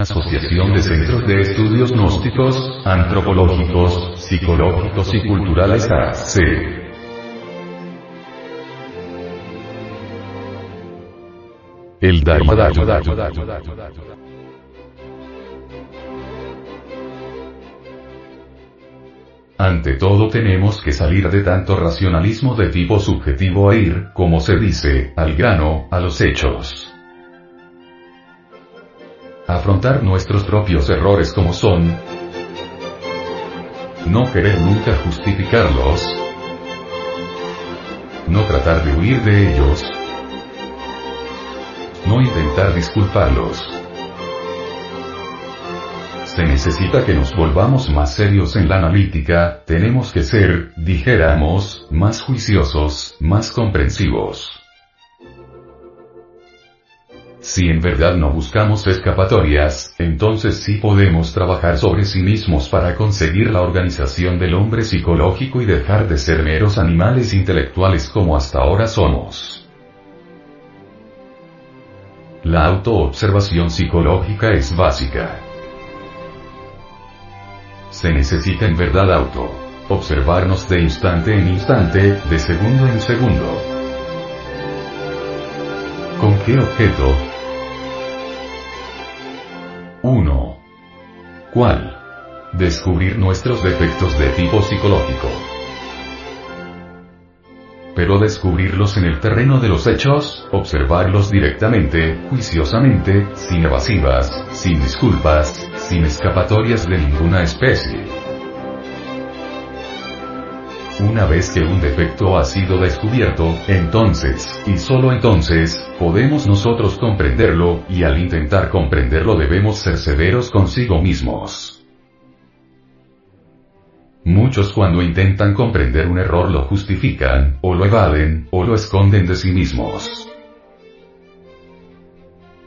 Asociación de Centros de Estudios Gnósticos, Antropológicos, Psicológicos y Culturales AC. El Dharma Ante todo tenemos que salir de tanto racionalismo de tipo subjetivo e ir, como se dice, al grano, a los hechos. Afrontar nuestros propios errores como son. No querer nunca justificarlos. No tratar de huir de ellos. No intentar disculparlos. Se necesita que nos volvamos más serios en la analítica, tenemos que ser, dijéramos, más juiciosos, más comprensivos. Si en verdad no buscamos escapatorias, entonces sí podemos trabajar sobre sí mismos para conseguir la organización del hombre psicológico y dejar de ser meros animales intelectuales como hasta ahora somos. La autoobservación psicológica es básica. Se necesita en verdad auto. Observarnos de instante en instante, de segundo en segundo. ¿Con qué objeto? 1. ¿Cuál? Descubrir nuestros defectos de tipo psicológico. Pero descubrirlos en el terreno de los hechos, observarlos directamente, juiciosamente, sin evasivas, sin disculpas, sin escapatorias de ninguna especie. Una vez que un defecto ha sido descubierto, entonces, y solo entonces, podemos nosotros comprenderlo, y al intentar comprenderlo debemos ser severos consigo mismos. Muchos cuando intentan comprender un error lo justifican, o lo evaden, o lo esconden de sí mismos.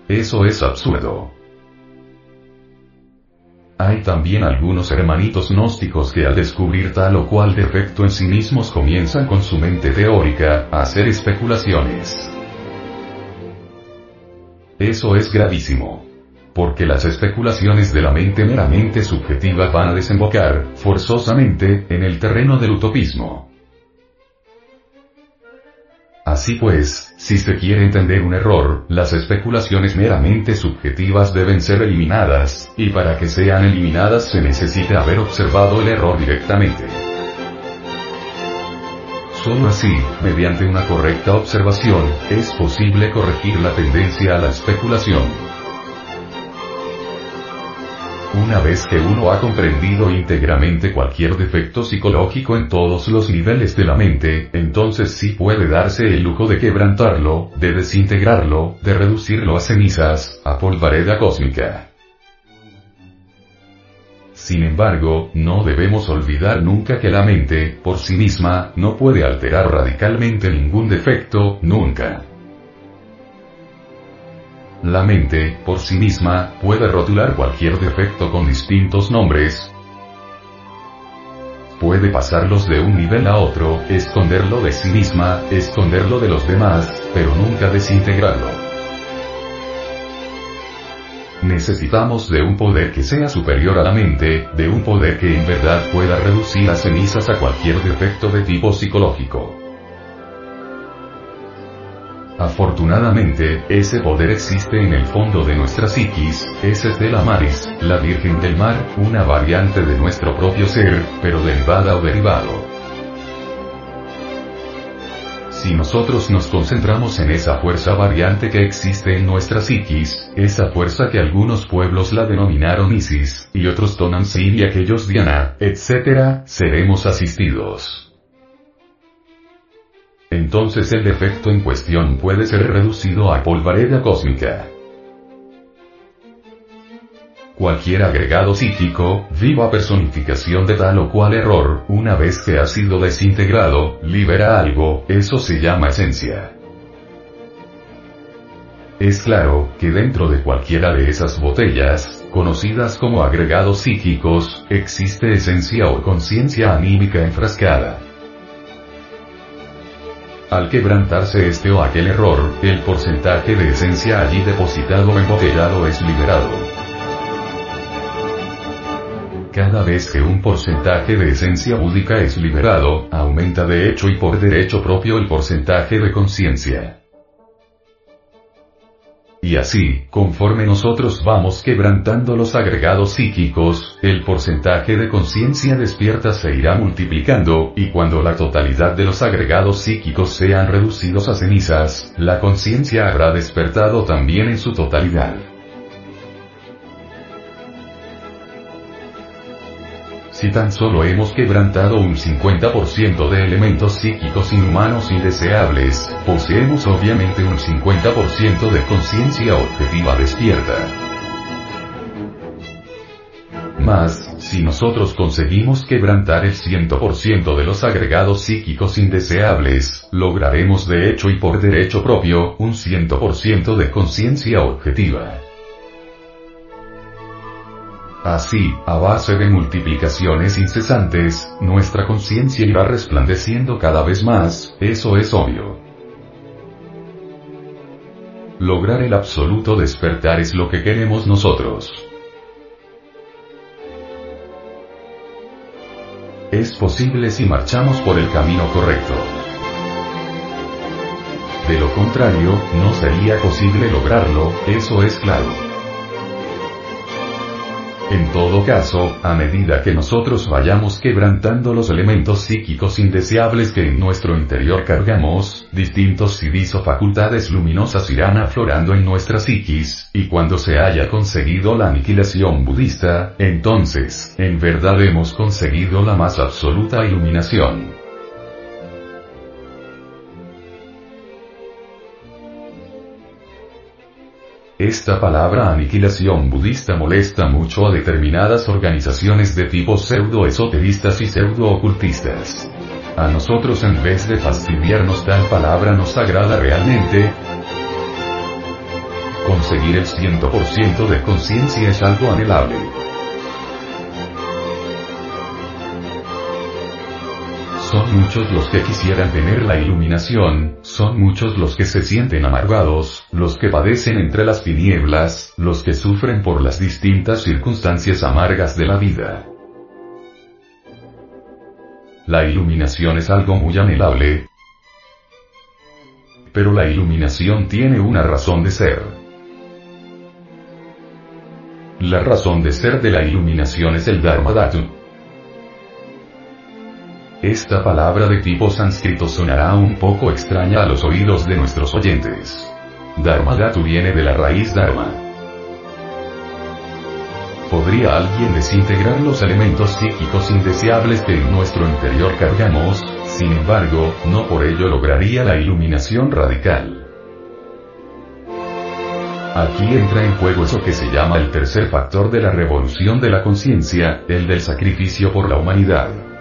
Eso es absurdo. Hay también algunos hermanitos gnósticos que al descubrir tal o cual defecto en sí mismos comienzan con su mente teórica a hacer especulaciones. Eso es gravísimo. Porque las especulaciones de la mente meramente subjetiva van a desembocar, forzosamente, en el terreno del utopismo. Así pues, si se quiere entender un error, las especulaciones meramente subjetivas deben ser eliminadas, y para que sean eliminadas se necesita haber observado el error directamente. Solo así, mediante una correcta observación, es posible corregir la tendencia a la especulación. Una vez que uno ha comprendido íntegramente cualquier defecto psicológico en todos los niveles de la mente, entonces sí puede darse el lujo de quebrantarlo, de desintegrarlo, de reducirlo a cenizas, a polvareda cósmica. Sin embargo, no debemos olvidar nunca que la mente, por sí misma, no puede alterar radicalmente ningún defecto, nunca. La mente, por sí misma, puede rotular cualquier defecto con distintos nombres, puede pasarlos de un nivel a otro, esconderlo de sí misma, esconderlo de los demás, pero nunca desintegrarlo. Necesitamos de un poder que sea superior a la mente, de un poder que en verdad pueda reducir a cenizas a cualquier defecto de tipo psicológico. Afortunadamente, ese poder existe en el fondo de nuestra psiquis, es Estela Maris, la Virgen del Mar, una variante de nuestro propio ser, pero derivada o derivado. Si nosotros nos concentramos en esa fuerza variante que existe en nuestra psiquis, esa fuerza que algunos pueblos la denominaron Isis, y otros Tonantzin y aquellos Diana, etc., seremos asistidos entonces el defecto en cuestión puede ser reducido a polvareda cósmica. Cualquier agregado psíquico, viva personificación de tal o cual error, una vez que ha sido desintegrado, libera algo, eso se llama esencia. Es claro, que dentro de cualquiera de esas botellas, conocidas como agregados psíquicos, existe esencia o conciencia anímica enfrascada. Al quebrantarse este o aquel error, el porcentaje de esencia allí depositado o embotellado es liberado. Cada vez que un porcentaje de esencia búdica es liberado, aumenta de hecho y por derecho propio el porcentaje de conciencia. Y así, conforme nosotros vamos quebrantando los agregados psíquicos, el porcentaje de conciencia despierta se irá multiplicando, y cuando la totalidad de los agregados psíquicos sean reducidos a cenizas, la conciencia habrá despertado también en su totalidad. Si tan solo hemos quebrantado un 50% de elementos psíquicos inhumanos indeseables, poseemos obviamente un 50% de conciencia objetiva despierta. Más, si nosotros conseguimos quebrantar el 100% de los agregados psíquicos indeseables, lograremos de hecho y por derecho propio, un 100% de conciencia objetiva. Así, a base de multiplicaciones incesantes, nuestra conciencia irá resplandeciendo cada vez más, eso es obvio. Lograr el absoluto despertar es lo que queremos nosotros. Es posible si marchamos por el camino correcto. De lo contrario, no sería posible lograrlo, eso es claro. En todo caso, a medida que nosotros vayamos quebrantando los elementos psíquicos indeseables que en nuestro interior cargamos, distintos CDs o facultades luminosas irán aflorando en nuestra psiquis, y cuando se haya conseguido la aniquilación budista, entonces, en verdad hemos conseguido la más absoluta iluminación. Esta palabra aniquilación budista molesta mucho a determinadas organizaciones de tipo pseudo-esoteristas y pseudo-ocultistas. A nosotros en vez de fastidiarnos tal palabra nos agrada realmente. Conseguir el 100% de conciencia es algo anhelable. Son muchos los que quisieran tener la iluminación, son muchos los que se sienten amargados, los que padecen entre las tinieblas, los que sufren por las distintas circunstancias amargas de la vida. La iluminación es algo muy anhelable, pero la iluminación tiene una razón de ser. La razón de ser de la iluminación es el Dharma Dhatu. Esta palabra de tipo sánscrito sonará un poco extraña a los oídos de nuestros oyentes. Dharmadhatu viene de la raíz Dharma. ¿Podría alguien desintegrar los elementos psíquicos indeseables que en nuestro interior cargamos? Sin embargo, no por ello lograría la iluminación radical. Aquí entra en juego eso que se llama el tercer factor de la revolución de la conciencia, el del sacrificio por la humanidad.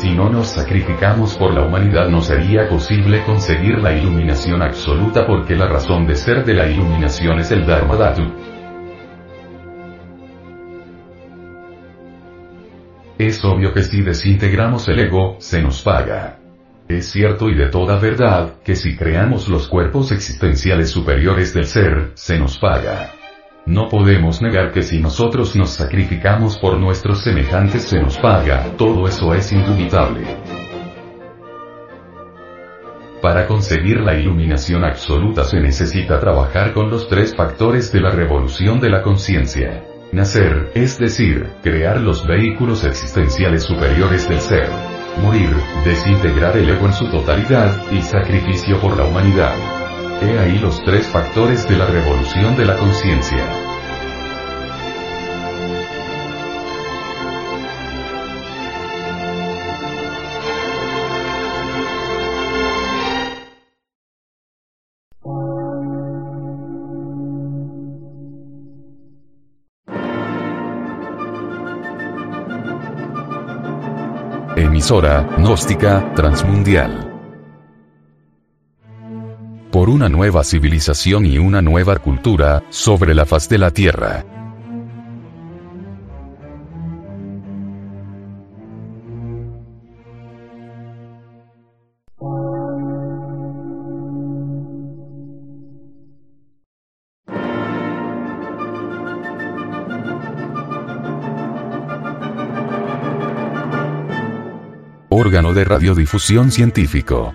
Si no nos sacrificamos por la humanidad no sería posible conseguir la iluminación absoluta porque la razón de ser de la iluminación es el Dharma Dhatu. Es obvio que si desintegramos el ego, se nos paga. Es cierto y de toda verdad, que si creamos los cuerpos existenciales superiores del ser, se nos paga. No podemos negar que si nosotros nos sacrificamos por nuestros semejantes se nos paga, todo eso es indubitable. Para conseguir la iluminación absoluta se necesita trabajar con los tres factores de la revolución de la conciencia. Nacer, es decir, crear los vehículos existenciales superiores del ser. Morir, desintegrar el ego en su totalidad, y sacrificio por la humanidad. He ahí los tres factores de la revolución de la conciencia. Emisora, gnóstica, transmundial por una nueva civilización y una nueva cultura, sobre la faz de la Tierra. órgano de radiodifusión científico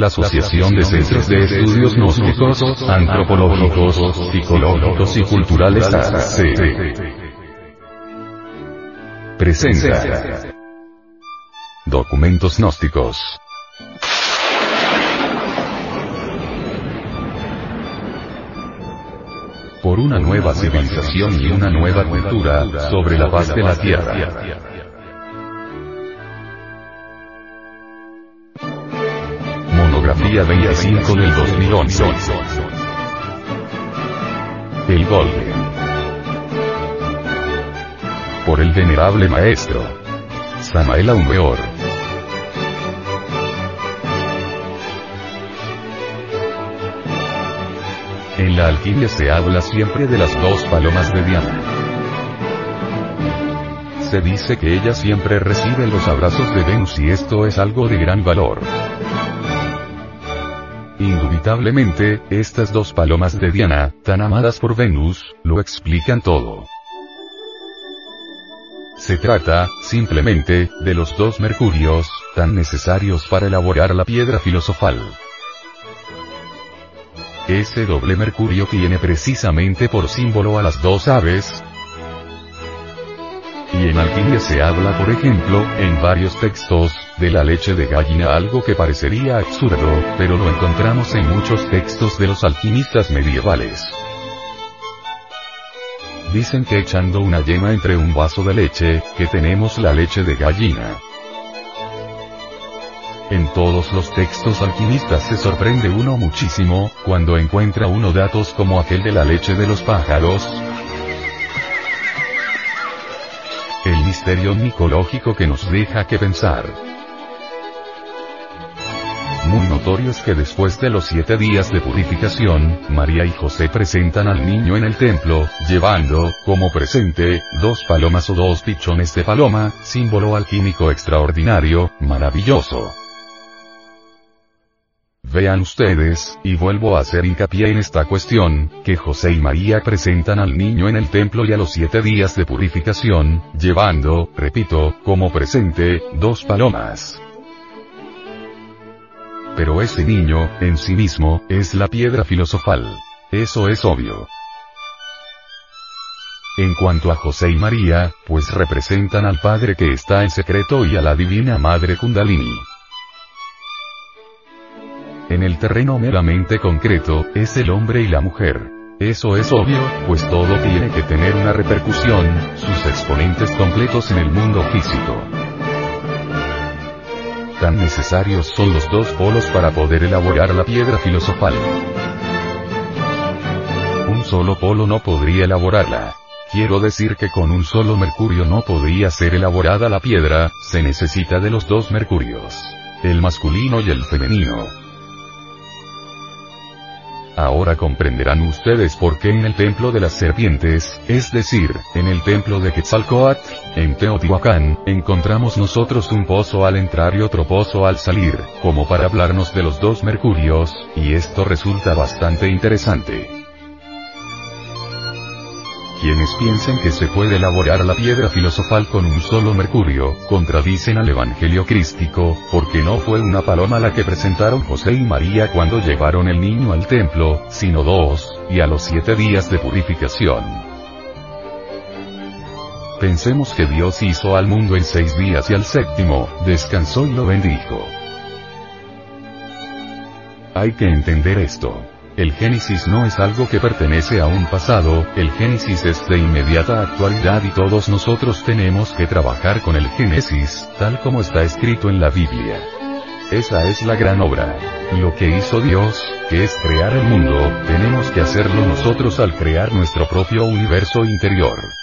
La Asociación de Centros de Estudios Gnósticos, Antropológicos, Psicológicos y Culturales AC. Presenta Documentos Gnósticos. Por una nueva civilización y una nueva cultura, sobre la paz de la tierra. Monografía 25 del 2011. El Golpe. Por el venerable maestro. Samael Aumeor. En la alquimia se habla siempre de las dos palomas de Diana. Se dice que ella siempre recibe los abrazos de Venus y esto es algo de gran valor. Indubitablemente, estas dos palomas de Diana, tan amadas por Venus, lo explican todo. Se trata, simplemente, de los dos mercurios, tan necesarios para elaborar la piedra filosofal. Ese doble mercurio tiene precisamente por símbolo a las dos aves. Y en alquimia se habla, por ejemplo, en varios textos, de la leche de gallina, algo que parecería absurdo, pero lo encontramos en muchos textos de los alquimistas medievales. Dicen que echando una yema entre un vaso de leche, que tenemos la leche de gallina. En todos los textos alquimistas se sorprende uno muchísimo, cuando encuentra uno datos como aquel de la leche de los pájaros. El misterio micológico que nos deja que pensar. Muy notorio es que después de los siete días de purificación, María y José presentan al niño en el templo, llevando, como presente, dos palomas o dos pichones de paloma, símbolo alquímico extraordinario, maravilloso. Vean ustedes, y vuelvo a hacer hincapié en esta cuestión, que José y María presentan al niño en el templo y a los siete días de purificación, llevando, repito, como presente, dos palomas. Pero ese niño, en sí mismo, es la piedra filosofal. Eso es obvio. En cuanto a José y María, pues representan al Padre que está en secreto y a la Divina Madre Kundalini. En el terreno meramente concreto, es el hombre y la mujer. Eso es obvio, pues todo tiene que tener una repercusión, sus exponentes completos en el mundo físico. Tan necesarios son los dos polos para poder elaborar la piedra filosofal. Un solo polo no podría elaborarla. Quiero decir que con un solo mercurio no podría ser elaborada la piedra, se necesita de los dos mercurios. El masculino y el femenino. Ahora comprenderán ustedes por qué en el templo de las serpientes, es decir, en el templo de Quetzalcoatl, en Teotihuacán, encontramos nosotros un pozo al entrar y otro pozo al salir, como para hablarnos de los dos mercurios, y esto resulta bastante interesante. Quienes piensen que se puede elaborar la piedra filosofal con un solo mercurio, contradicen al Evangelio crístico, porque no fue una paloma la que presentaron José y María cuando llevaron el niño al templo, sino dos, y a los siete días de purificación. Pensemos que Dios hizo al mundo en seis días y al séptimo, descansó y lo bendijo. Hay que entender esto. El Génesis no es algo que pertenece a un pasado, el Génesis es de inmediata actualidad y todos nosotros tenemos que trabajar con el Génesis, tal como está escrito en la Biblia. Esa es la gran obra. Lo que hizo Dios, que es crear el mundo, tenemos que hacerlo nosotros al crear nuestro propio universo interior.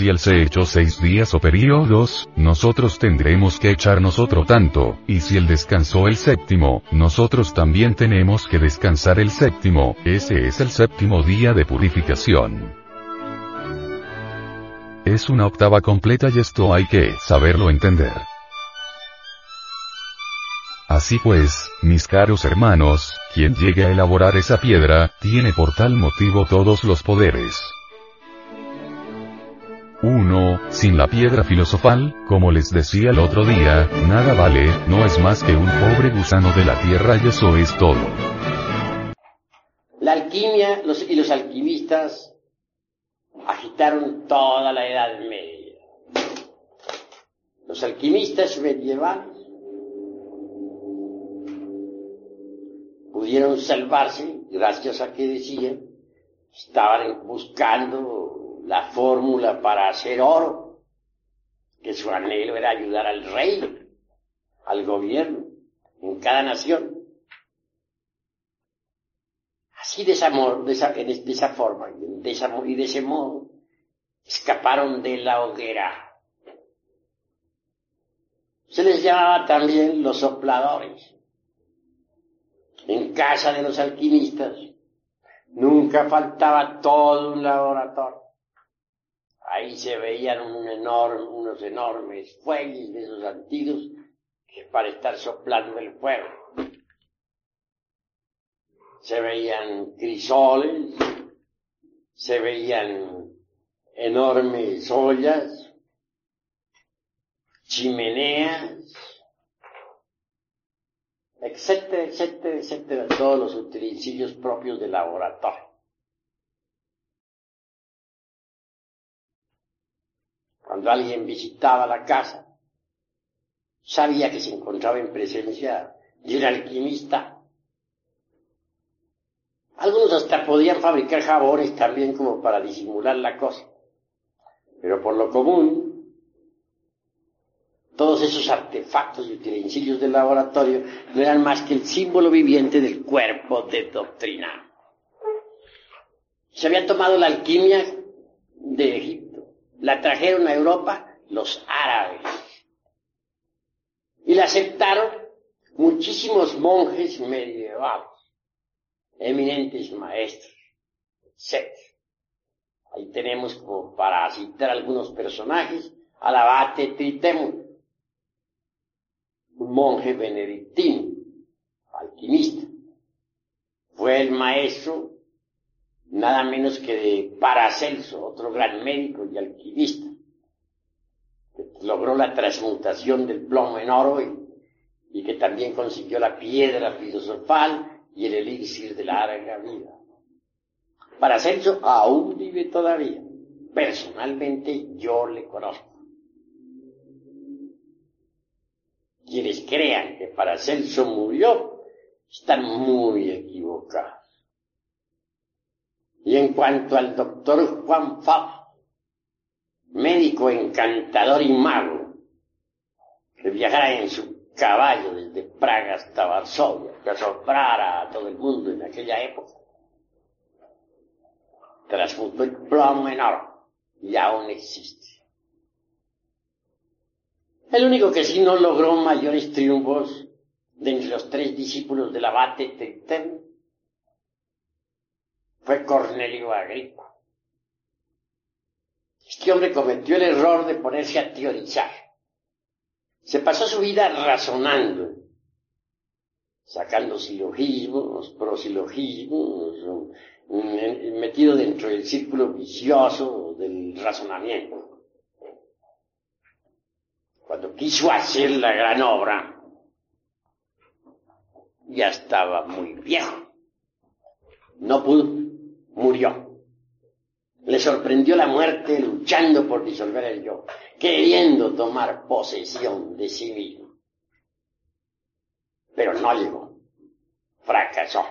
Si él se echó seis días o periodos, nosotros tendremos que echarnos otro tanto, y si él descansó el séptimo, nosotros también tenemos que descansar el séptimo, ese es el séptimo día de purificación. Es una octava completa y esto hay que saberlo entender. Así pues, mis caros hermanos, quien llegue a elaborar esa piedra, tiene por tal motivo todos los poderes. 1. Sin la piedra filosofal, como les decía el otro día, nada vale, no es más que un pobre gusano de la tierra y eso es todo. La alquimia y los alquimistas agitaron toda la Edad Media. Los alquimistas medievales pudieron salvarse gracias a que decían, estaban buscando la fórmula para hacer oro, que su anhelo era ayudar al rey, al gobierno, en cada nación. Así de esa, de forma y de ese modo escaparon de la hoguera. Se les llamaba también los sopladores. En casa de los alquimistas nunca faltaba todo un laboratorio. Ahí se veían unos enormes fuelles de esos antiguos que para estar soplando el fuego. Se veían crisoles, se veían enormes ollas, chimeneas, etcétera, etcétera, etcétera, todos los utensilios propios del laboratorio. Cuando alguien visitaba la casa, sabía que se encontraba en presencia de un alquimista. Algunos hasta podían fabricar jabones también como para disimular la cosa. Pero por lo común, todos esos artefactos y utensilios del laboratorio no eran más que el símbolo viviente del cuerpo de doctrina. Se había tomado la alquimia de Egipto la trajeron a Europa los árabes. Y la aceptaron muchísimos monjes medievales, eminentes maestros, etc. Ahí tenemos como para citar algunos personajes al abate Tritemo, un monje benedictino, alquimista. Fue el maestro nada menos que de Paracelso, otro gran médico y alquimista, que logró la transmutación del plomo en oro y, que también consiguió la piedra filosofal y el elixir de larga vida. Paracelso aún vive todavía. Personalmente yo le conozco. Quienes crean que Paracelso murió están muy equivocados. Y en cuanto al doctor Juan Fab, médico encantador y mago, que viajara en su caballo desde Praga hasta Varsovia, que asombrara a todo el mundo en aquella época, transmutó el plomo en oro y aún existe. El único que sí no logró mayores triunfos de entre los tres discípulos del abate Triten fue Cornelio Agripa. Este hombre cometió el error de ponerse a teorizar. Se pasó su vida razonando, sacando silogismos, prosilogismos, metido dentro del círculo vicioso del razonamiento. Cuando quiso hacer la gran obra, ya estaba muy viejo. No pudo murió. Le sorprendió la muerte luchando por disolver el yo, queriendo tomar posesión de sí mismo. Pero no llegó. Fracasó.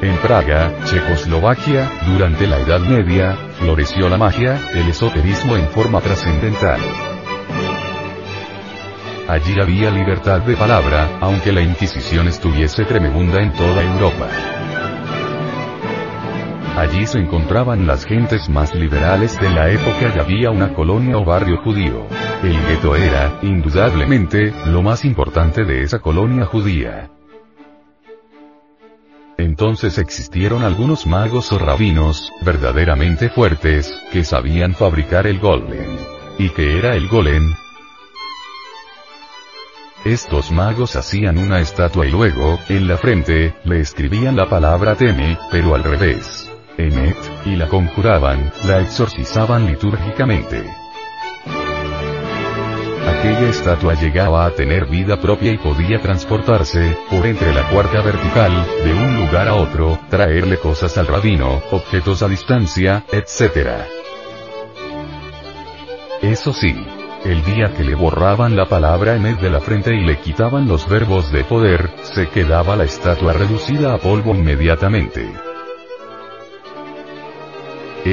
En Praga, Checoslovaquia, durante la Edad Media, floreció la magia, el esoterismo en forma trascendental. Allí había libertad de palabra, aunque la Inquisición estuviese tremenda en toda Europa. Allí se encontraban las gentes más liberales de la época y había una colonia o barrio judío. El gueto era, indudablemente, lo más importante de esa colonia judía. Entonces existieron algunos magos o rabinos, verdaderamente fuertes, que sabían fabricar el golem. ¿Y qué era el golem? Estos magos hacían una estatua y luego, en la frente, le escribían la palabra teme, pero al revés. Emet, y la conjuraban, la exorcizaban litúrgicamente. Aquella estatua llegaba a tener vida propia y podía transportarse, por entre la cuarta vertical, de un lugar a otro, traerle cosas al rabino, objetos a distancia, etc. Eso sí, el día que le borraban la palabra Emet de la frente y le quitaban los verbos de poder, se quedaba la estatua reducida a polvo inmediatamente.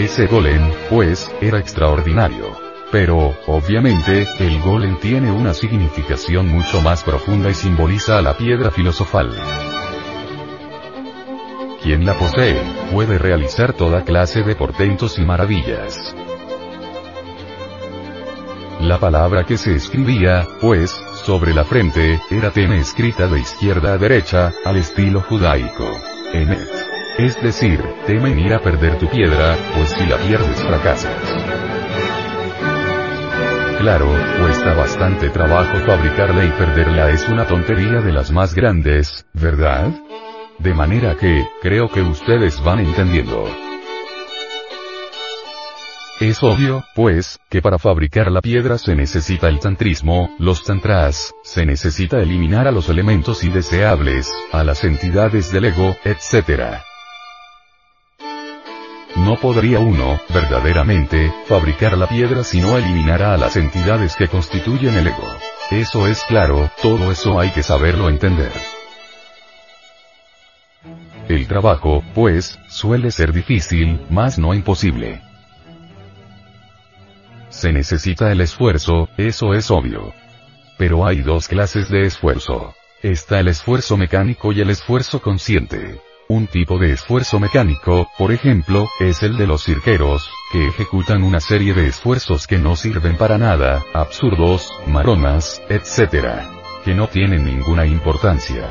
Ese golem, pues, era extraordinario. Pero, obviamente, el golem tiene una significación mucho más profunda y simboliza a la piedra filosofal. Quien la posee, puede realizar toda clase de portentos y maravillas. La palabra que se escribía, pues, sobre la frente, era teme escrita de izquierda a derecha, al estilo judaico. Emet. Es decir, temen ir a perder tu piedra, pues si la pierdes fracasas. Claro, cuesta bastante trabajo fabricarla y perderla es una tontería de las más grandes, ¿verdad? De manera que, creo que ustedes van entendiendo. Es obvio, pues, que para fabricar la piedra se necesita el tantrismo, los tantras, se necesita eliminar a los elementos indeseables, a las entidades del ego, etc. No podría uno, verdaderamente, fabricar la piedra si no eliminara a las entidades que constituyen el ego. Eso es claro, todo eso hay que saberlo entender. El trabajo, pues, suele ser difícil, mas no imposible. Se necesita el esfuerzo, eso es obvio. Pero hay dos clases de esfuerzo. Está el esfuerzo mecánico y el esfuerzo consciente. Un tipo de esfuerzo mecánico, por ejemplo, es el de los cirqueros, que ejecutan una serie de esfuerzos que no sirven para nada, absurdos, maronas, etc. Que no tienen ninguna importancia.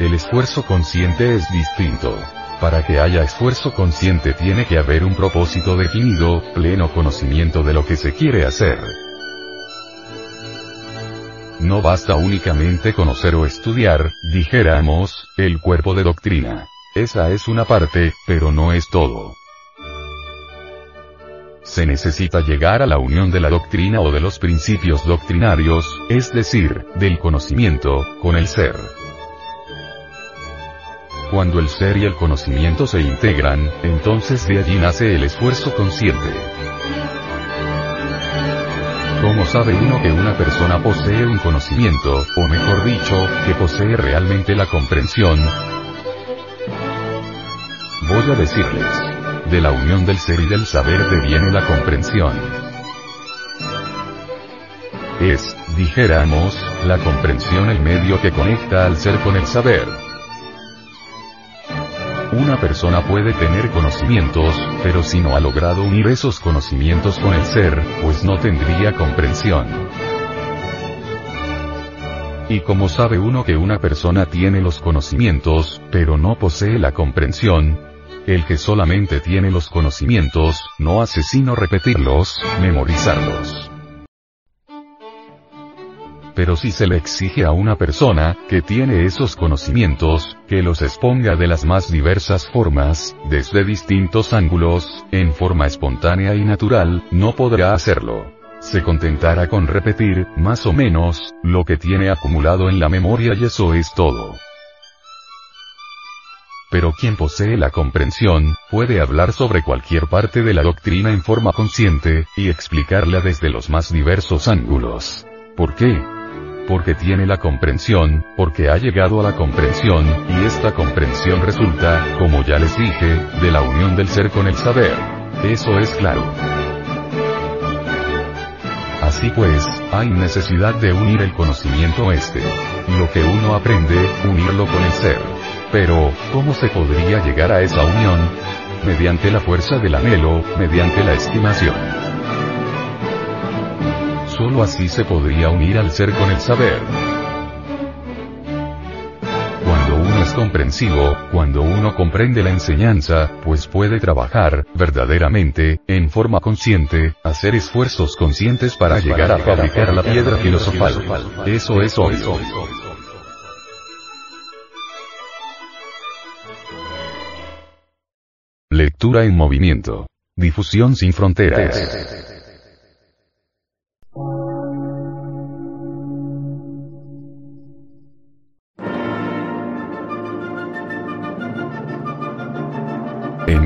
El esfuerzo consciente es distinto. Para que haya esfuerzo consciente tiene que haber un propósito definido, pleno conocimiento de lo que se quiere hacer. No basta únicamente conocer o estudiar, dijéramos, el cuerpo de doctrina. Esa es una parte, pero no es todo. Se necesita llegar a la unión de la doctrina o de los principios doctrinarios, es decir, del conocimiento, con el ser. Cuando el ser y el conocimiento se integran, entonces de allí nace el esfuerzo consciente. ¿Cómo sabe uno que una persona posee un conocimiento, o mejor dicho, que posee realmente la comprensión? Voy a decirles. De la unión del ser y del saber deviene la comprensión. Es, dijéramos, la comprensión el medio que conecta al ser con el saber. Una persona puede tener conocimientos, pero si no ha logrado unir esos conocimientos con el ser, pues no tendría comprensión. Y como sabe uno que una persona tiene los conocimientos, pero no posee la comprensión, el que solamente tiene los conocimientos, no hace sino repetirlos, memorizarlos pero si se le exige a una persona, que tiene esos conocimientos, que los exponga de las más diversas formas, desde distintos ángulos, en forma espontánea y natural, no podrá hacerlo. Se contentará con repetir, más o menos, lo que tiene acumulado en la memoria y eso es todo. Pero quien posee la comprensión, puede hablar sobre cualquier parte de la doctrina en forma consciente, y explicarla desde los más diversos ángulos. ¿Por qué? Porque tiene la comprensión, porque ha llegado a la comprensión, y esta comprensión resulta, como ya les dije, de la unión del ser con el saber. Eso es claro. Así pues, hay necesidad de unir el conocimiento este. Lo que uno aprende, unirlo con el ser. Pero, ¿cómo se podría llegar a esa unión? Mediante la fuerza del anhelo, mediante la estimación. Solo así se podría unir al ser con el saber. Cuando uno es comprensivo, cuando uno comprende la enseñanza, pues puede trabajar, verdaderamente, en forma consciente, hacer esfuerzos conscientes para llegar a fabricar la piedra filosofal. Eso es obvio. Lectura en movimiento. Difusión sin fronteras.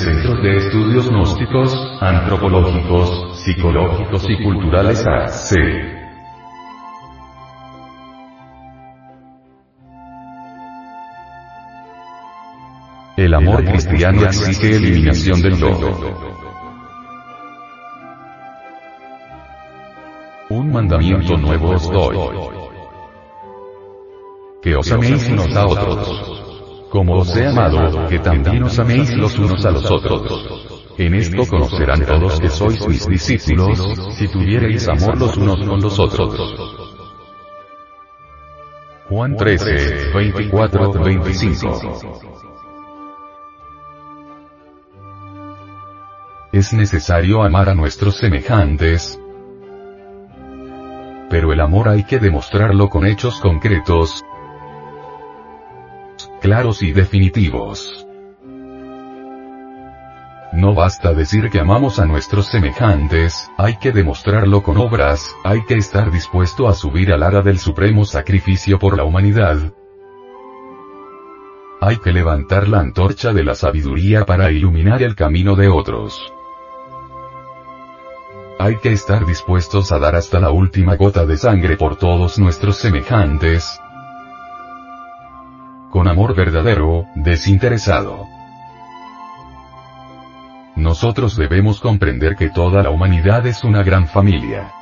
De Centros de Estudios Gnósticos, Antropológicos, Psicológicos y Culturales AC. El amor cristiano exige eliminación del todo. Un mandamiento nuevo os doy. Que os améis unos a otros como os he amado, que también os améis los unos a los otros. En esto conocerán todos que sois mis discípulos, si tuviereis amor los unos con los otros. Juan 13, 24, 25. Es necesario amar a nuestros semejantes, pero el amor hay que demostrarlo con hechos concretos, claros y definitivos. No basta decir que amamos a nuestros semejantes, hay que demostrarlo con obras, hay que estar dispuesto a subir al ara del supremo sacrificio por la humanidad. Hay que levantar la antorcha de la sabiduría para iluminar el camino de otros. Hay que estar dispuestos a dar hasta la última gota de sangre por todos nuestros semejantes, con amor verdadero, desinteresado. Nosotros debemos comprender que toda la humanidad es una gran familia.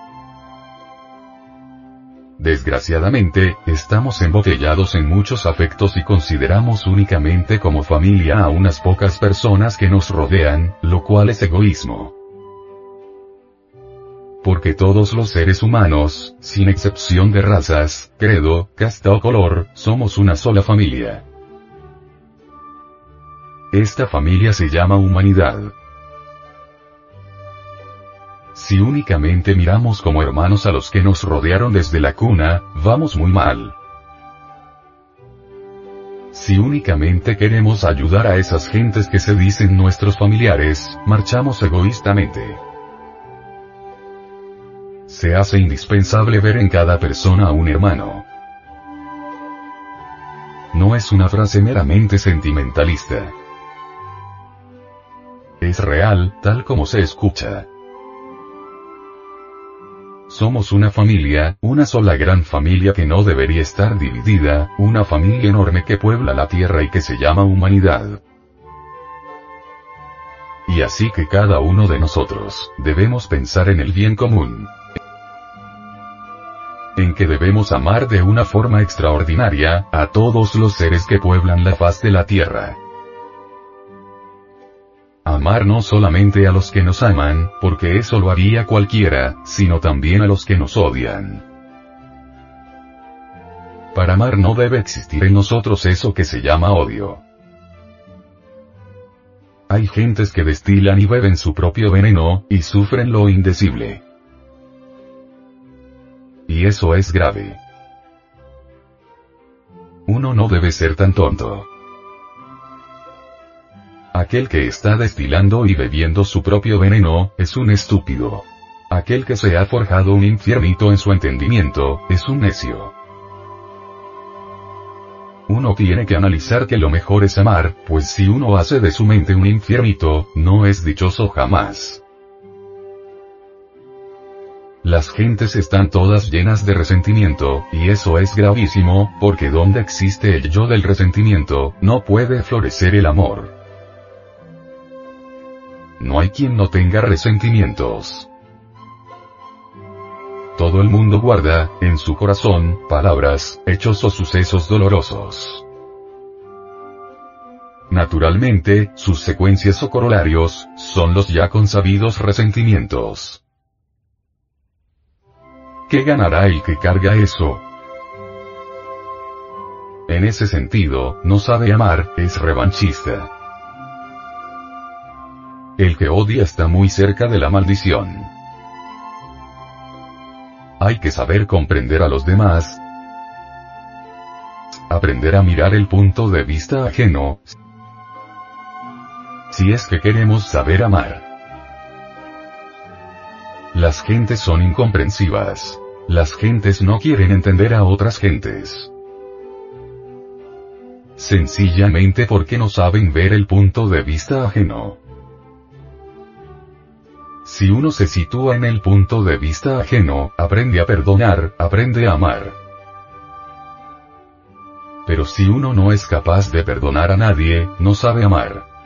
Desgraciadamente, estamos embotellados en muchos afectos y consideramos únicamente como familia a unas pocas personas que nos rodean, lo cual es egoísmo porque todos los seres humanos, sin excepción de razas, credo, casta o color, somos una sola familia. Esta familia se llama humanidad. Si únicamente miramos como hermanos a los que nos rodearon desde la cuna, vamos muy mal. Si únicamente queremos ayudar a esas gentes que se dicen nuestros familiares, marchamos egoístamente se hace indispensable ver en cada persona a un hermano. No es una frase meramente sentimentalista. Es real, tal como se escucha. Somos una familia, una sola gran familia que no debería estar dividida, una familia enorme que puebla la tierra y que se llama humanidad. Y así que cada uno de nosotros, debemos pensar en el bien común, en que debemos amar de una forma extraordinaria, a todos los seres que pueblan la faz de la tierra. Amar no solamente a los que nos aman, porque eso lo haría cualquiera, sino también a los que nos odian. Para amar no debe existir en nosotros eso que se llama odio. Hay gentes que destilan y beben su propio veneno, y sufren lo indecible. Y eso es grave. Uno no debe ser tan tonto. Aquel que está destilando y bebiendo su propio veneno, es un estúpido. Aquel que se ha forjado un infiernito en su entendimiento, es un necio. Uno tiene que analizar que lo mejor es amar, pues si uno hace de su mente un infiernito, no es dichoso jamás. Las gentes están todas llenas de resentimiento, y eso es gravísimo, porque donde existe el yo del resentimiento, no puede florecer el amor. No hay quien no tenga resentimientos. Todo el mundo guarda, en su corazón, palabras, hechos o sucesos dolorosos. Naturalmente, sus secuencias o corolarios, son los ya consabidos resentimientos. ¿Qué ganará el que carga eso? En ese sentido, no sabe amar, es revanchista. El que odia está muy cerca de la maldición. Hay que saber comprender a los demás, aprender a mirar el punto de vista ajeno, si es que queremos saber amar. Las gentes son incomprensivas. Las gentes no quieren entender a otras gentes. Sencillamente porque no saben ver el punto de vista ajeno. Si uno se sitúa en el punto de vista ajeno, aprende a perdonar, aprende a amar. Pero si uno no es capaz de perdonar a nadie, no sabe amar.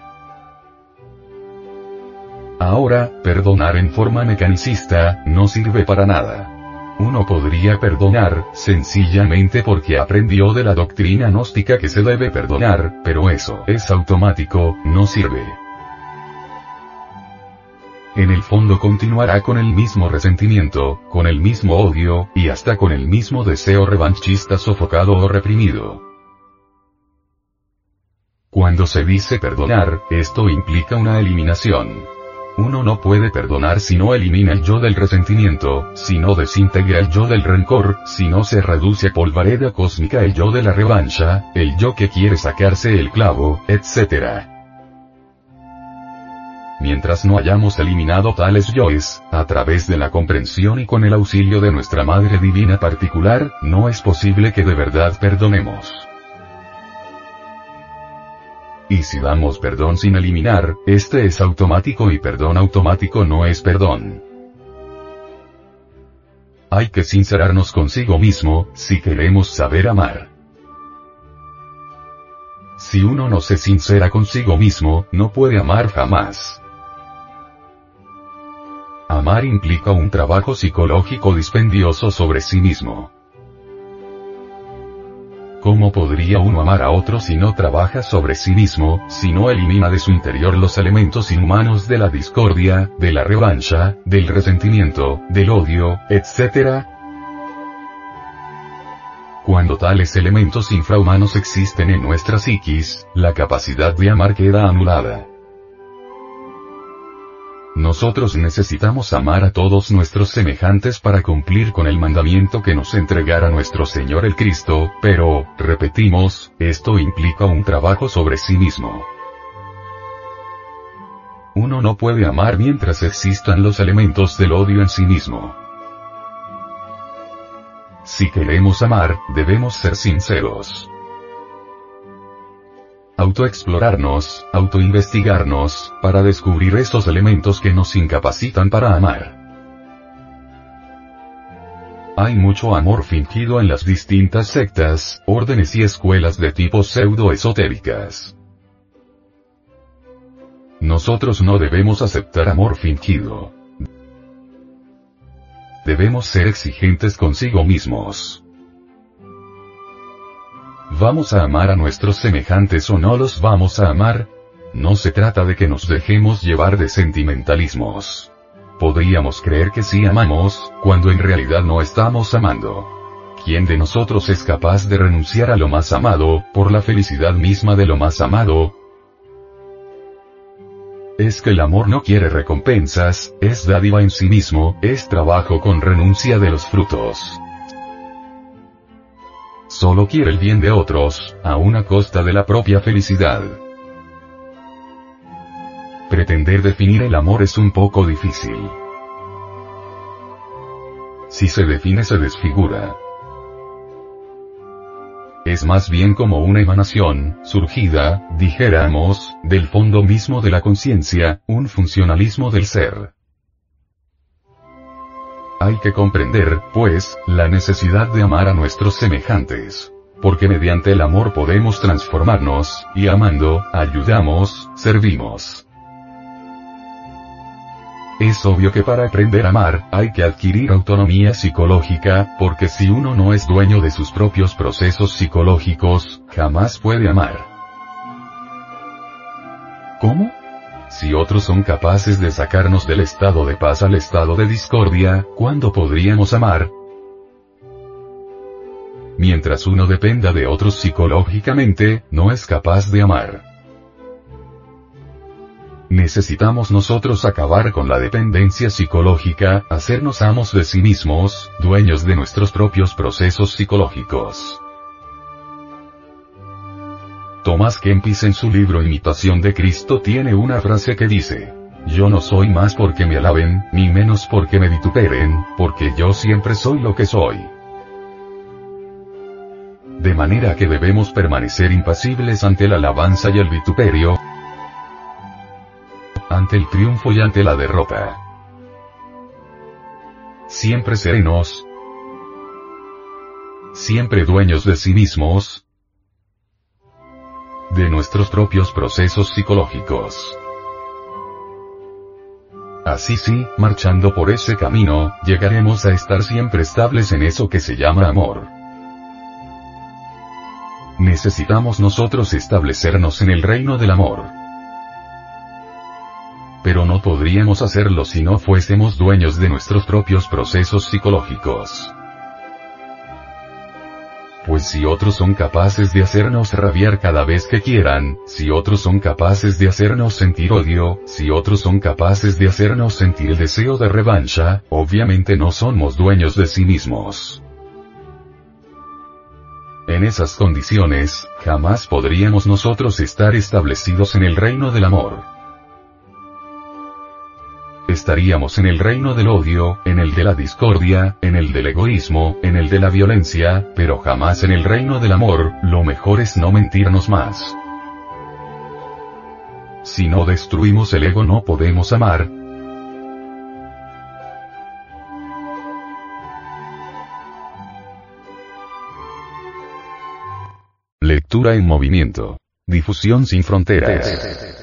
Ahora, perdonar en forma mecanicista, no sirve para nada. Uno podría perdonar, sencillamente porque aprendió de la doctrina gnóstica que se debe perdonar, pero eso es automático, no sirve. En el fondo continuará con el mismo resentimiento, con el mismo odio, y hasta con el mismo deseo revanchista sofocado o reprimido. Cuando se dice perdonar, esto implica una eliminación. Uno no puede perdonar si no elimina el yo del resentimiento, si no desintegra el yo del rencor, si no se reduce a polvareda cósmica el yo de la revancha, el yo que quiere sacarse el clavo, etc. Mientras no hayamos eliminado tales yoes, a través de la comprensión y con el auxilio de nuestra Madre Divina particular, no es posible que de verdad perdonemos. Y si damos perdón sin eliminar, este es automático y perdón automático no es perdón. Hay que sincerarnos consigo mismo, si queremos saber amar. Si uno no se sincera consigo mismo, no puede amar jamás. Amar implica un trabajo psicológico dispendioso sobre sí mismo. ¿Cómo podría uno amar a otro si no trabaja sobre sí mismo, si no elimina de su interior los elementos inhumanos de la discordia, de la revancha, del resentimiento, del odio, etc.? Cuando tales elementos infrahumanos existen en nuestra psiquis, la capacidad de amar queda anulada. Nosotros necesitamos amar a todos nuestros semejantes para cumplir con el mandamiento que nos entregara nuestro Señor el Cristo, pero, repetimos, esto implica un trabajo sobre sí mismo. Uno no puede amar mientras existan los elementos del odio en sí mismo. Si queremos amar, debemos ser sinceros autoexplorarnos, autoinvestigarnos, para descubrir esos elementos que nos incapacitan para amar. Hay mucho amor fingido en las distintas sectas, órdenes y escuelas de tipo pseudo-esotéricas. Nosotros no debemos aceptar amor fingido. Debemos ser exigentes consigo mismos. ¿Vamos a amar a nuestros semejantes o no los vamos a amar? No se trata de que nos dejemos llevar de sentimentalismos. Podríamos creer que sí amamos, cuando en realidad no estamos amando. ¿Quién de nosotros es capaz de renunciar a lo más amado, por la felicidad misma de lo más amado? Es que el amor no quiere recompensas, es dádiva en sí mismo, es trabajo con renuncia de los frutos solo quiere el bien de otros, a una costa de la propia felicidad. Pretender definir el amor es un poco difícil. Si se define se desfigura. es más bien como una emanación, surgida, dijéramos, del fondo mismo de la conciencia, un funcionalismo del ser. Hay que comprender, pues, la necesidad de amar a nuestros semejantes. Porque mediante el amor podemos transformarnos, y amando, ayudamos, servimos. Es obvio que para aprender a amar, hay que adquirir autonomía psicológica, porque si uno no es dueño de sus propios procesos psicológicos, jamás puede amar. ¿Cómo? Si otros son capaces de sacarnos del estado de paz al estado de discordia, ¿cuándo podríamos amar? Mientras uno dependa de otros psicológicamente, no es capaz de amar. Necesitamos nosotros acabar con la dependencia psicológica, hacernos amos de sí mismos, dueños de nuestros propios procesos psicológicos. Tomás Kempis en su libro Imitación de Cristo tiene una frase que dice, Yo no soy más porque me alaben, ni menos porque me vituperen, porque yo siempre soy lo que soy. De manera que debemos permanecer impasibles ante la alabanza y el vituperio, ante el triunfo y ante la derrota. Siempre serenos, siempre dueños de sí mismos, de nuestros propios procesos psicológicos. Así sí, marchando por ese camino, llegaremos a estar siempre estables en eso que se llama amor. Necesitamos nosotros establecernos en el reino del amor pero no podríamos hacerlo si no fuésemos dueños de nuestros propios procesos psicológicos. Pues si otros son capaces de hacernos rabiar cada vez que quieran, si otros son capaces de hacernos sentir odio, si otros son capaces de hacernos sentir el deseo de revancha, obviamente no somos dueños de sí mismos. En esas condiciones, jamás podríamos nosotros estar establecidos en el reino del amor estaríamos en el reino del odio, en el de la discordia, en el del egoísmo, en el de la violencia, pero jamás en el reino del amor, lo mejor es no mentirnos más. Si no destruimos el ego no podemos amar. Lectura en movimiento. Difusión sin fronteras.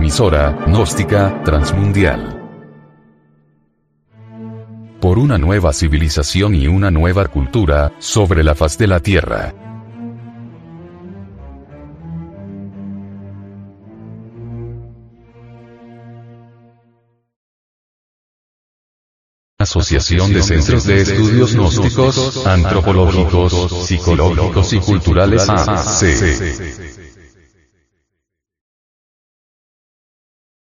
Emisora, gnóstica, transmundial. Por una nueva civilización y una nueva cultura, sobre la faz de la Tierra. Asociación de Centros de Estudios Gnósticos, Antropológicos, Psicológicos y Culturales AC.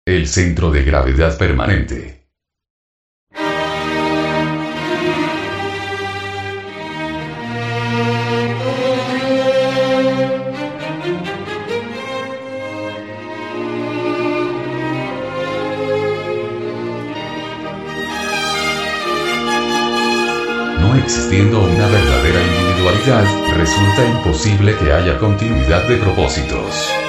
El centro de gravedad permanente. No existiendo una verdadera individualidad, resulta imposible que haya continuidad de propósitos.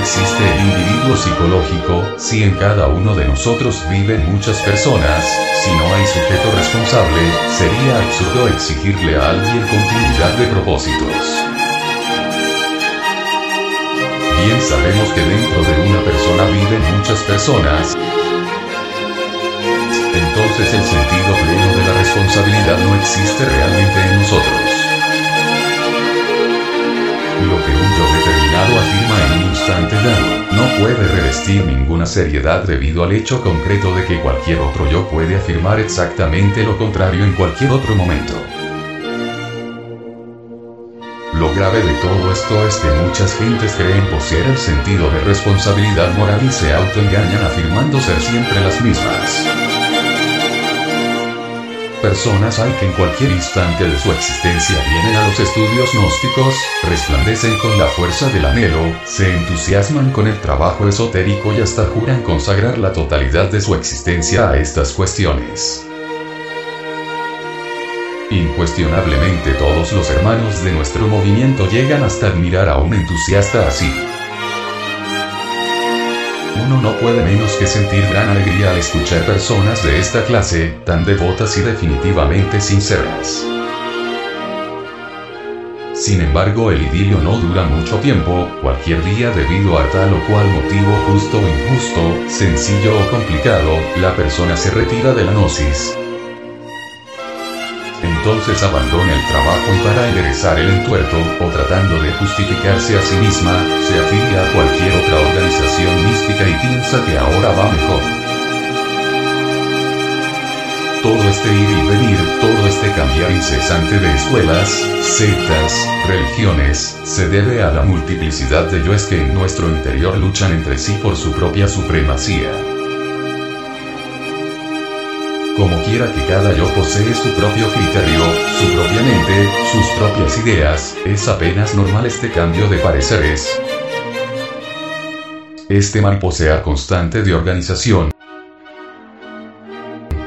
Existe el individuo psicológico, si en cada uno de nosotros viven muchas personas, si no hay sujeto responsable, sería absurdo exigirle a alguien continuidad de propósitos. Bien sabemos que dentro de una persona viven muchas personas, entonces el sentido pleno de la responsabilidad no existe realmente en nosotros. Lo que un yo afirma en un instante dado, no puede revestir ninguna seriedad debido al hecho concreto de que cualquier otro yo puede afirmar exactamente lo contrario en cualquier otro momento. Lo grave de todo esto es que muchas gentes creen poseer el sentido de responsabilidad moral y se autoengañan afirmando ser siempre las mismas. Personas hay que en cualquier instante de su existencia vienen a los estudios gnósticos, resplandecen con la fuerza del anhelo, se entusiasman con el trabajo esotérico y hasta juran consagrar la totalidad de su existencia a estas cuestiones. Incuestionablemente todos los hermanos de nuestro movimiento llegan hasta admirar a un entusiasta así. Uno no puede menos que sentir gran alegría al escuchar personas de esta clase, tan devotas y definitivamente sinceras. Sin embargo, el idilio no dura mucho tiempo, cualquier día debido a tal o cual motivo justo o injusto, sencillo o complicado, la persona se retira de la gnosis, entonces abandona el trabajo y para enderezar el entuerto, o tratando de justificarse a sí misma, se afilia a cualquier otra organización mística y piensa que ahora va mejor. Todo este ir y venir, todo este cambiar incesante de escuelas, sectas, religiones, se debe a la multiplicidad de yoes que en nuestro interior luchan entre sí por su propia supremacía. Como quiera que cada yo posee su propio criterio, su propia mente, sus propias ideas, es apenas normal este cambio de pareceres. Este mariposear constante de organización,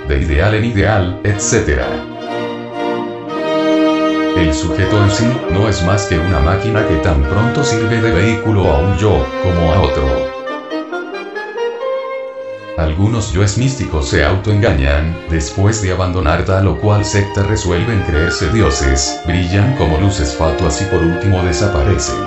de ideal en ideal, etc. El sujeto en sí no es más que una máquina que tan pronto sirve de vehículo a un yo, como a otro. Algunos yoes místicos se autoengañan, después de abandonar tal o cual secta resuelven creerse dioses, brillan como luces fatuas y por último desaparecen.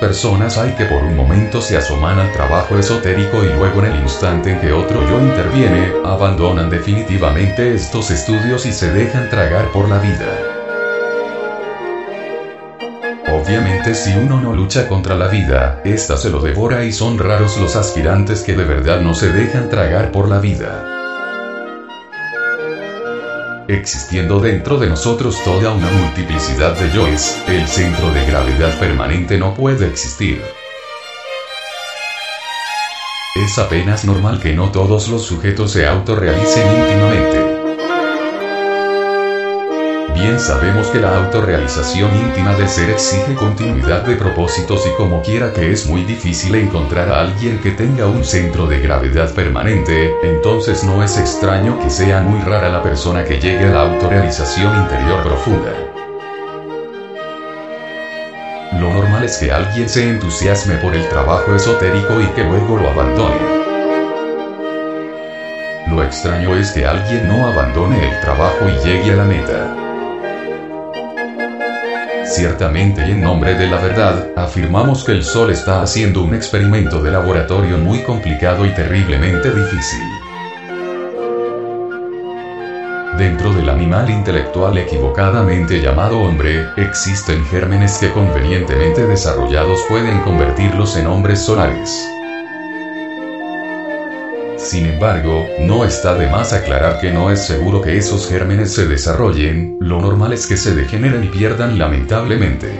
Personas hay que por un momento se asoman al trabajo esotérico y luego en el instante en que otro yo interviene, abandonan definitivamente estos estudios y se dejan tragar por la vida. Obviamente si uno no lucha contra la vida, ésta se lo devora y son raros los aspirantes que de verdad no se dejan tragar por la vida. Existiendo dentro de nosotros toda una multiplicidad de yoes, el centro de gravedad permanente no puede existir. Es apenas normal que no todos los sujetos se autorrealicen íntimamente. Bien sabemos que la autorrealización íntima de ser exige continuidad de propósitos y como quiera que es muy difícil encontrar a alguien que tenga un centro de gravedad permanente, entonces no es extraño que sea muy rara la persona que llegue a la autorrealización interior profunda. Lo normal es que alguien se entusiasme por el trabajo esotérico y que luego lo abandone. Lo extraño es que alguien no abandone el trabajo y llegue a la meta. Ciertamente y en nombre de la verdad, afirmamos que el Sol está haciendo un experimento de laboratorio muy complicado y terriblemente difícil. Dentro del animal intelectual equivocadamente llamado hombre, existen gérmenes que convenientemente desarrollados pueden convertirlos en hombres solares. Sin embargo, no está de más aclarar que no es seguro que esos gérmenes se desarrollen, lo normal es que se degeneren y pierdan lamentablemente.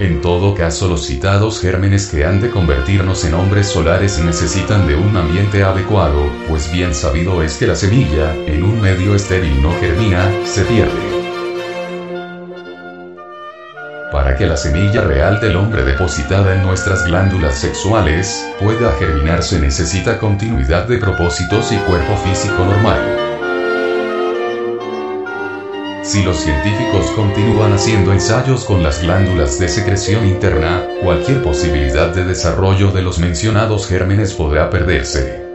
En todo caso los citados gérmenes que han de convertirnos en hombres solares necesitan de un ambiente adecuado, pues bien sabido es que la semilla, en un medio estéril no germina, se pierde. Para que la semilla real del hombre depositada en nuestras glándulas sexuales pueda germinar se necesita continuidad de propósitos y cuerpo físico normal. Si los científicos continúan haciendo ensayos con las glándulas de secreción interna, cualquier posibilidad de desarrollo de los mencionados gérmenes podrá perderse.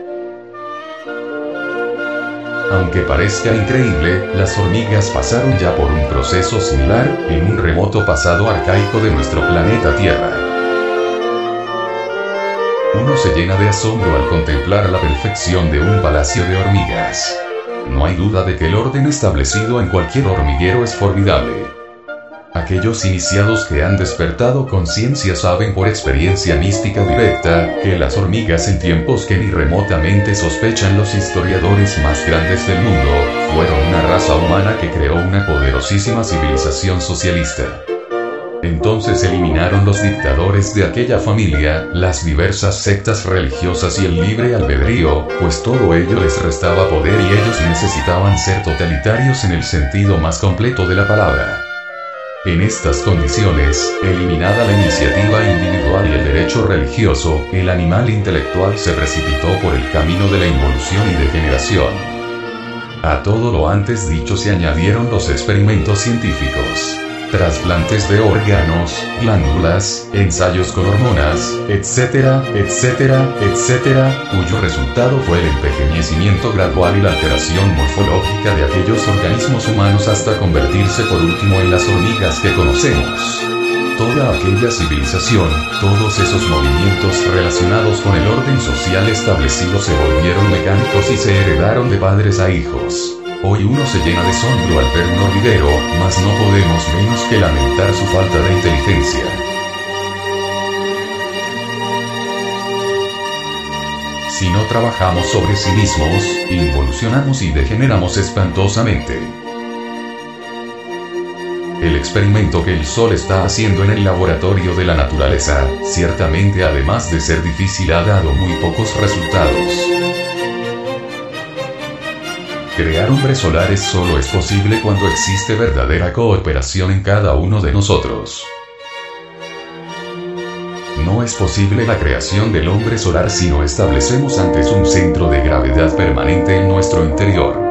Aunque parezca increíble, las hormigas pasaron ya por un proceso similar, en un remoto pasado arcaico de nuestro planeta Tierra. Uno se llena de asombro al contemplar la perfección de un palacio de hormigas. No hay duda de que el orden establecido en cualquier hormiguero es formidable. Aquellos iniciados que han despertado conciencia saben por experiencia mística directa, que las hormigas en tiempos que ni remotamente sospechan los historiadores más grandes del mundo, fueron una raza humana que creó una poderosísima civilización socialista. Entonces eliminaron los dictadores de aquella familia, las diversas sectas religiosas y el libre albedrío, pues todo ello les restaba poder y ellos necesitaban ser totalitarios en el sentido más completo de la palabra. En estas condiciones, eliminada la iniciativa individual y el derecho religioso, el animal intelectual se precipitó por el camino de la involución y degeneración. A todo lo antes dicho se añadieron los experimentos científicos trasplantes de órganos, glándulas, ensayos con hormonas, etcétera, etcétera, etcétera, cuyo resultado fue el envejecimiento gradual y la alteración morfológica de aquellos organismos humanos hasta convertirse por último en las hormigas que conocemos. Toda aquella civilización, todos esos movimientos relacionados con el orden social establecido se volvieron mecánicos y se heredaron de padres a hijos. Hoy uno se llena de asombro al ver un hormiguero, mas no podemos menos que lamentar su falta de inteligencia. Si no trabajamos sobre sí mismos, involucionamos y degeneramos espantosamente. El experimento que el Sol está haciendo en el laboratorio de la naturaleza, ciertamente además de ser difícil ha dado muy pocos resultados. Crear hombres solares solo es posible cuando existe verdadera cooperación en cada uno de nosotros. No es posible la creación del hombre solar si no establecemos antes un centro de gravedad permanente en nuestro interior.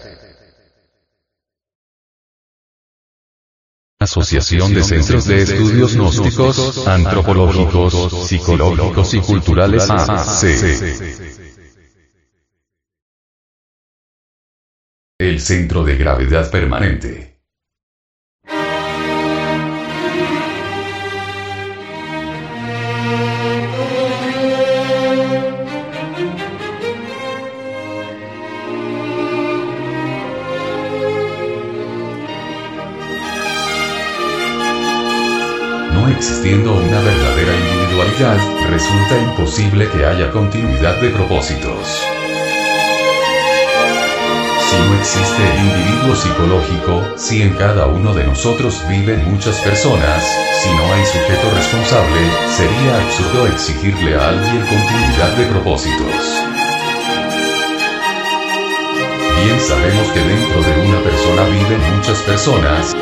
Asociación de Centros de Estudios Gnósticos, Antropológicos, Psicológicos y Culturales AC. El Centro de Gravedad Permanente. Existiendo una verdadera individualidad, resulta imposible que haya continuidad de propósitos. Si no existe el individuo psicológico, si en cada uno de nosotros viven muchas personas, si no hay sujeto responsable, sería absurdo exigirle a alguien continuidad de propósitos. Bien sabemos que dentro de una persona viven muchas personas,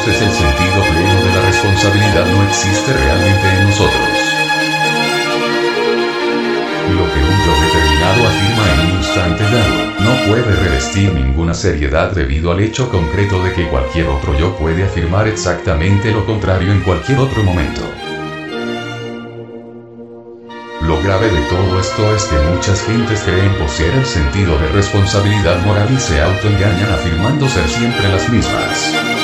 entonces el sentido pleno de la responsabilidad no existe realmente en nosotros. Lo que un yo determinado afirma en un instante dado, no puede revestir ninguna seriedad debido al hecho concreto de que cualquier otro yo puede afirmar exactamente lo contrario en cualquier otro momento. Lo grave de todo esto es que muchas gentes creen poseer el sentido de responsabilidad moral y se autoengañan afirmando ser siempre las mismas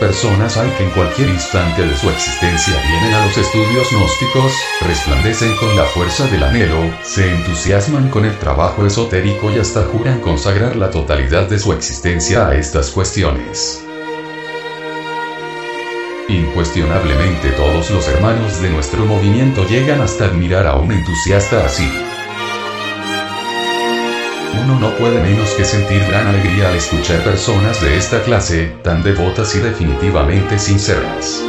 personas hay que en cualquier instante de su existencia vienen a los estudios gnósticos, resplandecen con la fuerza del anhelo, se entusiasman con el trabajo esotérico y hasta juran consagrar la totalidad de su existencia a estas cuestiones. Incuestionablemente todos los hermanos de nuestro movimiento llegan hasta admirar a un entusiasta así uno no puede menos que sentir gran alegría al escuchar personas de esta clase, tan devotas y definitivamente sinceras.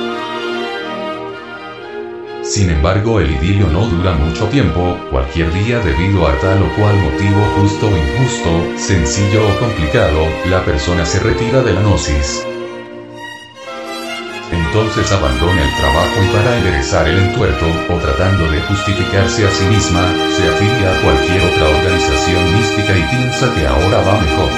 Sin embargo el idilio no dura mucho tiempo, cualquier día debido a tal o cual motivo justo o injusto, sencillo o complicado, la persona se retira de la gnosis. Entonces abandona el trabajo y para enderezar el entuerto, o tratando de justificarse a sí misma, se afilia a cualquier otra organización mística y piensa que ahora va mejor.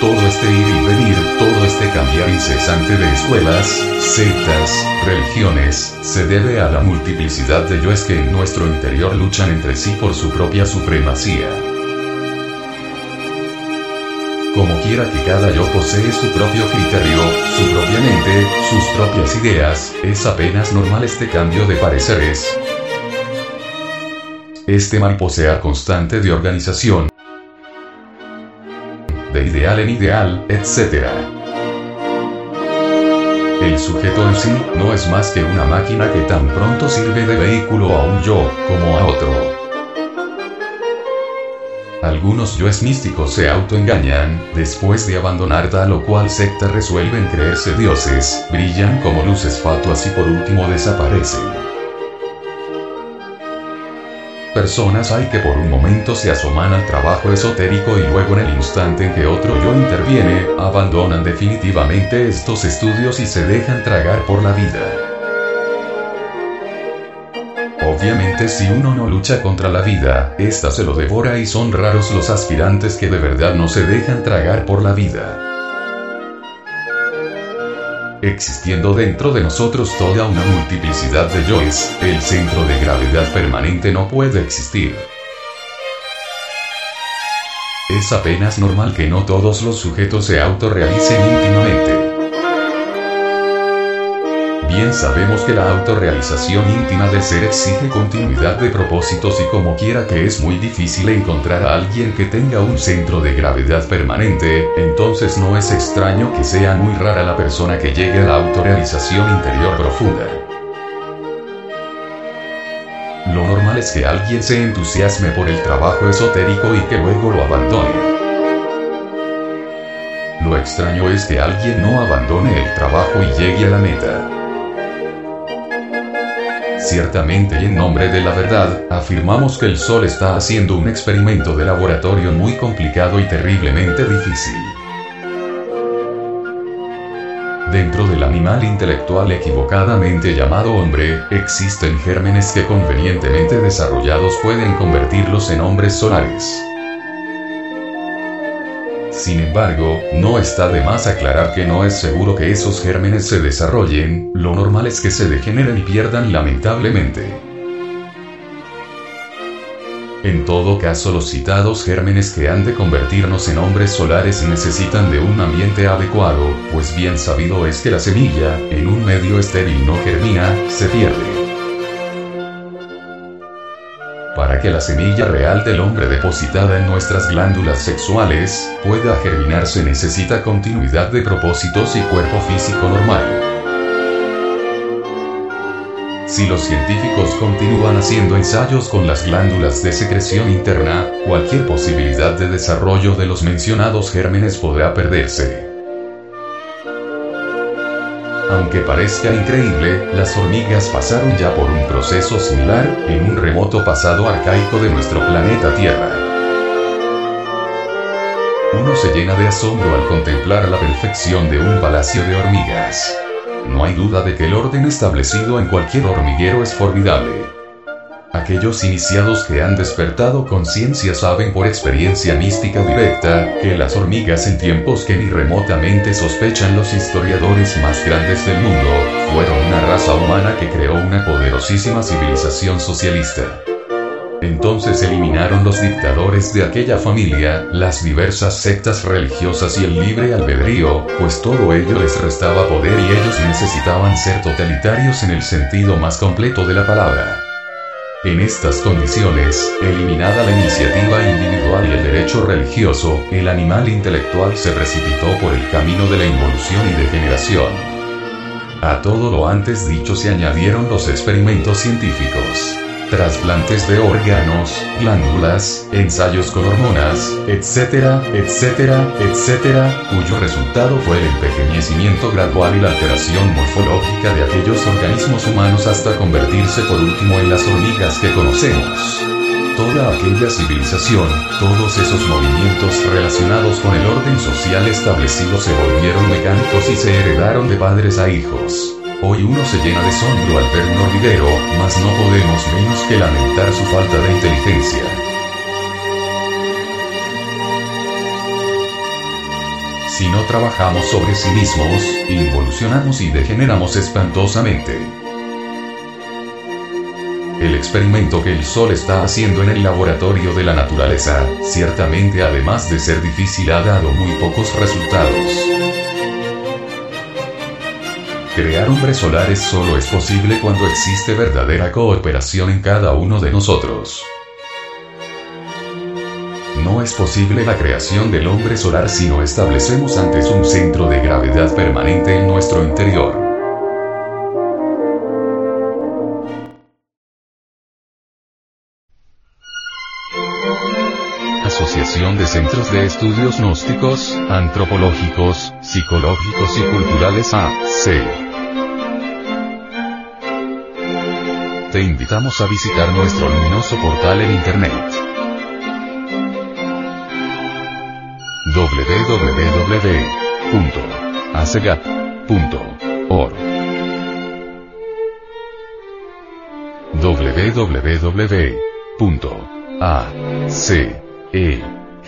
Todo este ir y venir, todo este cambiar incesante de escuelas, sectas, religiones, se debe a la multiplicidad de yoes que en nuestro interior luchan entre sí por su propia supremacía. Como quiera que cada yo posee su propio criterio, su propia mente, sus propias ideas, es apenas normal este cambio de pareceres. Este mariposear constante de organización, de ideal en ideal, etc. El sujeto en sí no es más que una máquina que tan pronto sirve de vehículo a un yo, como a otro. Algunos yoes místicos se autoengañan, después de abandonar tal o cual secta resuelven creerse dioses, brillan como luces fatuas y por último desaparecen personas hay que por un momento se asoman al trabajo esotérico y luego en el instante en que otro yo interviene, abandonan definitivamente estos estudios y se dejan tragar por la vida. Obviamente si uno no lucha contra la vida, ésta se lo devora y son raros los aspirantes que de verdad no se dejan tragar por la vida existiendo dentro de nosotros toda una multiplicidad de yoes, el centro de gravedad permanente no puede existir. Es apenas normal que no todos los sujetos se autorrealicen íntimamente. Bien sabemos que la autorrealización íntima del ser exige continuidad de propósitos y como quiera que es muy difícil encontrar a alguien que tenga un centro de gravedad permanente, entonces no es extraño que sea muy rara la persona que llegue a la autorrealización interior profunda. Lo normal es que alguien se entusiasme por el trabajo esotérico y que luego lo abandone. Lo extraño es que alguien no abandone el trabajo y llegue a la meta. Ciertamente y en nombre de la verdad, afirmamos que el Sol está haciendo un experimento de laboratorio muy complicado y terriblemente difícil. Dentro del animal intelectual equivocadamente llamado hombre, existen gérmenes que convenientemente desarrollados pueden convertirlos en hombres solares. Sin embargo, no está de más aclarar que no es seguro que esos gérmenes se desarrollen, lo normal es que se degeneren y pierdan lamentablemente. En todo caso los citados gérmenes que han de convertirnos en hombres solares necesitan de un ambiente adecuado, pues bien sabido es que la semilla, en un medio estéril no germina, se pierde. Para que la semilla real del hombre depositada en nuestras glándulas sexuales pueda germinar se necesita continuidad de propósitos y cuerpo físico normal. Si los científicos continúan haciendo ensayos con las glándulas de secreción interna, cualquier posibilidad de desarrollo de los mencionados gérmenes podrá perderse. Aunque parezca increíble, las hormigas pasaron ya por un proceso similar, en un remoto pasado arcaico de nuestro planeta Tierra. Uno se llena de asombro al contemplar la perfección de un palacio de hormigas. No hay duda de que el orden establecido en cualquier hormiguero es formidable. Aquellos iniciados que han despertado conciencia saben por experiencia mística directa, que las hormigas en tiempos que ni remotamente sospechan los historiadores más grandes del mundo, fueron una raza humana que creó una poderosísima civilización socialista. Entonces eliminaron los dictadores de aquella familia, las diversas sectas religiosas y el libre albedrío, pues todo ello les restaba poder y ellos necesitaban ser totalitarios en el sentido más completo de la palabra. En estas condiciones, eliminada la iniciativa individual y el derecho religioso, el animal intelectual se precipitó por el camino de la involución y degeneración. A todo lo antes dicho se añadieron los experimentos científicos. Trasplantes de órganos, glándulas, ensayos con hormonas, etcétera, etcétera, etcétera, cuyo resultado fue el envejecimiento gradual y la alteración morfológica de aquellos organismos humanos hasta convertirse por último en las hormigas que conocemos toda aquella civilización, todos esos movimientos relacionados con el orden social establecido se volvieron mecánicos y se heredaron de padres a hijos. Hoy uno se llena de asombro al ver un hormiguero, mas no podemos menos que lamentar su falta de inteligencia. Si no trabajamos sobre sí mismos, involucionamos y degeneramos espantosamente. El experimento que el Sol está haciendo en el laboratorio de la naturaleza, ciertamente además de ser difícil ha dado muy pocos resultados. Crear hombres solares solo es posible cuando existe verdadera cooperación en cada uno de nosotros. No es posible la creación del hombre solar si no establecemos antes un centro de gravedad permanente en nuestro interior. Estudios Gnósticos, Antropológicos, Psicológicos y Culturales AC. Te invitamos a visitar nuestro luminoso portal en Internet. www.acegap.org www.ac e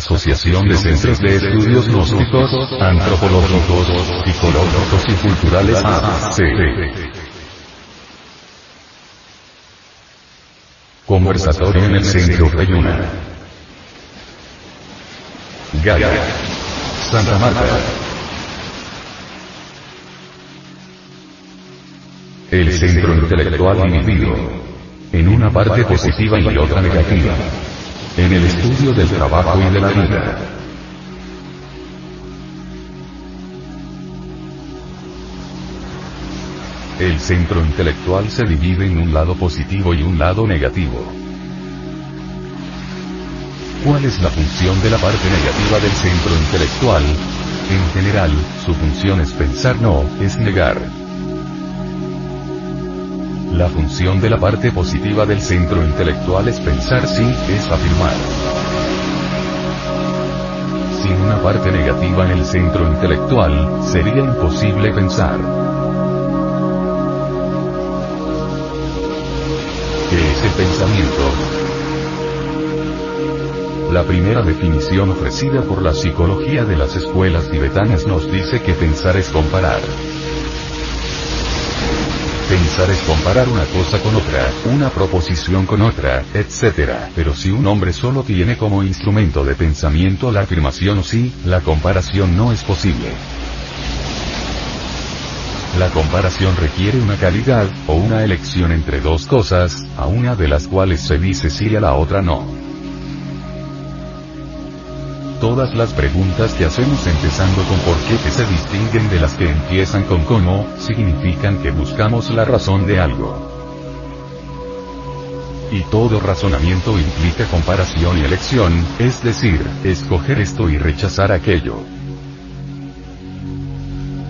Asociación de Centros de Estudios Gnósticos, Antropológicos, Psicológicos y Culturales AC. Conversatorio en el Centro Rayuna. Gaya. Santa Marta. El centro intelectual dividido. En una parte positiva y otra negativa en el estudio del trabajo y de la vida. El centro intelectual se divide en un lado positivo y un lado negativo. ¿Cuál es la función de la parte negativa del centro intelectual? En general, su función es pensar no, es negar. La función de la parte positiva del centro intelectual es pensar sí, es afirmar. Sin una parte negativa en el centro intelectual, sería imposible pensar. ¿Qué es el pensamiento? La primera definición ofrecida por la psicología de las escuelas tibetanas nos dice que pensar es comparar. Es comparar una cosa con otra, una proposición con otra, etc. Pero si un hombre solo tiene como instrumento de pensamiento la afirmación o sí, la comparación no es posible. La comparación requiere una calidad, o una elección entre dos cosas, a una de las cuales se dice sí y a la otra no. Todas las preguntas que hacemos empezando con por qué que se distinguen de las que empiezan con cómo, significan que buscamos la razón de algo. Y todo razonamiento implica comparación y elección, es decir, escoger esto y rechazar aquello.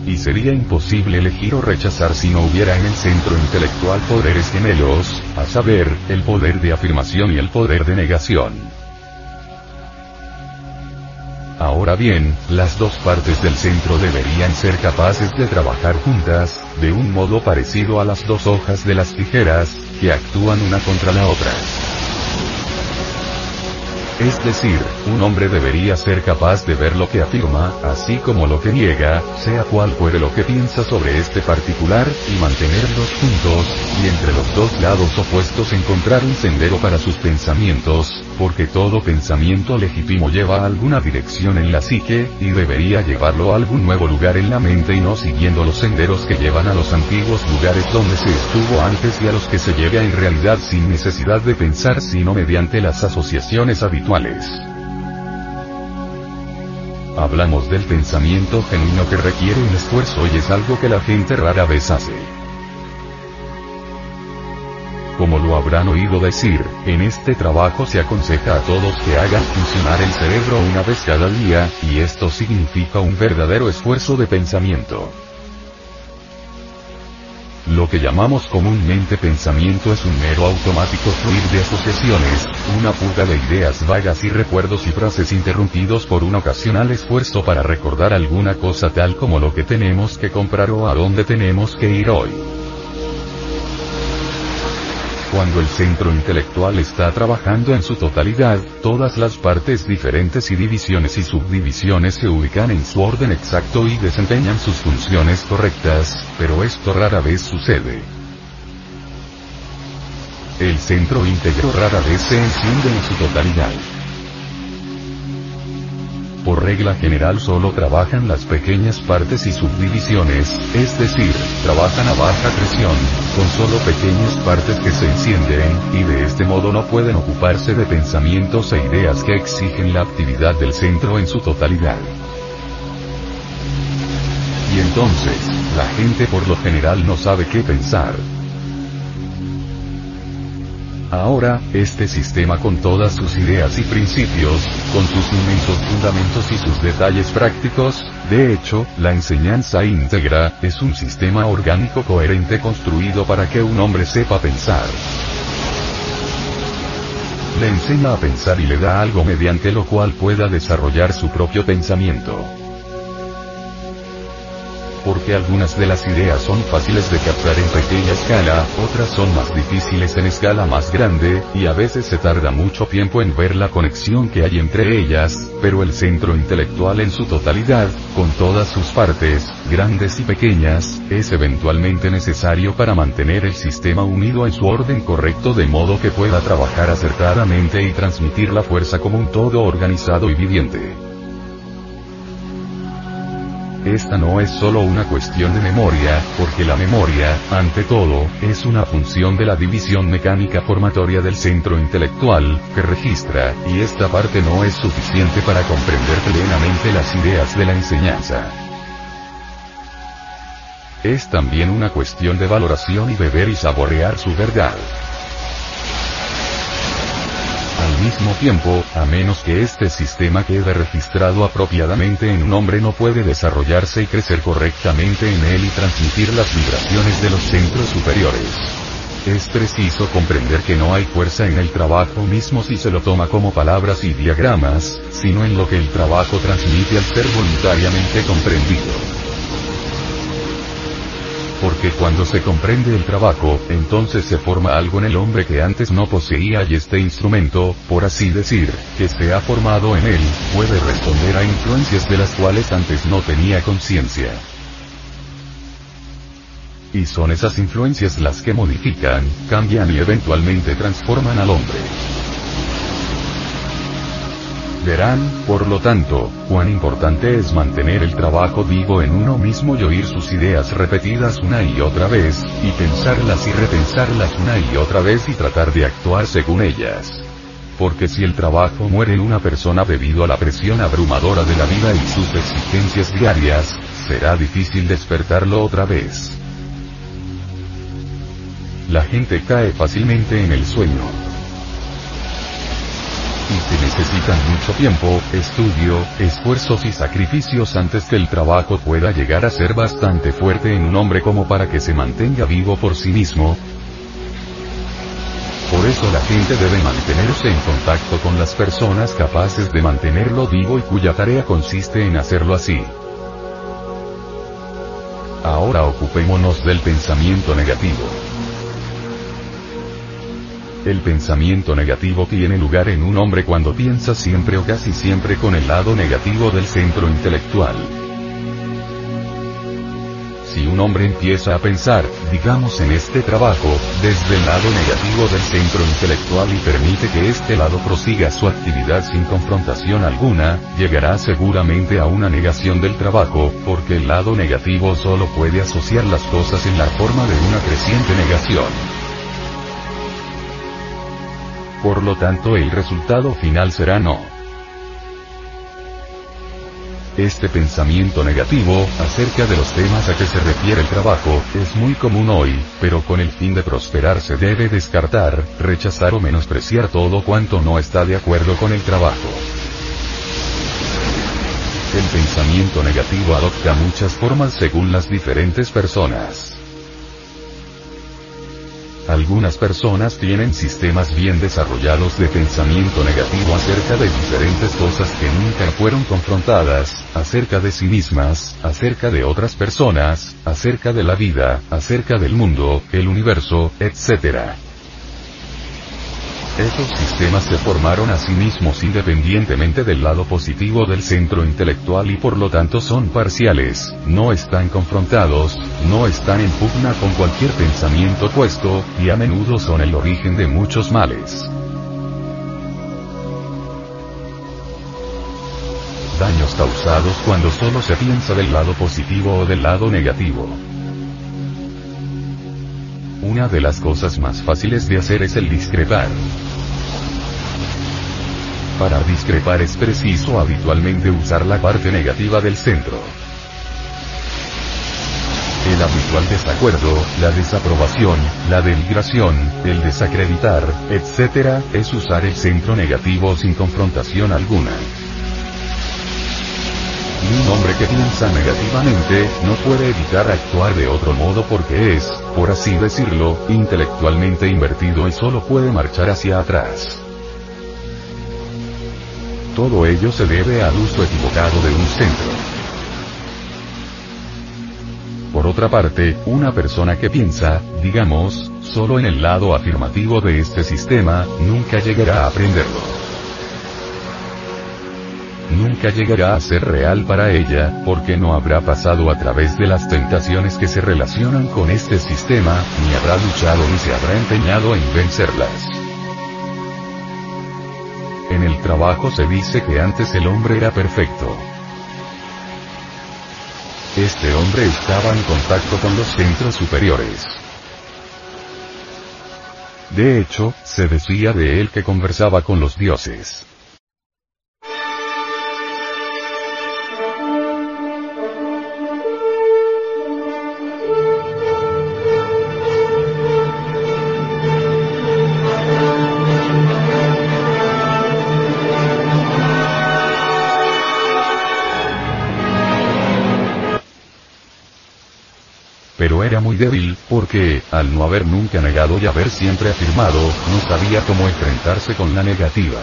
Y sería imposible elegir o rechazar si no hubiera en el centro intelectual poderes gemelos, a saber, el poder de afirmación y el poder de negación. Ahora bien, las dos partes del centro deberían ser capaces de trabajar juntas, de un modo parecido a las dos hojas de las tijeras, que actúan una contra la otra. Es decir, un hombre debería ser capaz de ver lo que afirma, así como lo que niega, sea cual fuere lo que piensa sobre este particular, y mantenerlos juntos, y entre los dos lados opuestos encontrar un sendero para sus pensamientos, porque todo pensamiento legítimo lleva a alguna dirección en la psique, y debería llevarlo a algún nuevo lugar en la mente y no siguiendo los senderos que llevan a los antiguos lugares donde se estuvo antes y a los que se lleve en realidad sin necesidad de pensar sino mediante las asociaciones habituales Hablamos del pensamiento genuino que requiere un esfuerzo y es algo que la gente rara vez hace. Como lo habrán oído decir, en este trabajo se aconseja a todos que hagan funcionar el cerebro una vez cada día, y esto significa un verdadero esfuerzo de pensamiento. Lo que llamamos comúnmente pensamiento es un mero automático fluir de asociaciones, una fuga de ideas vagas y recuerdos y frases interrumpidos por un ocasional esfuerzo para recordar alguna cosa tal como lo que tenemos que comprar o a dónde tenemos que ir hoy. Cuando el centro intelectual está trabajando en su totalidad, todas las partes diferentes y divisiones y subdivisiones se ubican en su orden exacto y desempeñan sus funciones correctas, pero esto rara vez sucede. El centro íntegro rara vez se enciende en su totalidad. Por regla general solo trabajan las pequeñas partes y subdivisiones, es decir, trabajan a baja presión, con solo pequeñas partes que se encienden, y de este modo no pueden ocuparse de pensamientos e ideas que exigen la actividad del centro en su totalidad. Y entonces, la gente por lo general no sabe qué pensar, Ahora, este sistema con todas sus ideas y principios, con sus inmensos fundamentos y sus detalles prácticos, de hecho, la enseñanza íntegra, es un sistema orgánico coherente construido para que un hombre sepa pensar. Le enseña a pensar y le da algo mediante lo cual pueda desarrollar su propio pensamiento porque algunas de las ideas son fáciles de captar en pequeña escala, otras son más difíciles en escala más grande, y a veces se tarda mucho tiempo en ver la conexión que hay entre ellas, pero el centro intelectual en su totalidad, con todas sus partes, grandes y pequeñas, es eventualmente necesario para mantener el sistema unido en su orden correcto de modo que pueda trabajar acertadamente y transmitir la fuerza como un todo organizado y viviente. Esta no es solo una cuestión de memoria, porque la memoria, ante todo, es una función de la división mecánica formatoria del centro intelectual, que registra, y esta parte no es suficiente para comprender plenamente las ideas de la enseñanza. Es también una cuestión de valoración y beber y saborear su verdad mismo tiempo, a menos que este sistema quede registrado apropiadamente en un hombre no puede desarrollarse y crecer correctamente en él y transmitir las vibraciones de los centros superiores. Es preciso comprender que no hay fuerza en el trabajo mismo si se lo toma como palabras y diagramas, sino en lo que el trabajo transmite al ser voluntariamente comprendido porque cuando se comprende el trabajo, entonces se forma algo en el hombre que antes no poseía y este instrumento, por así decir, que se ha formado en él, puede responder a influencias de las cuales antes no tenía conciencia. Y son esas influencias las que modifican, cambian y eventualmente transforman al hombre. Verán, por lo tanto, cuán importante es mantener el trabajo vivo en uno mismo y oír sus ideas repetidas una y otra vez, y pensarlas y repensarlas una y otra vez y tratar de actuar según ellas. Porque si el trabajo muere en una persona debido a la presión abrumadora de la vida y sus exigencias diarias, será difícil despertarlo otra vez. La gente cae fácilmente en el sueño y se necesitan mucho tiempo, estudio, esfuerzos y sacrificios antes que el trabajo pueda llegar a ser bastante fuerte en un hombre como para que se mantenga vivo por sí mismo. Por eso la gente debe mantenerse en contacto con las personas capaces de mantenerlo vivo y cuya tarea consiste en hacerlo así. Ahora ocupémonos del pensamiento negativo. El pensamiento negativo tiene lugar en un hombre cuando piensa siempre o casi siempre con el lado negativo del centro intelectual. Si un hombre empieza a pensar, digamos en este trabajo, desde el lado negativo del centro intelectual y permite que este lado prosiga su actividad sin confrontación alguna, llegará seguramente a una negación del trabajo, porque el lado negativo solo puede asociar las cosas en la forma de una creciente negación. Por lo tanto el resultado final será no. Este pensamiento negativo, acerca de los temas a que se refiere el trabajo, es muy común hoy, pero con el fin de prosperar se debe descartar, rechazar o menospreciar todo cuanto no está de acuerdo con el trabajo. El pensamiento negativo adopta muchas formas según las diferentes personas. Algunas personas tienen sistemas bien desarrollados de pensamiento negativo acerca de diferentes cosas que nunca fueron confrontadas, acerca de sí mismas, acerca de otras personas, acerca de la vida, acerca del mundo, el universo, etc. Esos sistemas se formaron a sí mismos independientemente del lado positivo del centro intelectual y por lo tanto son parciales, no están confrontados, no están en pugna con cualquier pensamiento opuesto, y a menudo son el origen de muchos males. Daños causados cuando solo se piensa del lado positivo o del lado negativo. Una de las cosas más fáciles de hacer es el discrepar. Para discrepar es preciso habitualmente usar la parte negativa del centro. El habitual desacuerdo, la desaprobación, la denigración, el desacreditar, etc., es usar el centro negativo sin confrontación alguna. Y un hombre que piensa negativamente, no puede evitar actuar de otro modo porque es, por así decirlo, intelectualmente invertido y solo puede marchar hacia atrás. Todo ello se debe al uso equivocado de un centro. Por otra parte, una persona que piensa, digamos, solo en el lado afirmativo de este sistema, nunca llegará a aprenderlo. Nunca llegará a ser real para ella, porque no habrá pasado a través de las tentaciones que se relacionan con este sistema, ni habrá luchado ni se habrá empeñado en vencerlas. En el trabajo se dice que antes el hombre era perfecto. Este hombre estaba en contacto con los centros superiores. De hecho, se decía de él que conversaba con los dioses. Era muy débil, porque, al no haber nunca negado y haber siempre afirmado, no sabía cómo enfrentarse con la negativa.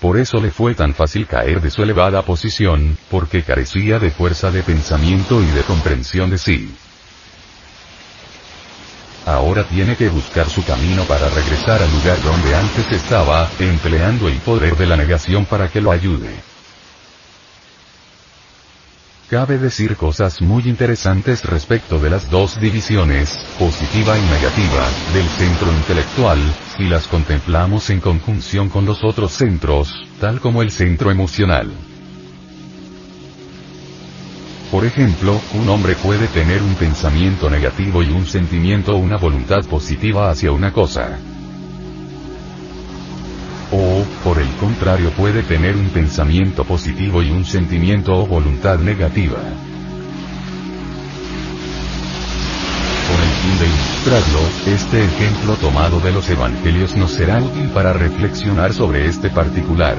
Por eso le fue tan fácil caer de su elevada posición, porque carecía de fuerza de pensamiento y de comprensión de sí. Ahora tiene que buscar su camino para regresar al lugar donde antes estaba, empleando el poder de la negación para que lo ayude. Cabe decir cosas muy interesantes respecto de las dos divisiones, positiva y negativa, del centro intelectual, si las contemplamos en conjunción con los otros centros, tal como el centro emocional. Por ejemplo, un hombre puede tener un pensamiento negativo y un sentimiento o una voluntad positiva hacia una cosa. O, por el contrario, puede tener un pensamiento positivo y un sentimiento o voluntad negativa. Con el fin de ilustrarlo, este ejemplo tomado de los evangelios nos será útil para reflexionar sobre este particular.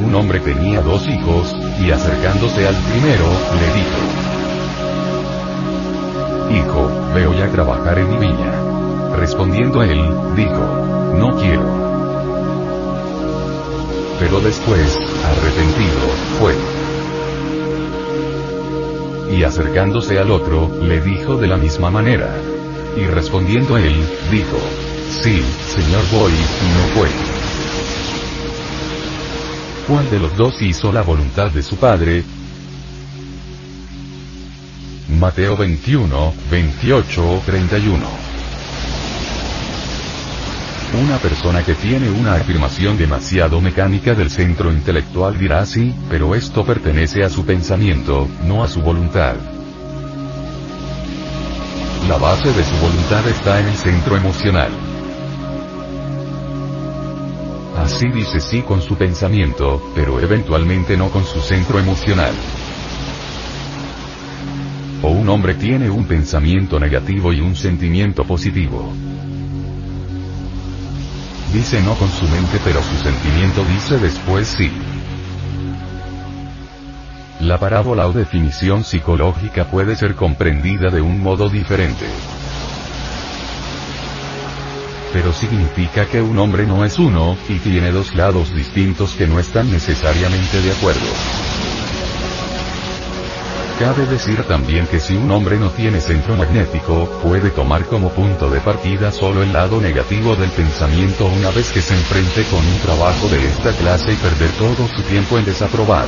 Un hombre tenía dos hijos, y acercándose al primero, le dijo, Hijo, veo ya trabajar en mi viña. Respondiendo él, dijo, no quiero. Pero después, arrepentido, fue. y acercándose al otro, le dijo de la misma manera. Y respondiendo él, dijo, Sí, señor voy, no fue. ¿Cuál de los dos hizo la voluntad de su padre? Mateo 21, 28, 31. Una persona que tiene una afirmación demasiado mecánica del centro intelectual dirá sí, pero esto pertenece a su pensamiento, no a su voluntad. La base de su voluntad está en el centro emocional. Así dice sí con su pensamiento, pero eventualmente no con su centro emocional. O un hombre tiene un pensamiento negativo y un sentimiento positivo. Dice no con su mente pero su sentimiento dice después sí. La parábola o definición psicológica puede ser comprendida de un modo diferente pero significa que un hombre no es uno, y tiene dos lados distintos que no están necesariamente de acuerdo. Cabe decir también que si un hombre no tiene centro magnético, puede tomar como punto de partida solo el lado negativo del pensamiento una vez que se enfrente con un trabajo de esta clase y perder todo su tiempo en desaprobar.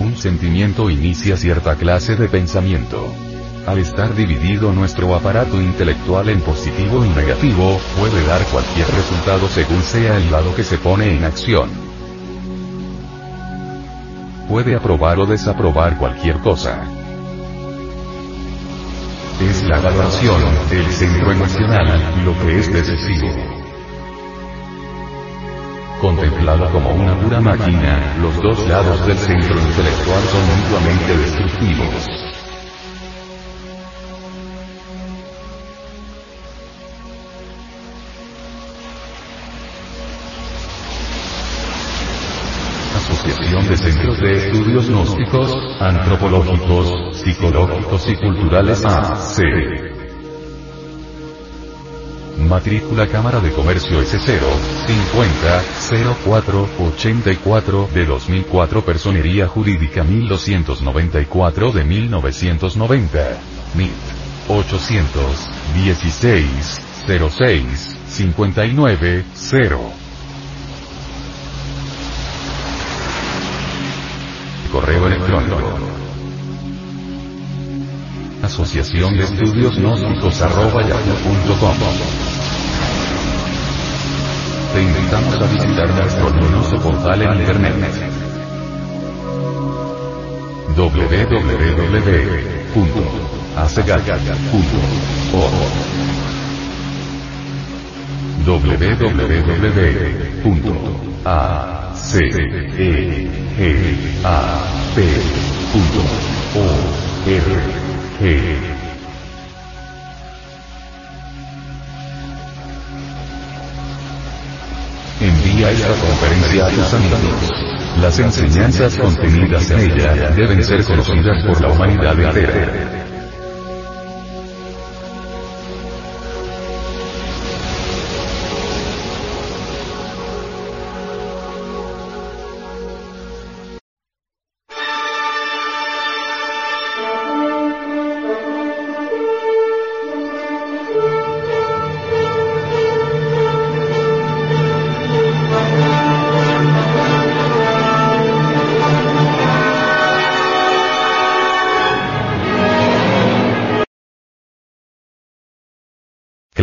Un sentimiento inicia cierta clase de pensamiento. Al estar dividido nuestro aparato intelectual en positivo y negativo, puede dar cualquier resultado según sea el lado que se pone en acción. Puede aprobar o desaprobar cualquier cosa. Es la valoración, el centro emocional, lo que es decisivo. Contemplado como una pura máquina, los dos lados del centro intelectual son mutuamente destructivos. De Estudios Gnósticos, Antropológicos, Psicológicos y Culturales AC. Matrícula Cámara de Comercio S0, 50, 04, 84 de 2004 Personería Jurídica 1294 de 1990. MIT. 816, 06, 59, 0. Correo electrónico. Asociación de Estudios Gnósticos arroba yahoo.com. Te invitamos a visitar nuestro luminoso portal en internet www.acegal.org C E G A P O R G Envía esta conferencia a tus amigos. Las enseñanzas contenidas en ella deben ser conocidas por la humanidad entera.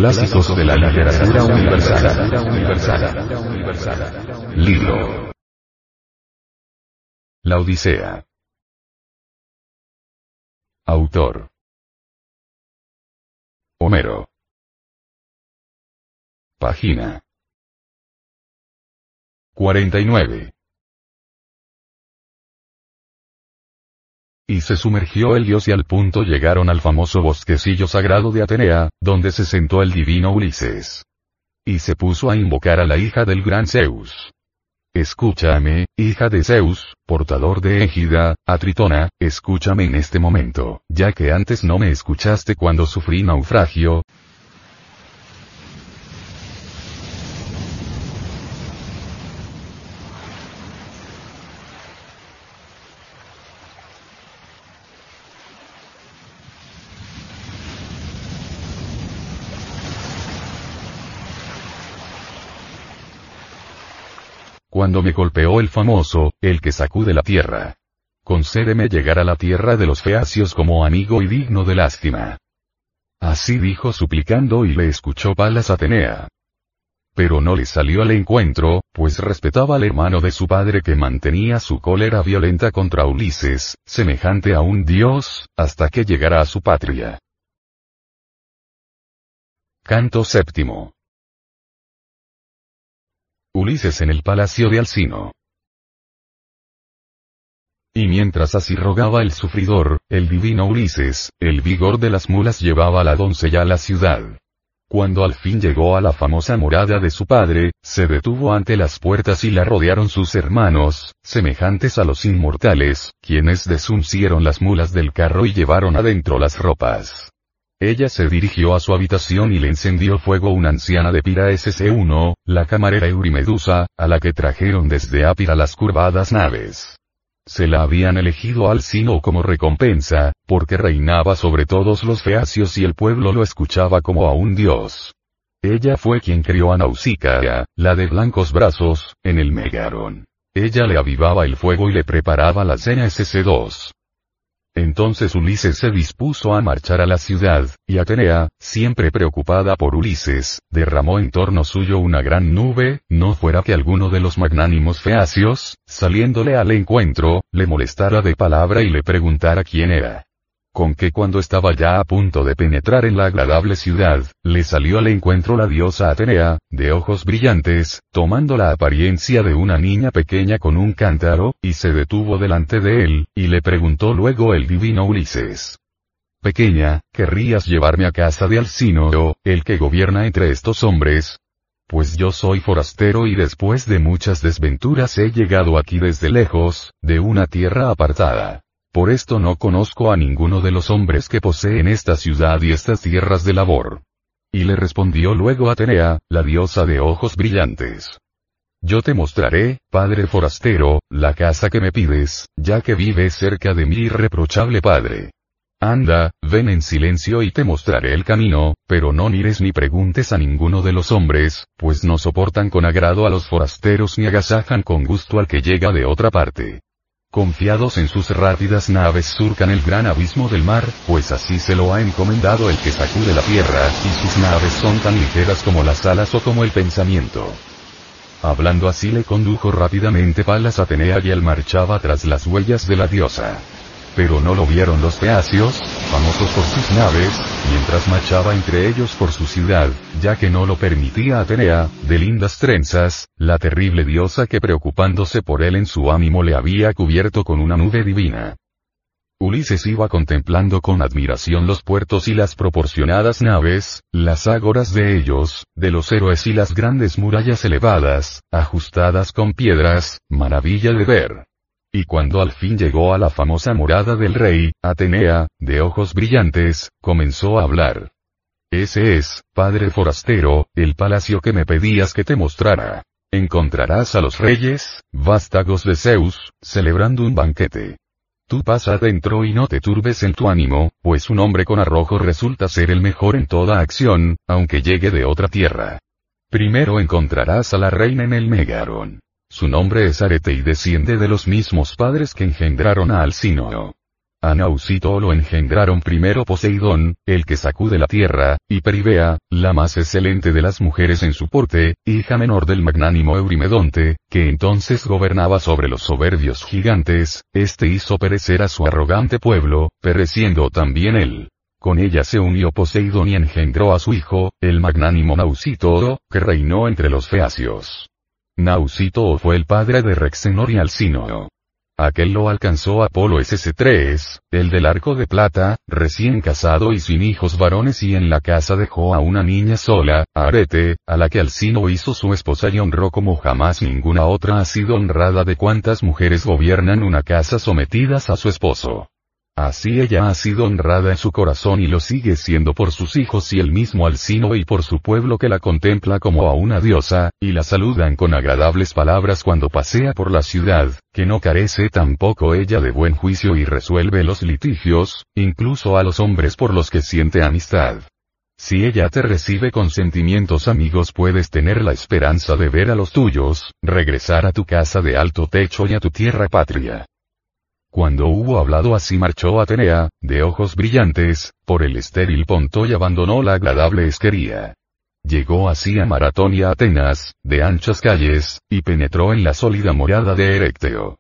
Clásicos de la literatura universal. Libro. La Odisea. Autor. Homero. Página. 49. Y se sumergió el dios y al punto llegaron al famoso bosquecillo sagrado de Atenea, donde se sentó el divino Ulises. Y se puso a invocar a la hija del gran Zeus. Escúchame, hija de Zeus, portador de égida, a Tritona, escúchame en este momento, ya que antes no me escuchaste cuando sufrí naufragio, Cuando me golpeó el famoso, el que sacude la tierra. Concédeme llegar a la tierra de los feacios como amigo y digno de lástima. Así dijo suplicando y le escuchó Palas Atenea. Pero no le salió al encuentro, pues respetaba al hermano de su padre que mantenía su cólera violenta contra Ulises, semejante a un dios, hasta que llegara a su patria. Canto séptimo. Ulises en el palacio de Alcino. Y mientras así rogaba el sufridor, el divino Ulises, el vigor de las mulas llevaba a la doncella a la ciudad. Cuando al fin llegó a la famosa morada de su padre, se detuvo ante las puertas y la rodearon sus hermanos, semejantes a los inmortales, quienes desuncieron las mulas del carro y llevaron adentro las ropas. Ella se dirigió a su habitación y le encendió fuego una anciana de Pira SC1, la camarera Eurimedusa, a la que trajeron desde Apira las curvadas naves. Se la habían elegido al sino como recompensa, porque reinaba sobre todos los feacios y el pueblo lo escuchaba como a un dios. Ella fue quien crió a Nausicaa, la de blancos brazos, en el Megaron. Ella le avivaba el fuego y le preparaba la cena SC2. Entonces Ulises se dispuso a marchar a la ciudad, y Atenea, siempre preocupada por Ulises, derramó en torno suyo una gran nube, no fuera que alguno de los magnánimos feacios, saliéndole al encuentro, le molestara de palabra y le preguntara quién era con que cuando estaba ya a punto de penetrar en la agradable ciudad, le salió al encuentro la diosa Atenea, de ojos brillantes, tomando la apariencia de una niña pequeña con un cántaro, y se detuvo delante de él, y le preguntó luego el divino Ulises. Pequeña, ¿querrías llevarme a casa de Alcino, el que gobierna entre estos hombres? Pues yo soy forastero y después de muchas desventuras he llegado aquí desde lejos, de una tierra apartada. Por esto no conozco a ninguno de los hombres que poseen esta ciudad y estas tierras de labor. Y le respondió luego Atenea, la diosa de ojos brillantes. Yo te mostraré, padre forastero, la casa que me pides, ya que vives cerca de mi irreprochable padre. Anda, ven en silencio y te mostraré el camino, pero no mires ni preguntes a ninguno de los hombres, pues no soportan con agrado a los forasteros ni agasajan con gusto al que llega de otra parte. Confiados en sus rápidas naves surcan el gran abismo del mar, pues así se lo ha encomendado el que sacude la tierra, y sus naves son tan ligeras como las alas o como el pensamiento. Hablando así le condujo rápidamente Palas Atenea y él marchaba tras las huellas de la diosa pero no lo vieron los feacios, famosos por sus naves, mientras marchaba entre ellos por su ciudad, ya que no lo permitía Atenea, de lindas trenzas, la terrible diosa que preocupándose por él en su ánimo le había cubierto con una nube divina. Ulises iba contemplando con admiración los puertos y las proporcionadas naves, las ágoras de ellos, de los héroes y las grandes murallas elevadas, ajustadas con piedras, maravilla de ver. Y cuando al fin llegó a la famosa morada del rey, Atenea, de ojos brillantes, comenzó a hablar. Ese es, padre forastero, el palacio que me pedías que te mostrara. Encontrarás a los reyes, vástagos de Zeus, celebrando un banquete. Tú pasa adentro y no te turbes en tu ánimo, pues un hombre con arrojo resulta ser el mejor en toda acción, aunque llegue de otra tierra. Primero encontrarás a la reina en el Megaron. Su nombre es Arete y desciende de los mismos padres que engendraron a Alcino. A Nausito lo engendraron primero Poseidón, el que sacude la tierra, y Peribea, la más excelente de las mujeres en su porte, hija menor del magnánimo Eurimedonte, que entonces gobernaba sobre los soberbios gigantes, este hizo perecer a su arrogante pueblo, pereciendo también él. Con ella se unió Poseidón y engendró a su hijo, el magnánimo Nausito, que reinó entre los feacios. Nausito fue el padre de Rexenor y Alcino. Aquel lo alcanzó Apolo SC3, el del arco de plata, recién casado y sin hijos varones y en la casa dejó a una niña sola, Arete, a la que Alcino hizo su esposa y honró como jamás ninguna otra ha sido honrada de cuantas mujeres gobiernan una casa sometidas a su esposo. Así ella ha sido honrada en su corazón y lo sigue siendo por sus hijos y el mismo Alcino y por su pueblo que la contempla como a una diosa, y la saludan con agradables palabras cuando pasea por la ciudad, que no carece tampoco ella de buen juicio y resuelve los litigios, incluso a los hombres por los que siente amistad. Si ella te recibe con sentimientos amigos puedes tener la esperanza de ver a los tuyos, regresar a tu casa de alto techo y a tu tierra patria. Cuando hubo hablado así marchó Atenea, de ojos brillantes, por el estéril ponto y abandonó la agradable esquería. Llegó así a Maratón y a Atenas, de anchas calles, y penetró en la sólida morada de Erecteo.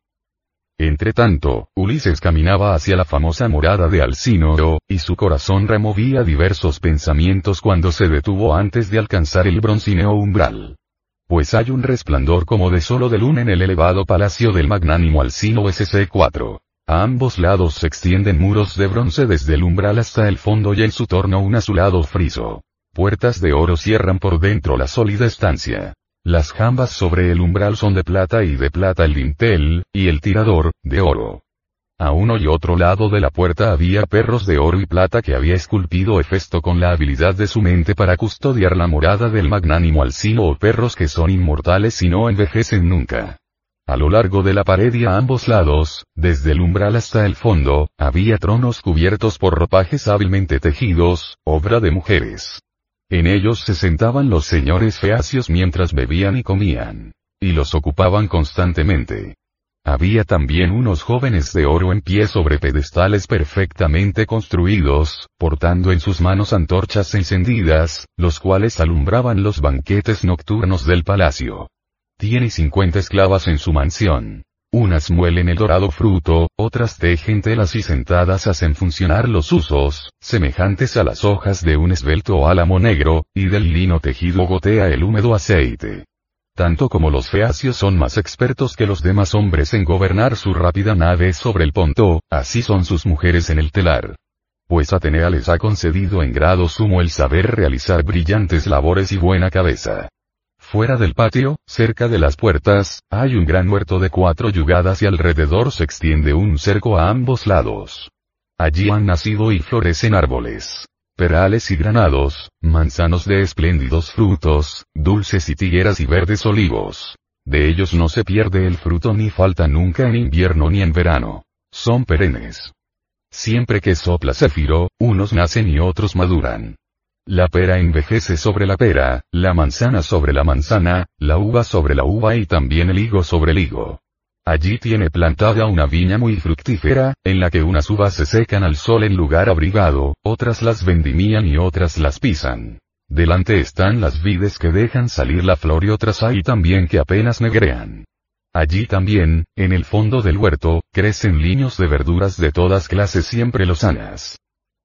Entre tanto, Ulises caminaba hacia la famosa morada de Alcínoro, y su corazón removía diversos pensamientos cuando se detuvo antes de alcanzar el broncíneo umbral. Pues hay un resplandor como de solo de luna en el elevado palacio del magnánimo Alcino SC4. A ambos lados se extienden muros de bronce desde el umbral hasta el fondo y en su torno un azulado friso. Puertas de oro cierran por dentro la sólida estancia. Las jambas sobre el umbral son de plata y de plata el dintel, y el tirador, de oro. A uno y otro lado de la puerta había perros de oro y plata que había esculpido Hefesto con la habilidad de su mente para custodiar la morada del magnánimo Alcino o perros que son inmortales y no envejecen nunca. A lo largo de la pared y a ambos lados, desde el umbral hasta el fondo, había tronos cubiertos por ropajes hábilmente tejidos, obra de mujeres. En ellos se sentaban los señores feacios mientras bebían y comían. Y los ocupaban constantemente. Había también unos jóvenes de oro en pie sobre pedestales perfectamente construidos, portando en sus manos antorchas encendidas, los cuales alumbraban los banquetes nocturnos del palacio. Tiene cincuenta esclavas en su mansión. Unas muelen el dorado fruto, otras tejen telas y sentadas hacen funcionar los usos, semejantes a las hojas de un esbelto álamo negro, y del lino tejido gotea el húmedo aceite. Tanto como los feacios son más expertos que los demás hombres en gobernar su rápida nave sobre el ponto, así son sus mujeres en el telar. Pues Atenea les ha concedido en grado sumo el saber realizar brillantes labores y buena cabeza. Fuera del patio, cerca de las puertas, hay un gran huerto de cuatro yugadas y alrededor se extiende un cerco a ambos lados. Allí han nacido y florecen árboles. Perales y granados, manzanos de espléndidos frutos, dulces y tigueras y verdes olivos. De ellos no se pierde el fruto ni falta nunca en invierno ni en verano. Son perennes. Siempre que sopla Céfiro, unos nacen y otros maduran. La pera envejece sobre la pera, la manzana sobre la manzana, la uva sobre la uva y también el higo sobre el higo. Allí tiene plantada una viña muy fructífera, en la que unas uvas se secan al sol en lugar abrigado, otras las vendimían y otras las pisan. Delante están las vides que dejan salir la flor y otras hay también que apenas negrean. Allí también, en el fondo del huerto, crecen liños de verduras de todas clases siempre lozanas.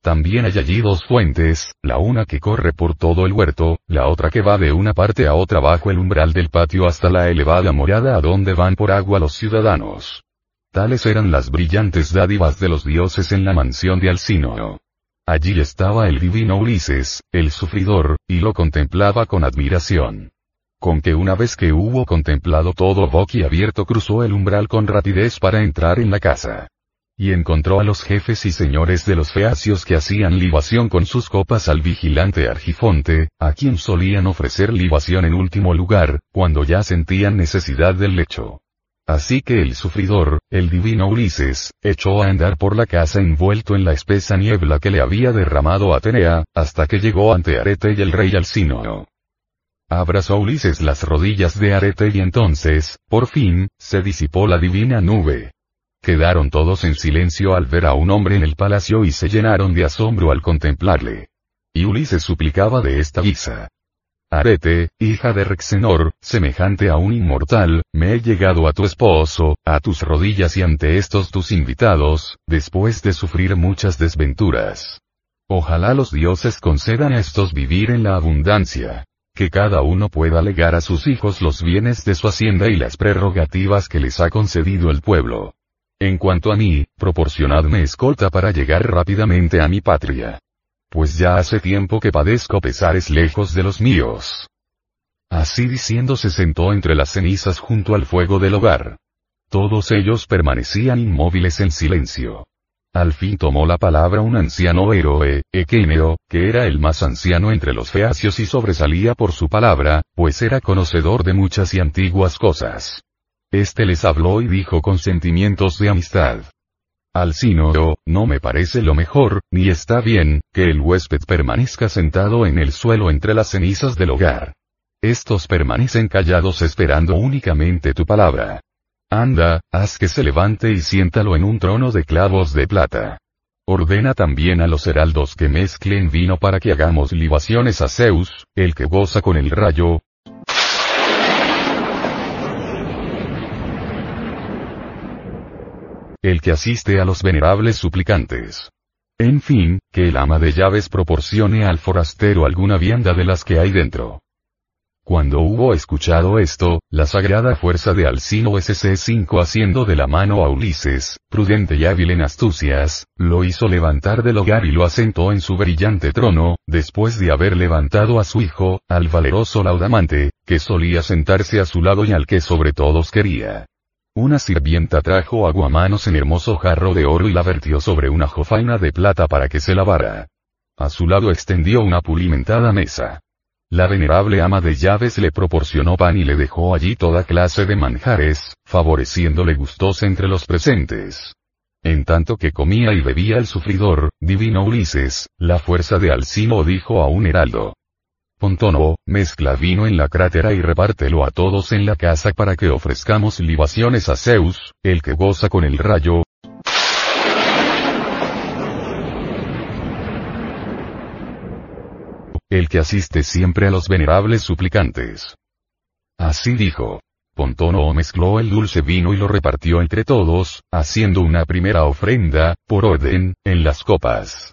También hay allí dos fuentes, la una que corre por todo el huerto, la otra que va de una parte a otra bajo el umbral del patio hasta la elevada morada a donde van por agua los ciudadanos. Tales eran las brillantes dádivas de los dioses en la mansión de Alcino. Allí estaba el divino Ulises, el sufridor, y lo contemplaba con admiración. Con que una vez que hubo contemplado todo abierto cruzó el umbral con rapidez para entrar en la casa y encontró a los jefes y señores de los feacios que hacían libación con sus copas al vigilante Argifonte, a quien solían ofrecer libación en último lugar, cuando ya sentían necesidad del lecho. Así que el sufridor, el divino Ulises, echó a andar por la casa envuelto en la espesa niebla que le había derramado Atenea, hasta que llegó ante Arete y el rey Alcino. Abrazó Ulises las rodillas de Arete y entonces, por fin, se disipó la divina nube. Quedaron todos en silencio al ver a un hombre en el palacio y se llenaron de asombro al contemplarle. Y Ulises suplicaba de esta guisa. Arete, hija de Rexenor, semejante a un inmortal, me he llegado a tu esposo, a tus rodillas y ante estos tus invitados, después de sufrir muchas desventuras. Ojalá los dioses concedan a estos vivir en la abundancia. Que cada uno pueda legar a sus hijos los bienes de su hacienda y las prerrogativas que les ha concedido el pueblo. En cuanto a mí, proporcionadme escolta para llegar rápidamente a mi patria. Pues ya hace tiempo que padezco pesares lejos de los míos. Así diciendo se sentó entre las cenizas junto al fuego del hogar. Todos ellos permanecían inmóviles en silencio. Al fin tomó la palabra un anciano héroe, Equeneo, que era el más anciano entre los feacios y sobresalía por su palabra, pues era conocedor de muchas y antiguas cosas. Este les habló y dijo con sentimientos de amistad. Alcino, no me parece lo mejor, ni está bien, que el huésped permanezca sentado en el suelo entre las cenizas del hogar. Estos permanecen callados esperando únicamente tu palabra. Anda, haz que se levante y siéntalo en un trono de clavos de plata. Ordena también a los heraldos que mezclen vino para que hagamos libaciones a Zeus, el que goza con el rayo, el que asiste a los venerables suplicantes. En fin, que el ama de llaves proporcione al forastero alguna vianda de las que hay dentro. Cuando hubo escuchado esto, la sagrada fuerza de Alcino SC5 haciendo de la mano a Ulises, prudente y hábil en astucias, lo hizo levantar del hogar y lo asentó en su brillante trono, después de haber levantado a su hijo, al valeroso Laudamante, que solía sentarse a su lado y al que sobre todos quería. Una sirvienta trajo aguamanos en hermoso jarro de oro y la vertió sobre una jofaina de plata para que se lavara. A su lado extendió una pulimentada mesa. La venerable ama de llaves le proporcionó pan y le dejó allí toda clase de manjares, favoreciéndole gustosa entre los presentes. En tanto que comía y bebía el sufridor, divino Ulises, la fuerza de Alcino dijo a un heraldo. Pontono, mezcla vino en la crátera y repártelo a todos en la casa para que ofrezcamos libaciones a Zeus, el que goza con el rayo. El que asiste siempre a los venerables suplicantes. Así dijo. Pontono mezcló el dulce vino y lo repartió entre todos, haciendo una primera ofrenda, por orden, en las copas.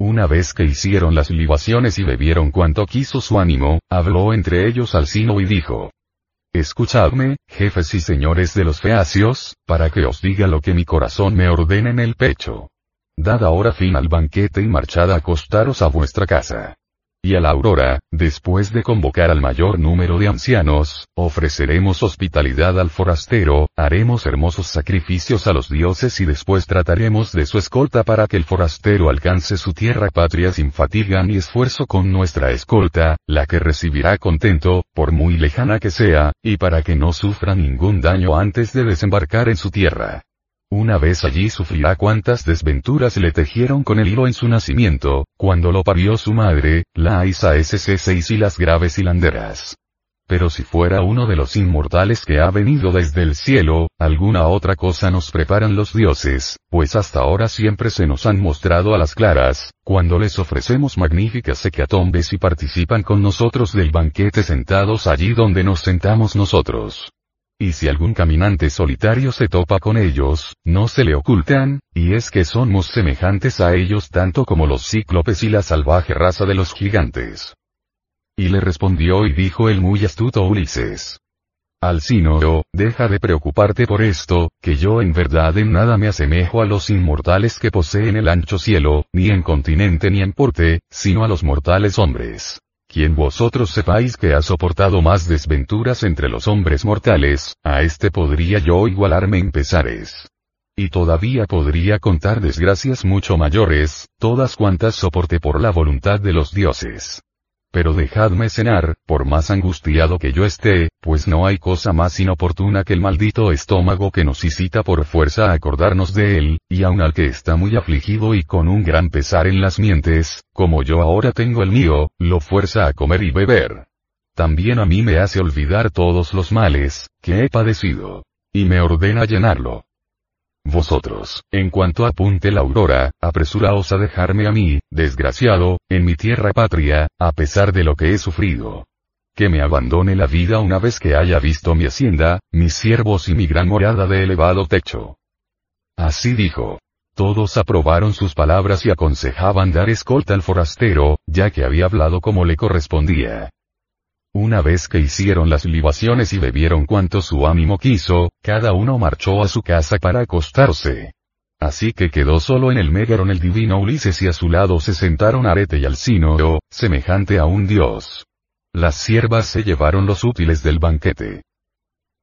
Una vez que hicieron las libaciones y bebieron cuanto quiso su ánimo, habló entre ellos Alcino y dijo. Escuchadme, jefes y señores de los feacios, para que os diga lo que mi corazón me ordena en el pecho. Dad ahora fin al banquete y marchad a acostaros a vuestra casa. Y a la aurora, después de convocar al mayor número de ancianos, ofreceremos hospitalidad al forastero, haremos hermosos sacrificios a los dioses y después trataremos de su escolta para que el forastero alcance su tierra patria sin fatiga ni esfuerzo con nuestra escolta, la que recibirá contento, por muy lejana que sea, y para que no sufra ningún daño antes de desembarcar en su tierra. Una vez allí sufrirá cuantas desventuras le tejieron con el hilo en su nacimiento, cuando lo parió su madre, la Isa SC6 y las graves hilanderas. Pero si fuera uno de los inmortales que ha venido desde el cielo, alguna otra cosa nos preparan los dioses, pues hasta ahora siempre se nos han mostrado a las claras, cuando les ofrecemos magníficas hecatombes y participan con nosotros del banquete sentados allí donde nos sentamos nosotros. Y si algún caminante solitario se topa con ellos, no se le ocultan, y es que somos semejantes a ellos tanto como los cíclopes y la salvaje raza de los gigantes. Y le respondió y dijo el muy astuto Ulises. Alcino, deja de preocuparte por esto, que yo en verdad en nada me asemejo a los inmortales que poseen el ancho cielo, ni en continente ni en porte, sino a los mortales hombres quien vosotros sepáis que ha soportado más desventuras entre los hombres mortales, a este podría yo igualarme en pesares. Y todavía podría contar desgracias mucho mayores, todas cuantas soporte por la voluntad de los dioses. Pero dejadme cenar, por más angustiado que yo esté, pues no hay cosa más inoportuna que el maldito estómago que nos incita por fuerza a acordarnos de él, y aun al que está muy afligido y con un gran pesar en las mientes, como yo ahora tengo el mío, lo fuerza a comer y beber. También a mí me hace olvidar todos los males, que he padecido. Y me ordena llenarlo. Vosotros, en cuanto apunte la aurora, apresuraos a dejarme a mí, desgraciado, en mi tierra patria, a pesar de lo que he sufrido. Que me abandone la vida una vez que haya visto mi hacienda, mis siervos y mi gran morada de elevado techo. Así dijo. Todos aprobaron sus palabras y aconsejaban dar escolta al forastero, ya que había hablado como le correspondía. Una vez que hicieron las libaciones y bebieron cuanto su ánimo quiso, cada uno marchó a su casa para acostarse. Así que quedó solo en el Mégaron el divino Ulises y a su lado se sentaron Arete y Alcino, semejante a un dios. Las siervas se llevaron los útiles del banquete.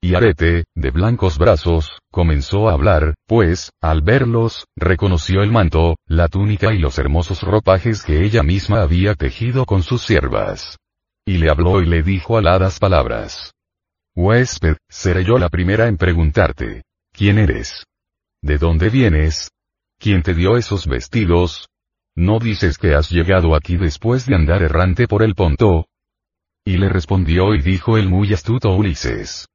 Y Arete, de blancos brazos, comenzó a hablar, pues, al verlos, reconoció el manto, la túnica y los hermosos ropajes que ella misma había tejido con sus siervas. Y le habló y le dijo aladas palabras. Huésped, seré yo la primera en preguntarte. ¿Quién eres? ¿De dónde vienes? ¿Quién te dio esos vestidos? ¿No dices que has llegado aquí después de andar errante por el Ponto? Y le respondió y dijo el muy astuto Ulises.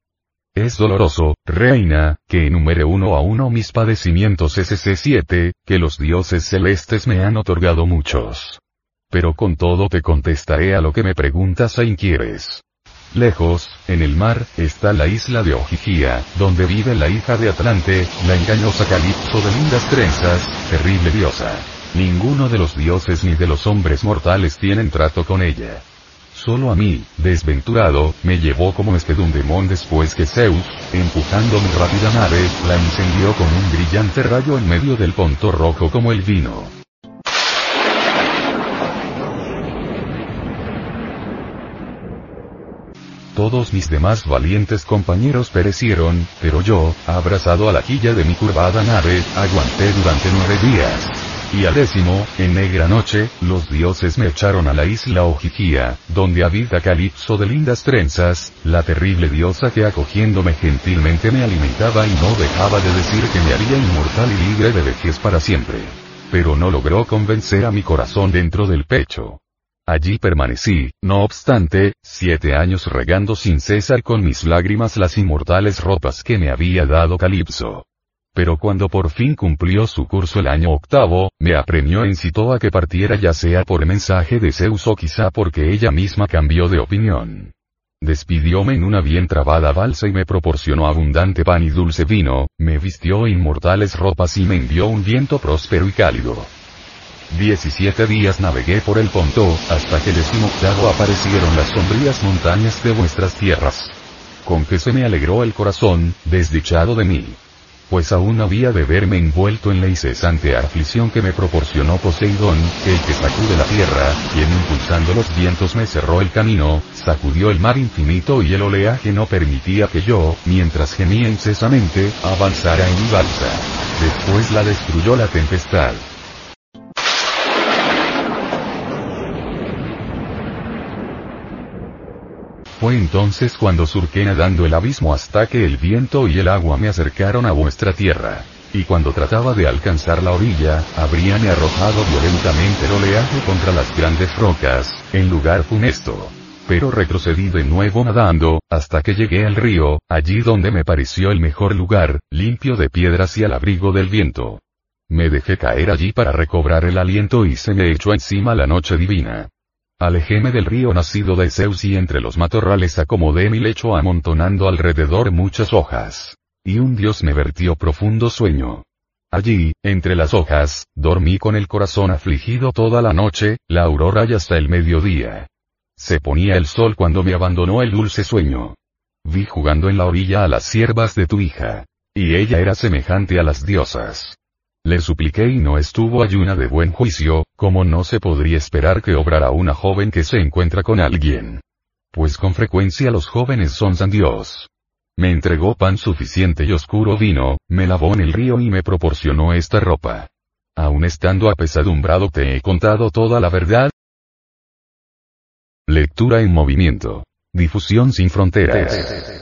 Es doloroso, reina, que enumere uno a uno mis padecimientos SC7, que los dioses celestes me han otorgado muchos. Pero con todo te contestaré a lo que me preguntas e inquieres. Lejos, en el mar, está la isla de Ojigia, donde vive la hija de Atlante, la engañosa Calipso de lindas trenzas, terrible diosa. Ninguno de los dioses ni de los hombres mortales tienen trato con ella. Solo a mí, desventurado, me llevó como este demon después que Zeus, empujando mi rápida nave, la incendió con un brillante rayo en medio del ponto rojo como el vino. Todos mis demás valientes compañeros perecieron, pero yo, abrazado a la quilla de mi curvada nave, aguanté durante nueve días. Y al décimo, en negra noche, los dioses me echaron a la isla Ojigia, donde habita Calipso de lindas trenzas, la terrible diosa que acogiéndome gentilmente me alimentaba y no dejaba de decir que me haría inmortal y libre de vejez para siempre. Pero no logró convencer a mi corazón dentro del pecho. Allí permanecí, no obstante, siete años regando sin cesar con mis lágrimas las inmortales ropas que me había dado Calipso. Pero cuando por fin cumplió su curso el año octavo, me apremió e incitó a que partiera ya sea por mensaje de Zeus o quizá porque ella misma cambió de opinión. Despidióme en una bien trabada balsa y me proporcionó abundante pan y dulce vino, me vistió inmortales ropas y me envió un viento próspero y cálido. Diecisiete días navegué por el Ponto, hasta que decimoctavo aparecieron las sombrías montañas de vuestras tierras. Con que se me alegró el corazón, desdichado de mí. Pues aún había de verme envuelto en la incesante aflicción que me proporcionó Poseidón, el que sacude la tierra, quien impulsando los vientos me cerró el camino, sacudió el mar infinito y el oleaje no permitía que yo, mientras gemía incesamente, avanzara en mi balsa. Después la destruyó la tempestad. Fue entonces cuando surqué nadando el abismo hasta que el viento y el agua me acercaron a vuestra tierra. Y cuando trataba de alcanzar la orilla, habríame arrojado violentamente el oleaje contra las grandes rocas, en lugar funesto. Pero retrocedí de nuevo nadando, hasta que llegué al río, allí donde me pareció el mejor lugar, limpio de piedras y al abrigo del viento. Me dejé caer allí para recobrar el aliento y se me echó encima la noche divina. Alejéme del río nacido de Zeus y entre los matorrales acomodé mi lecho amontonando alrededor muchas hojas. Y un dios me vertió profundo sueño. Allí, entre las hojas, dormí con el corazón afligido toda la noche, la aurora y hasta el mediodía. Se ponía el sol cuando me abandonó el dulce sueño. Vi jugando en la orilla a las siervas de tu hija. Y ella era semejante a las diosas. Le supliqué y no estuvo ayuna de buen juicio, como no se podría esperar que obrara una joven que se encuentra con alguien. Pues con frecuencia los jóvenes son san Dios. Me entregó pan suficiente y oscuro vino, me lavó en el río y me proporcionó esta ropa. Aun estando apesadumbrado te he contado toda la verdad. Lectura en movimiento. Difusión sin fronteras.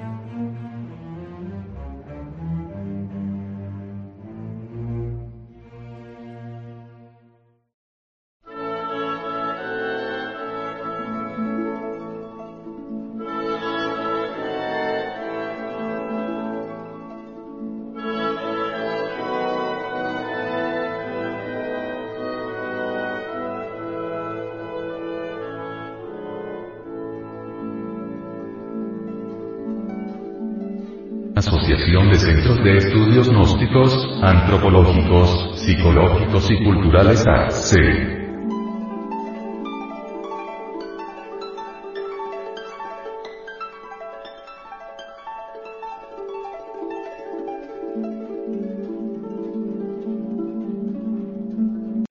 Psicológicos y Culturales AC.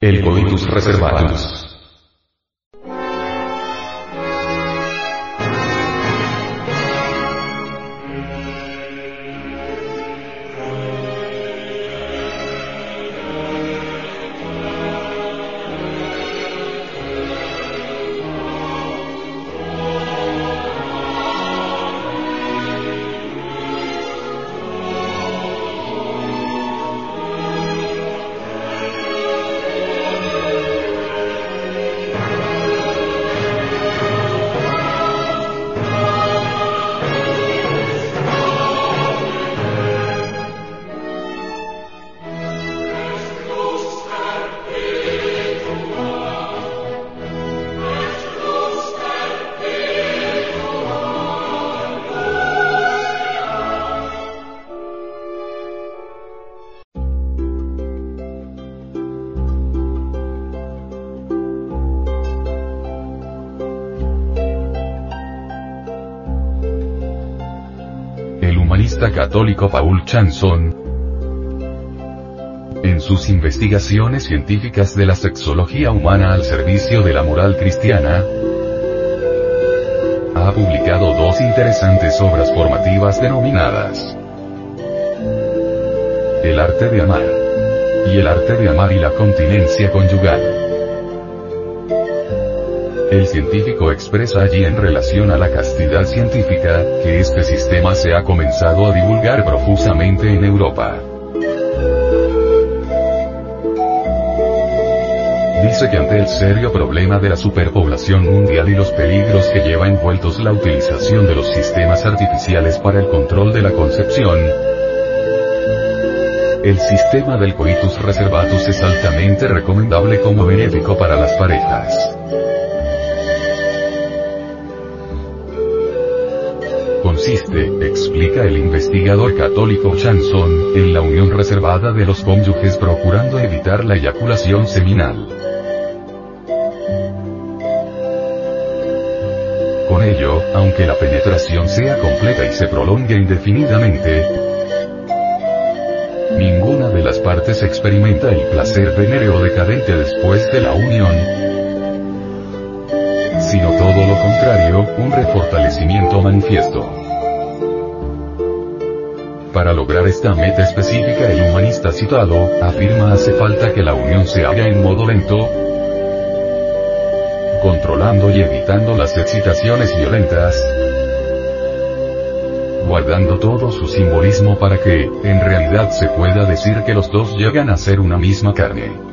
El Coitus Reservatus. Católico Paul Chanson, en sus investigaciones científicas de la sexología humana al servicio de la moral cristiana, ha publicado dos interesantes obras formativas denominadas El arte de amar y El arte de amar y la continencia conyugal. El científico expresa allí en relación a la castidad científica, que este sistema se ha comenzado a divulgar profusamente en Europa. Dice que ante el serio problema de la superpoblación mundial y los peligros que lleva envueltos la utilización de los sistemas artificiales para el control de la concepción, el sistema del coitus reservatus es altamente recomendable como benéfico para las parejas. Consiste, explica el investigador católico Chanson, en la unión reservada de los cónyuges procurando evitar la eyaculación seminal. Con ello, aunque la penetración sea completa y se prolongue indefinidamente, ninguna de las partes experimenta el placer venéreo decadente después de la unión, sino todo lo contrario, un refortalecimiento manifiesto. Para lograr esta meta específica el humanista citado, afirma hace falta que la unión se haga en modo lento, controlando y evitando las excitaciones violentas, guardando todo su simbolismo para que, en realidad se pueda decir que los dos llegan a ser una misma carne.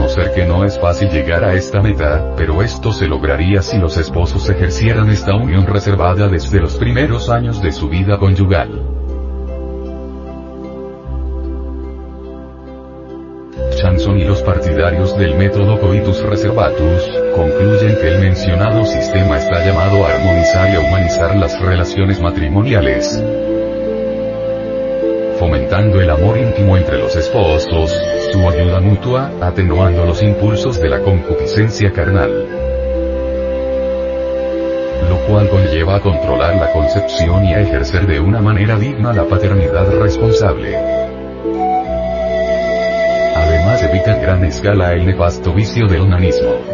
Reconocer que no es fácil llegar a esta meta, pero esto se lograría si los esposos ejercieran esta unión reservada desde los primeros años de su vida conyugal. Chanson y los partidarios del método coitus reservatus, concluyen que el mencionado sistema está llamado a armonizar y a humanizar las relaciones matrimoniales, fomentando el amor íntimo entre los esposos, su ayuda mutua, atenuando los impulsos de la concupiscencia carnal, lo cual conlleva a controlar la concepción y a ejercer de una manera digna la paternidad responsable evita en gran escala el nefasto vicio del onanismo.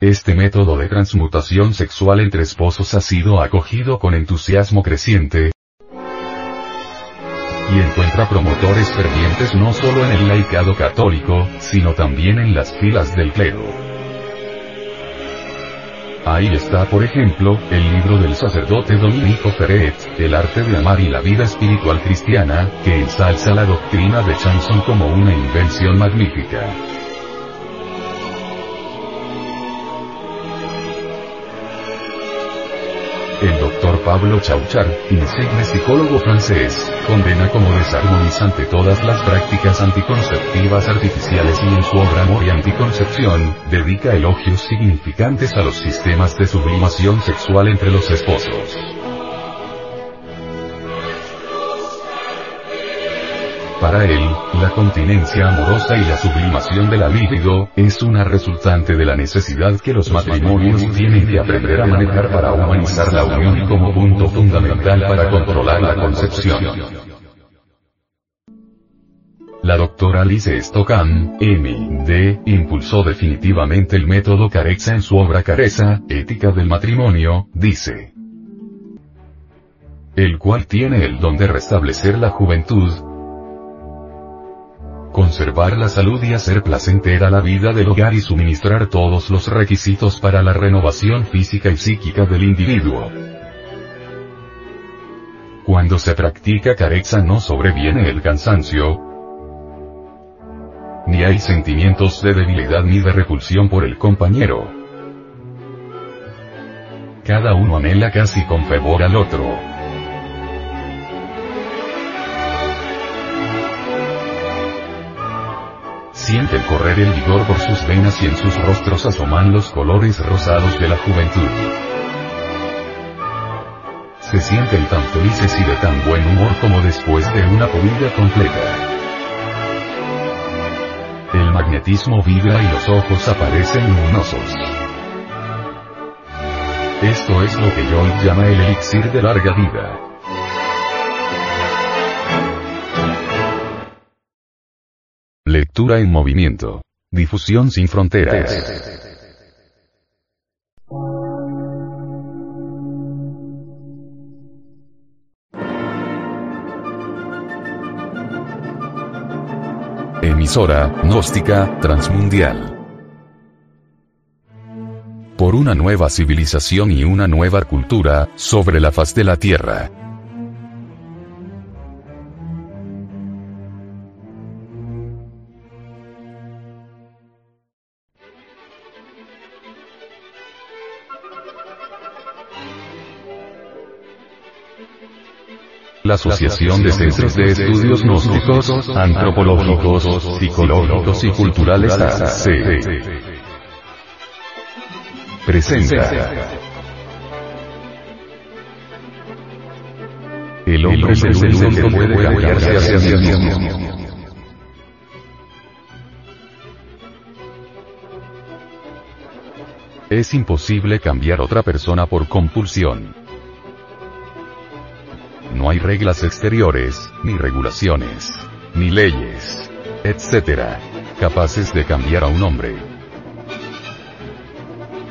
Este método de transmutación sexual entre esposos ha sido acogido con entusiasmo creciente, y encuentra promotores fervientes no solo en el laicado católico, sino también en las filas del clero. Ahí está por ejemplo, el libro del sacerdote Dominico Ferret, El arte de amar y la vida espiritual cristiana, que ensalza la doctrina de Chanson como una invención magnífica. Pablo Chauchard, insigne psicólogo francés, condena como desarmonizante todas las prácticas anticonceptivas artificiales y en su obra Amor y Anticoncepción, dedica elogios significantes a los sistemas de sublimación sexual entre los esposos. Para él, la continencia amorosa y la sublimación de la libido, es una resultante de la necesidad que los matrimonios tienen de aprender a manejar para humanizar la unión como punto fundamental para controlar la concepción. La doctora Alice Stockham, M.D., impulsó definitivamente el método Carexa en su obra Careza, Ética del Matrimonio, dice. El cual tiene el don de restablecer la juventud, conservar la salud y hacer placentera la vida del hogar y suministrar todos los requisitos para la renovación física y psíquica del individuo. Cuando se practica carexa no sobreviene el cansancio, ni hay sentimientos de debilidad ni de repulsión por el compañero. Cada uno anhela casi con fervor al otro. Siente correr el vigor por sus venas y en sus rostros asoman los colores rosados de la juventud. Se sienten tan felices y de tan buen humor como después de una comida completa. El magnetismo vibra y los ojos aparecen luminosos. Esto es lo que Joy llama el elixir de larga vida. Lectura en movimiento. Difusión sin fronteras. Emisora, gnóstica, transmundial. Por una nueva civilización y una nueva cultura, sobre la faz de la Tierra. La Asociación de Centros de Estudios Gnósticos, Antropológicos, Psicológicos y Culturales AC. Presenta. El hombre es el único que puede cambiarse hacia sí mismo. Es imposible cambiar otra persona por compulsión. No hay reglas exteriores, ni regulaciones, ni leyes, etc., capaces de cambiar a un hombre.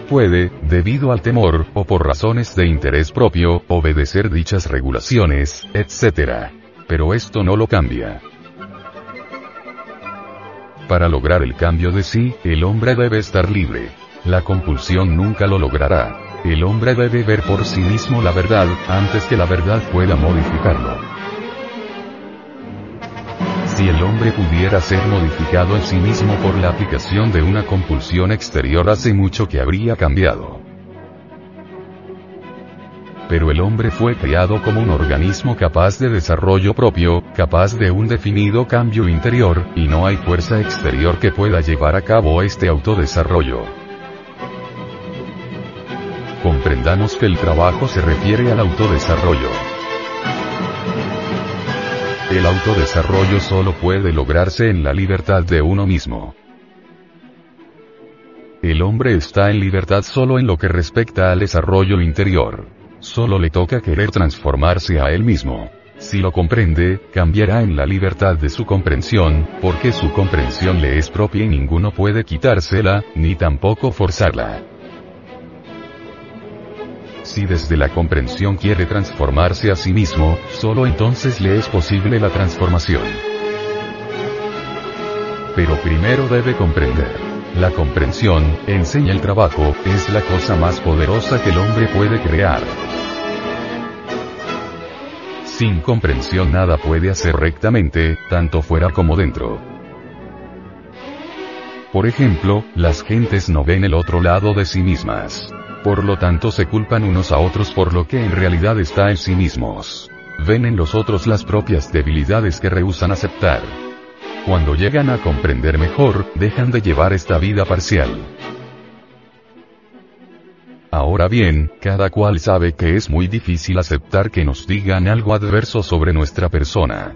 Puede, debido al temor, o por razones de interés propio, obedecer dichas regulaciones, etc. Pero esto no lo cambia. Para lograr el cambio de sí, el hombre debe estar libre. La compulsión nunca lo logrará. El hombre debe ver por sí mismo la verdad, antes que la verdad pueda modificarlo. Si el hombre pudiera ser modificado en sí mismo por la aplicación de una compulsión exterior hace mucho que habría cambiado. Pero el hombre fue creado como un organismo capaz de desarrollo propio, capaz de un definido cambio interior, y no hay fuerza exterior que pueda llevar a cabo este autodesarrollo. Comprendamos que el trabajo se refiere al autodesarrollo. El autodesarrollo solo puede lograrse en la libertad de uno mismo. El hombre está en libertad solo en lo que respecta al desarrollo interior. Solo le toca querer transformarse a él mismo. Si lo comprende, cambiará en la libertad de su comprensión, porque su comprensión le es propia y ninguno puede quitársela, ni tampoco forzarla. Si desde la comprensión quiere transformarse a sí mismo, solo entonces le es posible la transformación. Pero primero debe comprender. La comprensión, enseña el trabajo, es la cosa más poderosa que el hombre puede crear. Sin comprensión nada puede hacer rectamente, tanto fuera como dentro. Por ejemplo, las gentes no ven el otro lado de sí mismas. Por lo tanto se culpan unos a otros por lo que en realidad está en sí mismos. Ven en los otros las propias debilidades que rehusan aceptar. Cuando llegan a comprender mejor, dejan de llevar esta vida parcial. Ahora bien, cada cual sabe que es muy difícil aceptar que nos digan algo adverso sobre nuestra persona.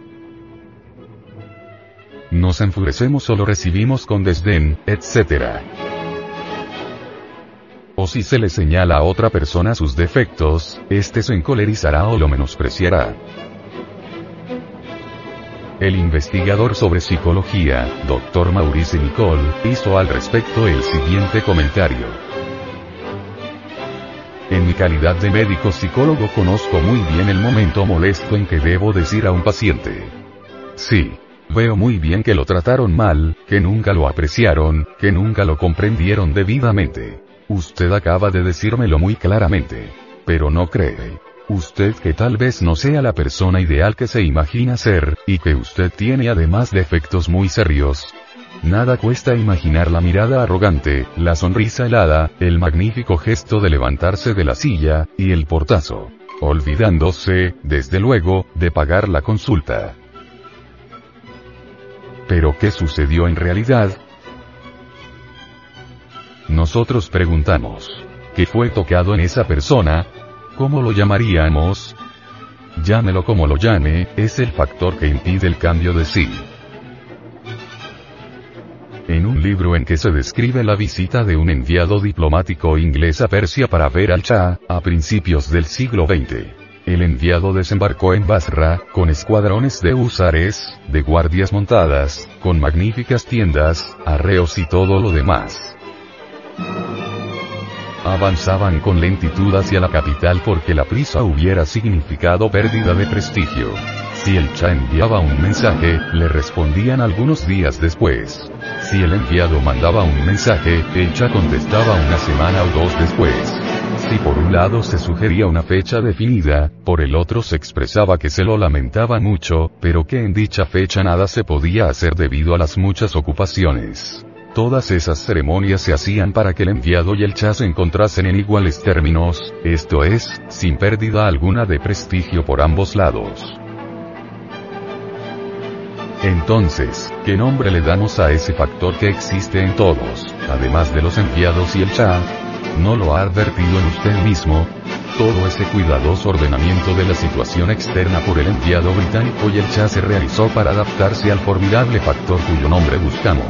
Nos enfurecemos o lo recibimos con desdén, etc. O si se le señala a otra persona sus defectos, éste se encolerizará o lo menospreciará. El investigador sobre psicología, Dr. Maurice Nicole, hizo al respecto el siguiente comentario. En mi calidad de médico psicólogo conozco muy bien el momento molesto en que debo decir a un paciente. Sí. Veo muy bien que lo trataron mal, que nunca lo apreciaron, que nunca lo comprendieron debidamente. Usted acaba de decírmelo muy claramente. Pero no cree. Usted que tal vez no sea la persona ideal que se imagina ser, y que usted tiene además defectos muy serios. Nada cuesta imaginar la mirada arrogante, la sonrisa helada, el magnífico gesto de levantarse de la silla, y el portazo. Olvidándose, desde luego, de pagar la consulta. Pero ¿qué sucedió en realidad? Nosotros preguntamos, ¿qué fue tocado en esa persona? ¿Cómo lo llamaríamos? Llámelo como lo llame, es el factor que impide el cambio de sí. En un libro en que se describe la visita de un enviado diplomático inglés a Persia para ver al Shah, a principios del siglo XX. El enviado desembarcó en Basra, con escuadrones de husares, de guardias montadas, con magníficas tiendas, arreos y todo lo demás. Avanzaban con lentitud hacia la capital porque la prisa hubiera significado pérdida de prestigio. Si el Cha enviaba un mensaje, le respondían algunos días después. Si el enviado mandaba un mensaje, el Cha contestaba una semana o dos después. Si por un lado se sugería una fecha definida, por el otro se expresaba que se lo lamentaba mucho, pero que en dicha fecha nada se podía hacer debido a las muchas ocupaciones. Todas esas ceremonias se hacían para que el enviado y el Cha se encontrasen en iguales términos, esto es, sin pérdida alguna de prestigio por ambos lados. Entonces, ¿qué nombre le damos a ese factor que existe en todos, además de los enviados y el Cha? ¿No lo ha advertido en usted mismo? Todo ese cuidadoso ordenamiento de la situación externa por el enviado británico y el Cha se realizó para adaptarse al formidable factor cuyo nombre buscamos.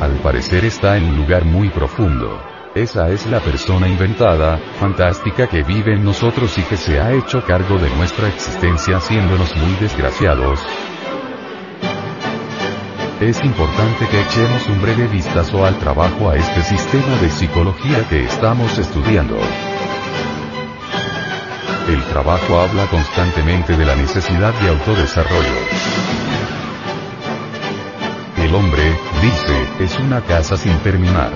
Al parecer está en un lugar muy profundo. Esa es la persona inventada, fantástica que vive en nosotros y que se ha hecho cargo de nuestra existencia haciéndonos muy desgraciados. Es importante que echemos un breve vistazo al trabajo a este sistema de psicología que estamos estudiando. El trabajo habla constantemente de la necesidad de autodesarrollo. El hombre, dice, es una casa sin terminar.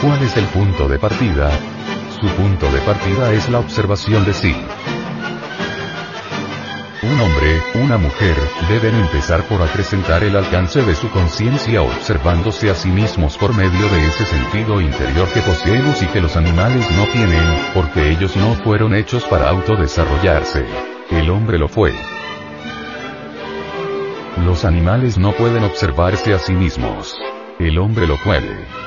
¿Cuál es el punto de partida? Su punto de partida es la observación de sí. Un hombre, una mujer, deben empezar por acrecentar el alcance de su conciencia observándose a sí mismos por medio de ese sentido interior que poseemos y que los animales no tienen, porque ellos no fueron hechos para autodesarrollarse. El hombre lo fue. Los animales no pueden observarse a sí mismos. El hombre lo puede.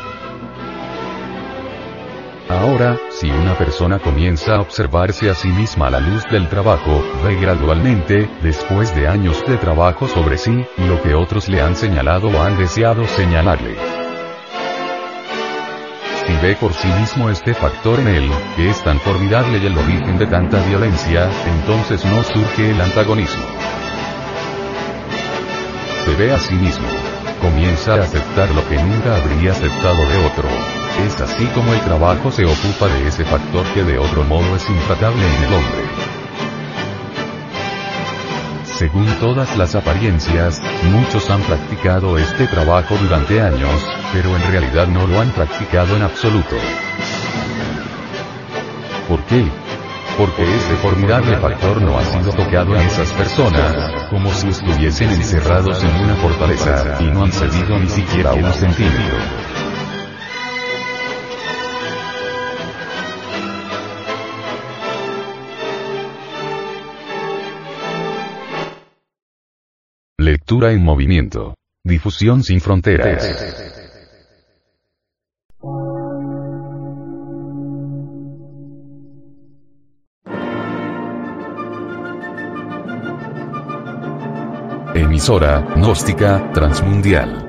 Ahora, si una persona comienza a observarse a sí misma a la luz del trabajo, ve gradualmente, después de años de trabajo sobre sí, lo que otros le han señalado o han deseado señalarle. Si ve por sí mismo este factor en él, que es tan formidable y el origen de tanta violencia, entonces no surge el antagonismo se ve a sí mismo. Comienza a aceptar lo que nunca habría aceptado de otro. Es así como el trabajo se ocupa de ese factor que de otro modo es intratable en el hombre. Según todas las apariencias, muchos han practicado este trabajo durante años, pero en realidad no lo han practicado en absoluto. ¿Por qué? porque ese formidable factor no ha sido tocado en esas personas, como si estuviesen encerrados en una fortaleza, y no han cedido ni siquiera un centímetro. Lectura en movimiento. Difusión sin fronteras. Emisora, gnóstica, transmundial.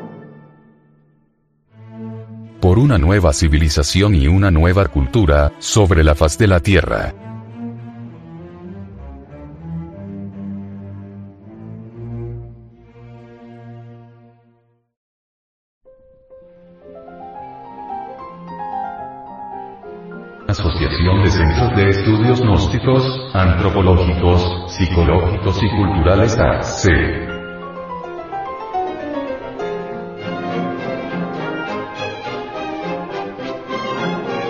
Por una nueva civilización y una nueva cultura, sobre la faz de la Tierra. De Centros de Estudios Gnósticos, Antropológicos, Psicológicos y Culturales AC.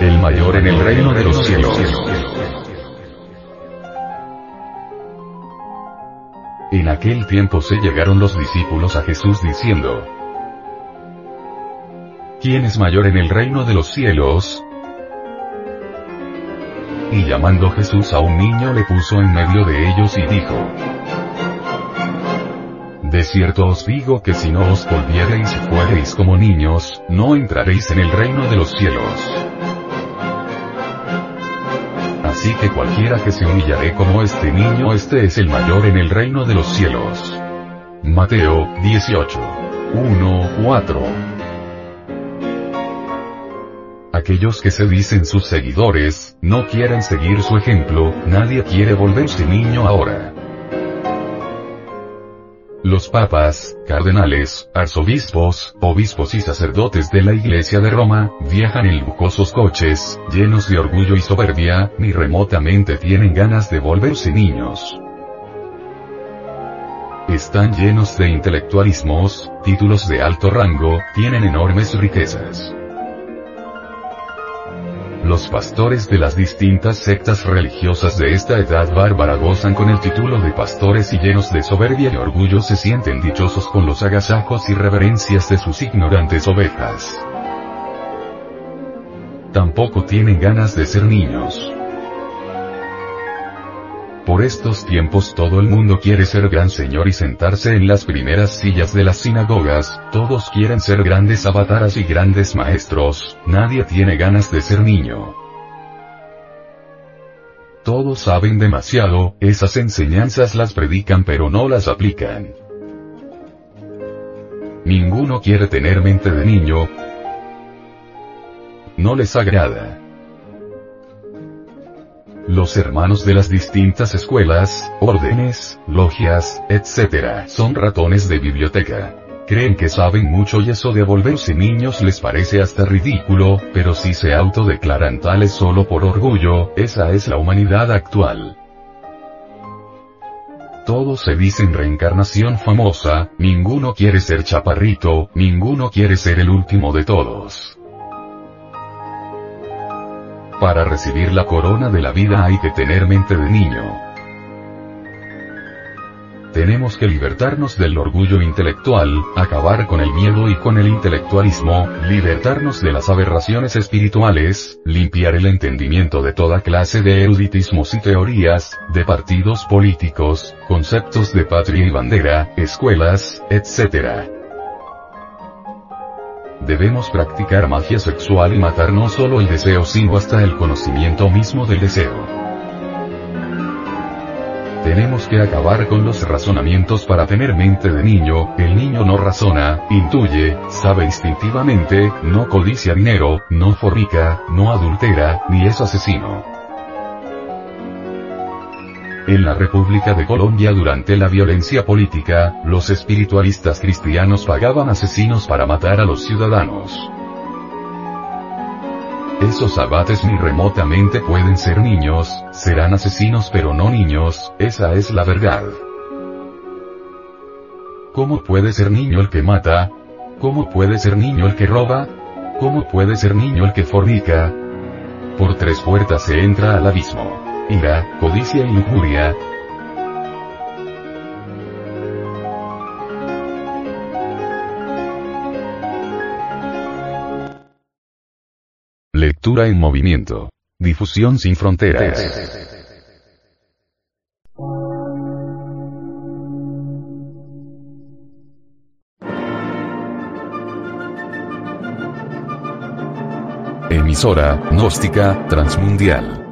el mayor en el reino de los cielos. En aquel tiempo se llegaron los discípulos a Jesús diciendo, ¿Quién es mayor en el reino de los cielos? Y llamando Jesús a un niño le puso en medio de ellos y dijo, De cierto os digo que si no os volviereis y fuereis como niños, no entraréis en el reino de los cielos. Así que cualquiera que se humillare como este niño, este es el mayor en el reino de los cielos. Mateo 18. 1, 4. Aquellos que se dicen sus seguidores, no quieren seguir su ejemplo, nadie quiere volverse niño ahora. Los papas, cardenales, arzobispos, obispos y sacerdotes de la Iglesia de Roma, viajan en lujosos coches, llenos de orgullo y soberbia, ni remotamente tienen ganas de volverse niños. Están llenos de intelectualismos, títulos de alto rango, tienen enormes riquezas. Los pastores de las distintas sectas religiosas de esta edad bárbara gozan con el título de pastores y llenos de soberbia y orgullo se sienten dichosos con los agasajos y reverencias de sus ignorantes ovejas. Tampoco tienen ganas de ser niños. Por estos tiempos todo el mundo quiere ser gran señor y sentarse en las primeras sillas de las sinagogas, todos quieren ser grandes avataras y grandes maestros, nadie tiene ganas de ser niño. Todos saben demasiado, esas enseñanzas las predican pero no las aplican. Ninguno quiere tener mente de niño. No les agrada. Los hermanos de las distintas escuelas, órdenes, logias, etc. son ratones de biblioteca. Creen que saben mucho y eso de volverse niños les parece hasta ridículo, pero si se autodeclaran tales solo por orgullo, esa es la humanidad actual. Todos se dicen reencarnación famosa, ninguno quiere ser chaparrito, ninguno quiere ser el último de todos. Para recibir la corona de la vida hay que tener mente de niño. Tenemos que libertarnos del orgullo intelectual, acabar con el miedo y con el intelectualismo, libertarnos de las aberraciones espirituales, limpiar el entendimiento de toda clase de eruditismos y teorías, de partidos políticos, conceptos de patria y bandera, escuelas, etc. Debemos practicar magia sexual y matar no solo el deseo sino hasta el conocimiento mismo del deseo. Tenemos que acabar con los razonamientos para tener mente de niño, el niño no razona, intuye, sabe instintivamente, no codicia dinero, no fornica, no adultera, ni es asesino. En la República de Colombia durante la violencia política, los espiritualistas cristianos pagaban asesinos para matar a los ciudadanos. Esos abates ni remotamente pueden ser niños, serán asesinos pero no niños, esa es la verdad. ¿Cómo puede ser niño el que mata? ¿Cómo puede ser niño el que roba? ¿Cómo puede ser niño el que fornica? Por tres puertas se entra al abismo ira, codicia y lujuria. Lectura en movimiento. Difusión sin fronteras. Emisora, gnóstica, transmundial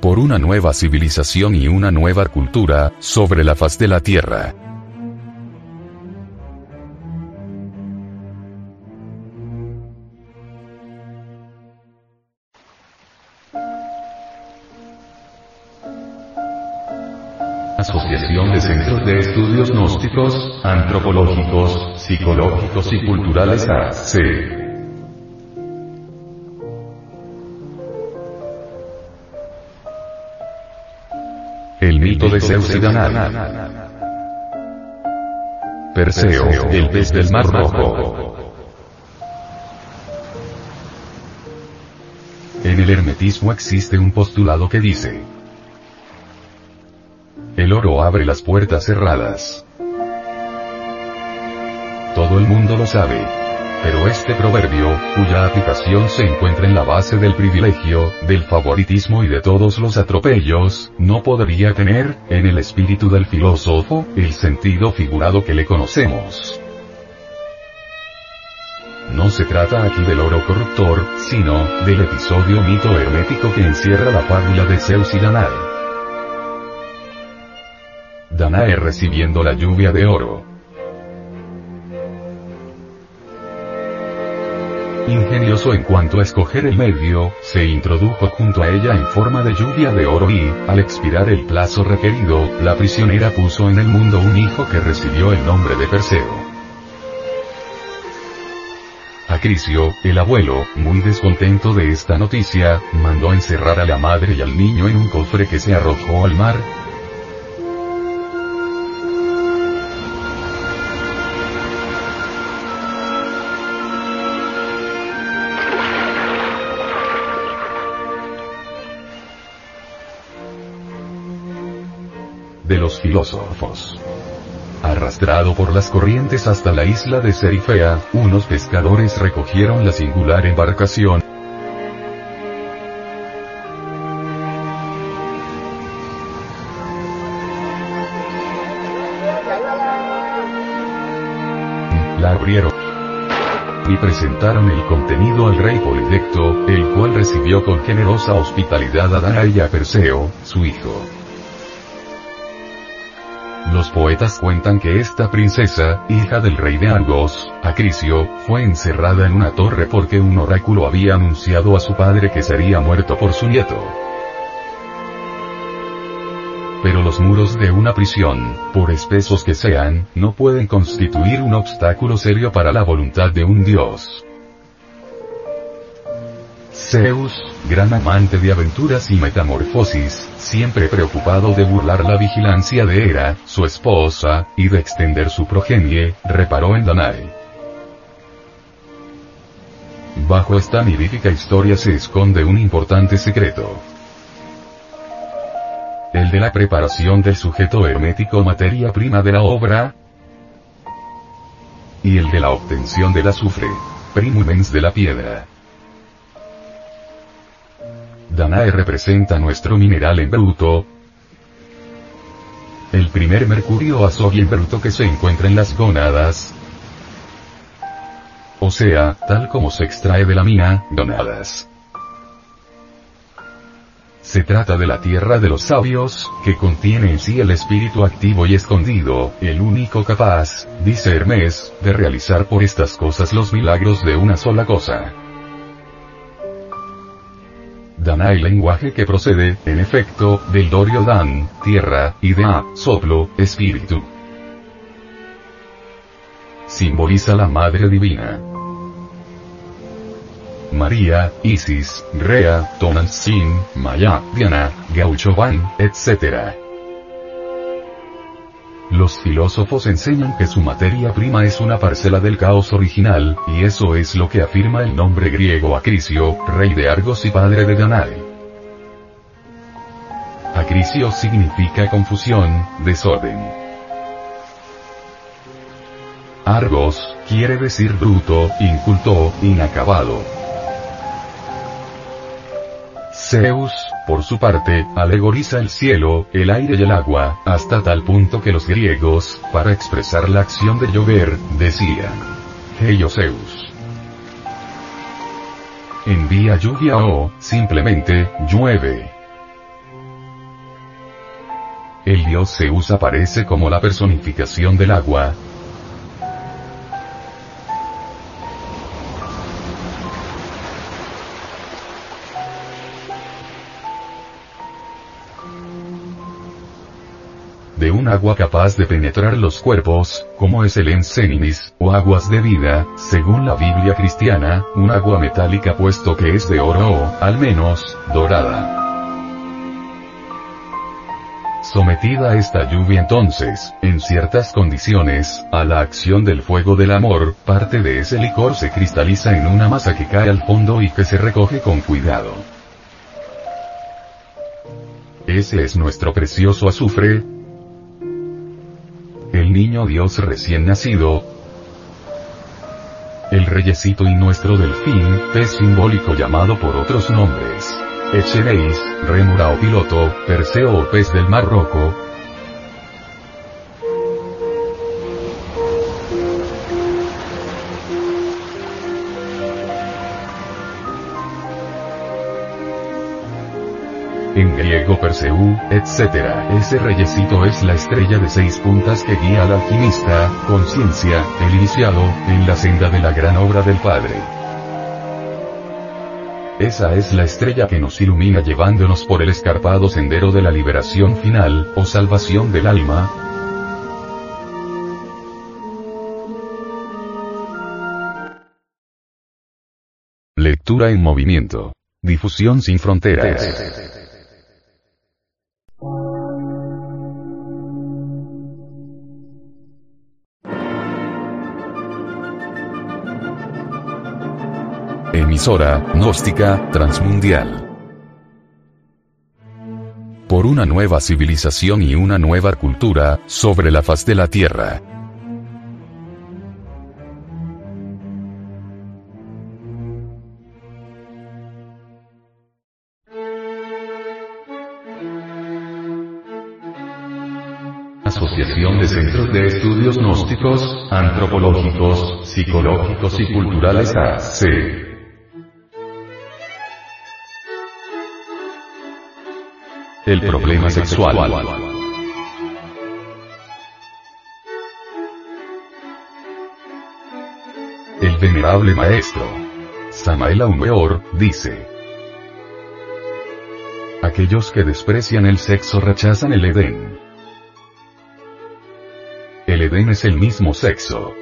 por una nueva civilización y una nueva cultura, sobre la faz de la Tierra. Asociación de Centros de Estudios Gnósticos, Antropológicos, Psicológicos y Culturales AC. De Zeus y Perseo, el pez del mar rojo. En el hermetismo existe un postulado que dice, el oro abre las puertas cerradas. Todo el mundo lo sabe. Pero este proverbio, cuya aplicación se encuentra en la base del privilegio, del favoritismo y de todos los atropellos, no podría tener, en el espíritu del filósofo, el sentido figurado que le conocemos. No se trata aquí del oro corruptor, sino, del episodio mito hermético que encierra la fábula de Zeus y Danae. Danae recibiendo la lluvia de oro. Ingenioso en cuanto a escoger el medio, se introdujo junto a ella en forma de lluvia de oro y, al expirar el plazo requerido, la prisionera puso en el mundo un hijo que recibió el nombre de Perseo. Acrisio, el abuelo, muy descontento de esta noticia, mandó encerrar a la madre y al niño en un cofre que se arrojó al mar, los filósofos. Arrastrado por las corrientes hasta la isla de Serifea, unos pescadores recogieron la singular embarcación. La abrieron y presentaron el contenido al rey Polidecto, el cual recibió con generosa hospitalidad a Danae y a Perseo, su hijo. Poetas cuentan que esta princesa, hija del rey de Argos, Acrisio, fue encerrada en una torre porque un oráculo había anunciado a su padre que sería muerto por su nieto. Pero los muros de una prisión, por espesos que sean, no pueden constituir un obstáculo serio para la voluntad de un dios. Zeus, gran amante de aventuras y metamorfosis, siempre preocupado de burlar la vigilancia de Hera, su esposa, y de extender su progenie, reparó en Danae. Bajo esta mirífica historia se esconde un importante secreto. El de la preparación del sujeto hermético materia prima de la obra, y el de la obtención del azufre, primumens de la piedra. Danae representa nuestro mineral en bruto. El primer mercurio en bruto que se encuentra en las gónadas. O sea, tal como se extrae de la mina, gónadas. Se trata de la tierra de los sabios, que contiene en sí el espíritu activo y escondido, el único capaz, dice Hermes, de realizar por estas cosas los milagros de una sola cosa. Danae lenguaje que procede, en efecto, del dorio Dan, tierra, y de A, soplo, espíritu. Simboliza la Madre Divina. María, Isis, Rea, Tonantzin, Maya, Diana, Gauchoban, etc. Los filósofos enseñan que su materia prima es una parcela del caos original, y eso es lo que afirma el nombre griego Acrisio, rey de Argos y padre de Danae. Acrisio significa confusión, desorden. Argos, quiere decir bruto, inculto, inacabado. Zeus, por su parte, alegoriza el cielo, el aire y el agua, hasta tal punto que los griegos, para expresar la acción de llover, decían, Heio Zeus. Envía lluvia o, simplemente, llueve. El dios Zeus aparece como la personificación del agua, de un agua capaz de penetrar los cuerpos, como es el enseninis, o aguas de vida, según la Biblia cristiana, un agua metálica puesto que es de oro o, al menos, dorada. Sometida esta lluvia entonces, en ciertas condiciones, a la acción del fuego del amor, parte de ese licor se cristaliza en una masa que cae al fondo y que se recoge con cuidado. Ese es nuestro precioso azufre, niño Dios recién nacido, el reyesito y nuestro delfín, pez simbólico llamado por otros nombres. Echeneis, rémora o piloto, Perseo o pez del mar rojo, etc. Ese reyesito es la estrella de seis puntas que guía al alquimista, conciencia, el iniciado, en la senda de la gran obra del Padre. Esa es la estrella que nos ilumina llevándonos por el escarpado sendero de la liberación final, o salvación del alma, Lectura en movimiento. Difusión sin fronteras. Emisora, transmundial. Por una nueva civilización y una nueva cultura, sobre la faz de la Tierra. Asociación de Centros de Estudios Gnósticos, Antropológicos, Psicológicos y Culturales AC. El problema sexual. El venerable maestro. Samael Aumeor, dice. Aquellos que desprecian el sexo rechazan el Edén. El Edén es el mismo sexo.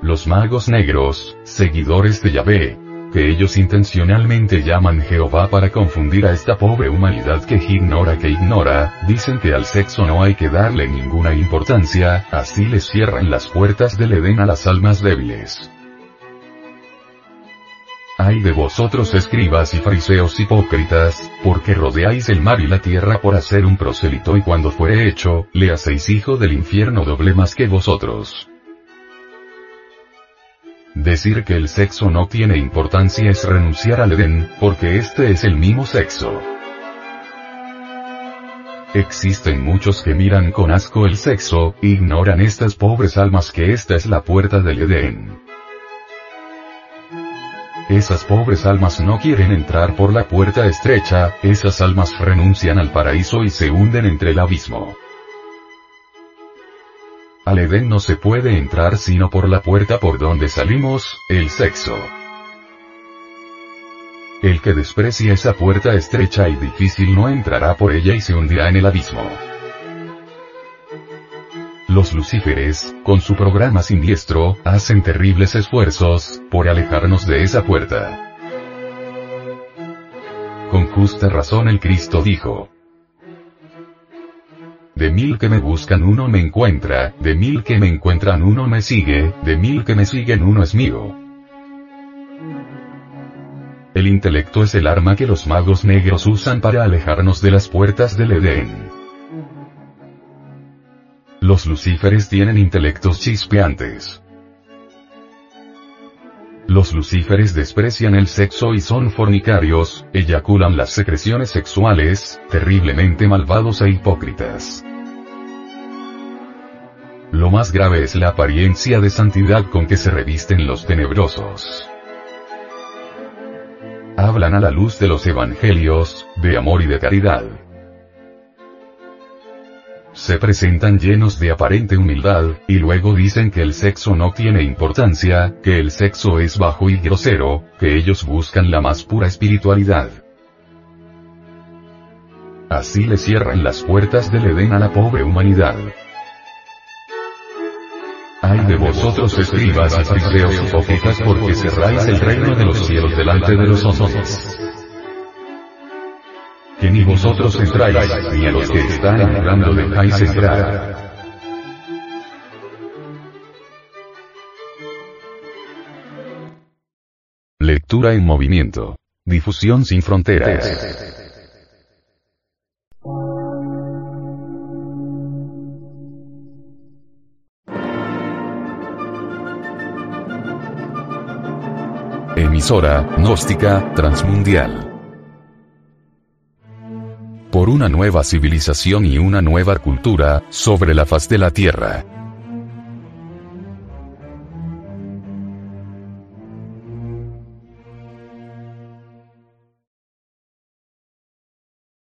Los magos negros, seguidores de Yahvé, que ellos intencionalmente llaman Jehová para confundir a esta pobre humanidad que ignora que ignora, dicen que al sexo no hay que darle ninguna importancia, así les cierran las puertas del Edén a las almas débiles. Ay de vosotros escribas y fariseos hipócritas, porque rodeáis el mar y la tierra por hacer un prosélito y cuando fuere hecho, le hacéis hijo del infierno doble más que vosotros. Decir que el sexo no tiene importancia es renunciar al Edén, porque este es el mismo sexo. Existen muchos que miran con asco el sexo, ignoran estas pobres almas que esta es la puerta del Edén. Esas pobres almas no quieren entrar por la puerta estrecha, esas almas renuncian al paraíso y se hunden entre el abismo. Al Edén no se puede entrar sino por la puerta por donde salimos, el sexo. El que desprecia esa puerta estrecha y difícil no entrará por ella y se hundirá en el abismo. Los lucíferes, con su programa siniestro, hacen terribles esfuerzos, por alejarnos de esa puerta. Con justa razón el Cristo dijo, de mil que me buscan uno me encuentra, de mil que me encuentran uno me sigue, de mil que me siguen uno es mío. El intelecto es el arma que los magos negros usan para alejarnos de las puertas del Edén. Los lucíferes tienen intelectos chispeantes. Los lucíferes desprecian el sexo y son fornicarios, eyaculan las secreciones sexuales, terriblemente malvados e hipócritas. Lo más grave es la apariencia de santidad con que se revisten los tenebrosos. Hablan a la luz de los evangelios, de amor y de caridad. Se presentan llenos de aparente humildad, y luego dicen que el sexo no tiene importancia, que el sexo es bajo y grosero, que ellos buscan la más pura espiritualidad. Así le cierran las puertas del Edén a la pobre humanidad. Ay de vosotros escribas y fariseos porque cerráis el reino de los cielos delante de los hombres. Que ni vosotros entráis, ni a los que están entrando dejáis entrar. Lectura en movimiento. Difusión sin fronteras. emisora, gnóstica, transmundial. Por una nueva civilización y una nueva cultura, sobre la faz de la Tierra.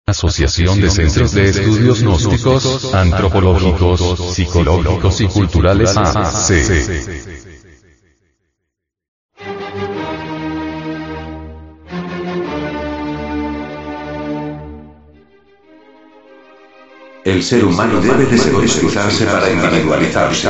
Asociación de Centros de Estudios Gnósticos, Antropológicos, Psicológicos y Culturales AC. El ser humano debe desegoizarse para individualizarse.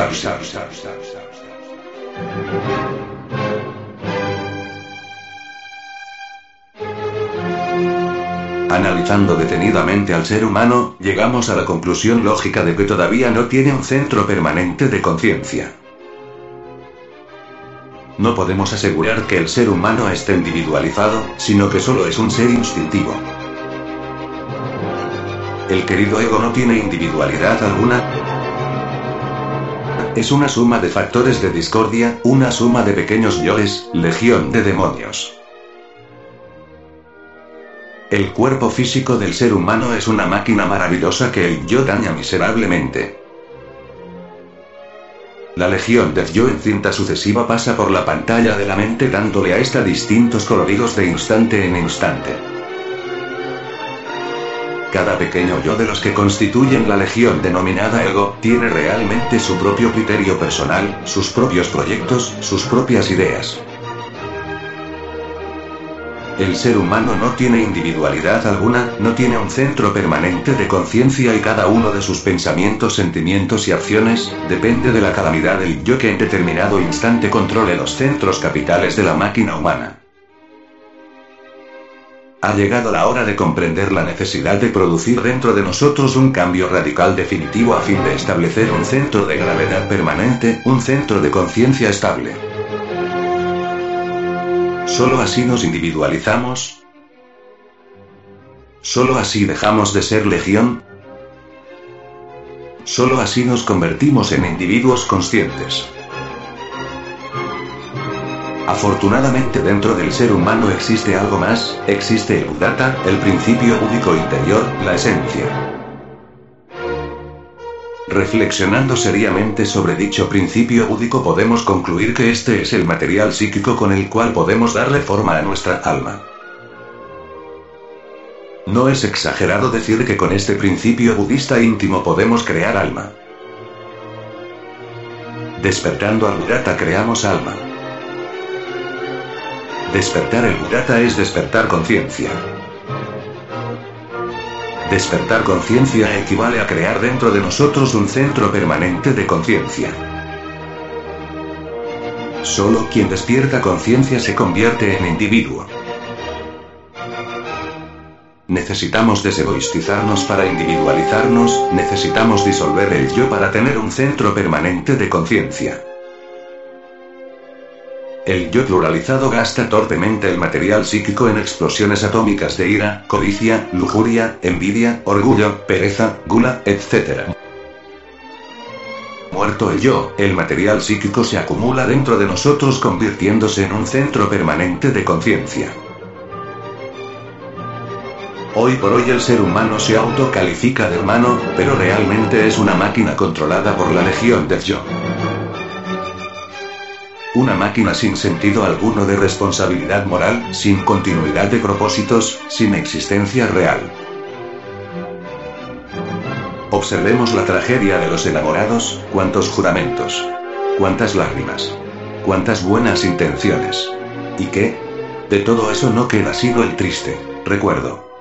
Analizando detenidamente al ser humano, llegamos a la conclusión lógica de que todavía no tiene un centro permanente de conciencia. No podemos asegurar que el ser humano esté individualizado, sino que solo es un ser instintivo. El querido ego no tiene individualidad alguna. Es una suma de factores de discordia, una suma de pequeños yoes, legión de demonios. El cuerpo físico del ser humano es una máquina maravillosa que el yo daña miserablemente. La legión del yo en cinta sucesiva pasa por la pantalla de la mente dándole a esta distintos coloridos de instante en instante. Cada pequeño yo de los que constituyen la legión denominada ego, tiene realmente su propio criterio personal, sus propios proyectos, sus propias ideas. El ser humano no tiene individualidad alguna, no tiene un centro permanente de conciencia y cada uno de sus pensamientos, sentimientos y acciones, depende de la calamidad del yo que en determinado instante controle los centros capitales de la máquina humana. Ha llegado la hora de comprender la necesidad de producir dentro de nosotros un cambio radical definitivo a fin de establecer un centro de gravedad permanente, un centro de conciencia estable. Solo así nos individualizamos. Solo así dejamos de ser legión. Solo así nos convertimos en individuos conscientes. Afortunadamente dentro del ser humano existe algo más, existe el Buddhata, el principio único interior, la esencia. Reflexionando seriamente sobre dicho principio búdico podemos concluir que este es el material psíquico con el cual podemos darle forma a nuestra alma. No es exagerado decir que con este principio budista íntimo podemos crear alma. Despertando al Buddhata creamos alma. Despertar el Buddhata es despertar conciencia. Despertar conciencia equivale a crear dentro de nosotros un centro permanente de conciencia. Solo quien despierta conciencia se convierte en individuo. Necesitamos desegoistizarnos para individualizarnos, necesitamos disolver el yo para tener un centro permanente de conciencia. El yo pluralizado gasta torpemente el material psíquico en explosiones atómicas de ira, codicia, lujuria, envidia, orgullo, pereza, gula, etc. Muerto el yo, el material psíquico se acumula dentro de nosotros convirtiéndose en un centro permanente de conciencia. Hoy por hoy el ser humano se autocalifica de humano, pero realmente es una máquina controlada por la legión del yo. Una máquina sin sentido alguno de responsabilidad moral, sin continuidad de propósitos, sin existencia real. Observemos la tragedia de los enamorados, cuántos juramentos, cuántas lágrimas, cuántas buenas intenciones. ¿Y qué? De todo eso no queda sido el triste recuerdo.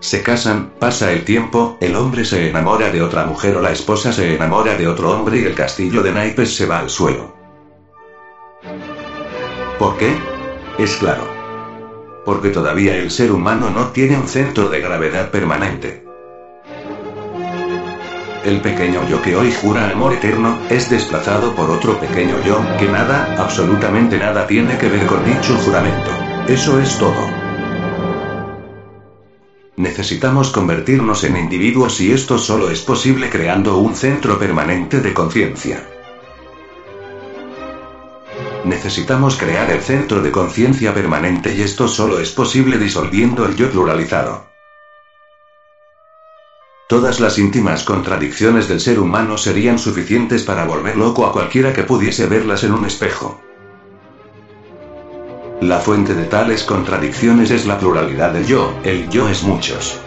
Se casan, pasa el tiempo, el hombre se enamora de otra mujer o la esposa se enamora de otro hombre y el castillo de naipes se va al suelo. ¿Por qué? Es claro. Porque todavía el ser humano no tiene un centro de gravedad permanente. El pequeño yo que hoy jura amor eterno, es desplazado por otro pequeño yo, que nada, absolutamente nada tiene que ver con dicho juramento. Eso es todo. Necesitamos convertirnos en individuos y esto solo es posible creando un centro permanente de conciencia. Necesitamos crear el centro de conciencia permanente y esto solo es posible disolviendo el yo pluralizado. Todas las íntimas contradicciones del ser humano serían suficientes para volver loco a cualquiera que pudiese verlas en un espejo. La fuente de tales contradicciones es la pluralidad del yo, el yo es muchos.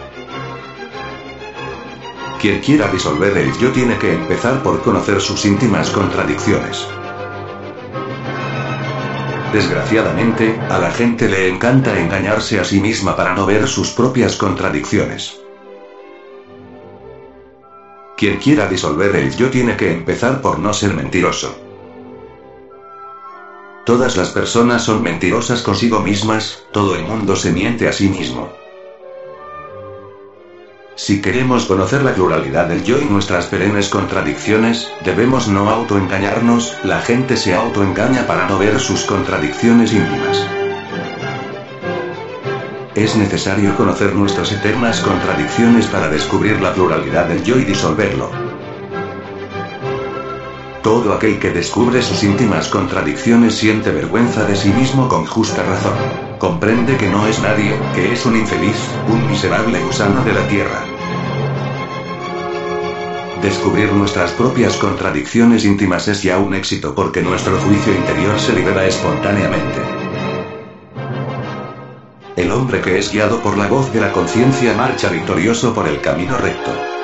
Quien quiera disolver el yo tiene que empezar por conocer sus íntimas contradicciones. Desgraciadamente, a la gente le encanta engañarse a sí misma para no ver sus propias contradicciones. Quien quiera disolver el yo tiene que empezar por no ser mentiroso. Todas las personas son mentirosas consigo mismas, todo el mundo se miente a sí mismo. Si queremos conocer la pluralidad del yo y nuestras perennes contradicciones, debemos no autoengañarnos, la gente se autoengaña para no ver sus contradicciones íntimas. Es necesario conocer nuestras eternas contradicciones para descubrir la pluralidad del yo y disolverlo. Todo aquel que descubre sus íntimas contradicciones siente vergüenza de sí mismo con justa razón. Comprende que no es nadie, que es un infeliz, un miserable gusano de la tierra. Descubrir nuestras propias contradicciones íntimas es ya un éxito porque nuestro juicio interior se libera espontáneamente. El hombre que es guiado por la voz de la conciencia marcha victorioso por el camino recto.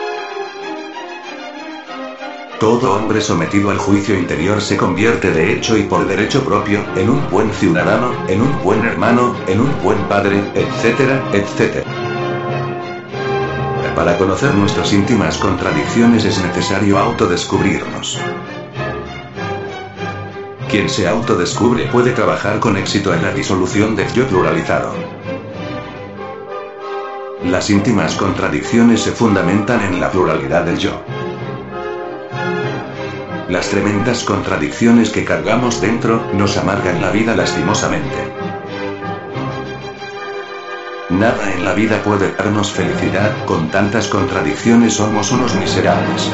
Todo hombre sometido al juicio interior se convierte de hecho y por derecho propio, en un buen ciudadano, en un buen hermano, en un buen padre, etcétera, etcétera. Para conocer nuestras íntimas contradicciones es necesario autodescubrirnos. Quien se autodescubre puede trabajar con éxito en la disolución del yo pluralizado. Las íntimas contradicciones se fundamentan en la pluralidad del yo. Las tremendas contradicciones que cargamos dentro nos amargan la vida lastimosamente. Nada en la vida puede darnos felicidad, con tantas contradicciones somos unos miserables.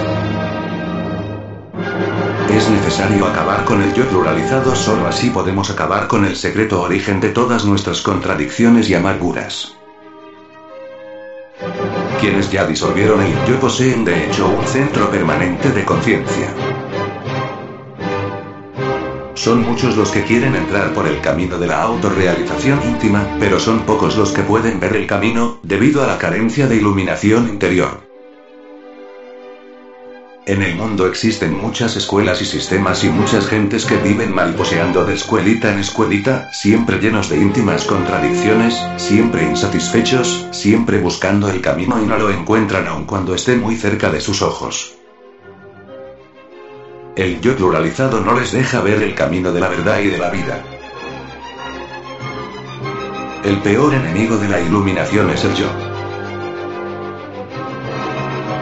Es necesario acabar con el yo pluralizado, solo así podemos acabar con el secreto origen de todas nuestras contradicciones y amarguras. Quienes ya disolvieron el yo poseen de hecho un centro permanente de conciencia. Son muchos los que quieren entrar por el camino de la autorrealización íntima, pero son pocos los que pueden ver el camino, debido a la carencia de iluminación interior. En el mundo existen muchas escuelas y sistemas y muchas gentes que viven mariposeando de escuelita en escuelita, siempre llenos de íntimas contradicciones, siempre insatisfechos, siempre buscando el camino y no lo encuentran aun cuando esté muy cerca de sus ojos. El yo pluralizado no les deja ver el camino de la verdad y de la vida. El peor enemigo de la iluminación es el yo.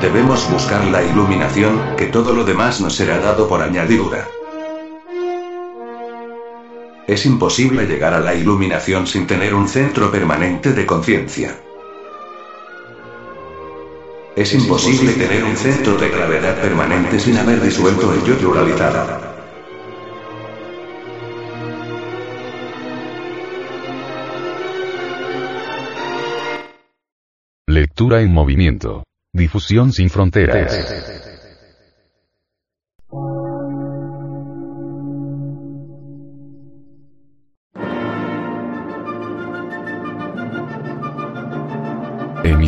Debemos buscar la iluminación, que todo lo demás nos será dado por añadidura. Es imposible llegar a la iluminación sin tener un centro permanente de conciencia. Es imposible tener un centro de gravedad permanente sin haber disuelto el yo pluralizado. Lectura en movimiento. Difusión sin fronteras.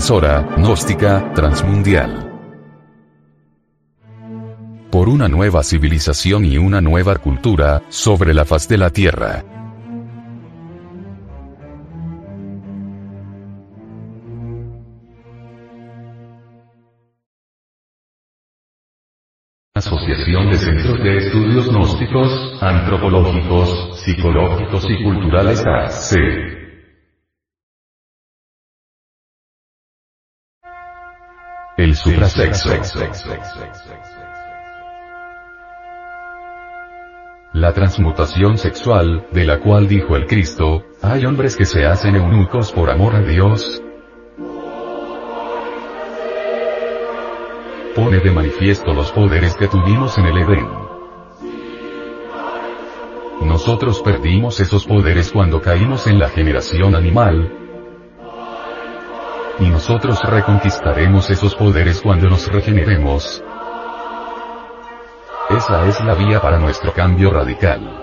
Emisora, transmundial. Por una nueva civilización y una nueva cultura, sobre la faz de la Tierra. Asociación de Centros de Estudios Gnósticos, Antropológicos, Psicológicos y Culturales AC. El suprasexo. La transmutación sexual, de la cual dijo el Cristo, hay hombres que se hacen eunucos por amor a Dios, pone de manifiesto los poderes que tuvimos en el Edén. nosotros perdimos esos poderes cuando caímos en la generación animal, y nosotros reconquistaremos esos poderes cuando nos regeneremos. Esa es la vía para nuestro cambio radical.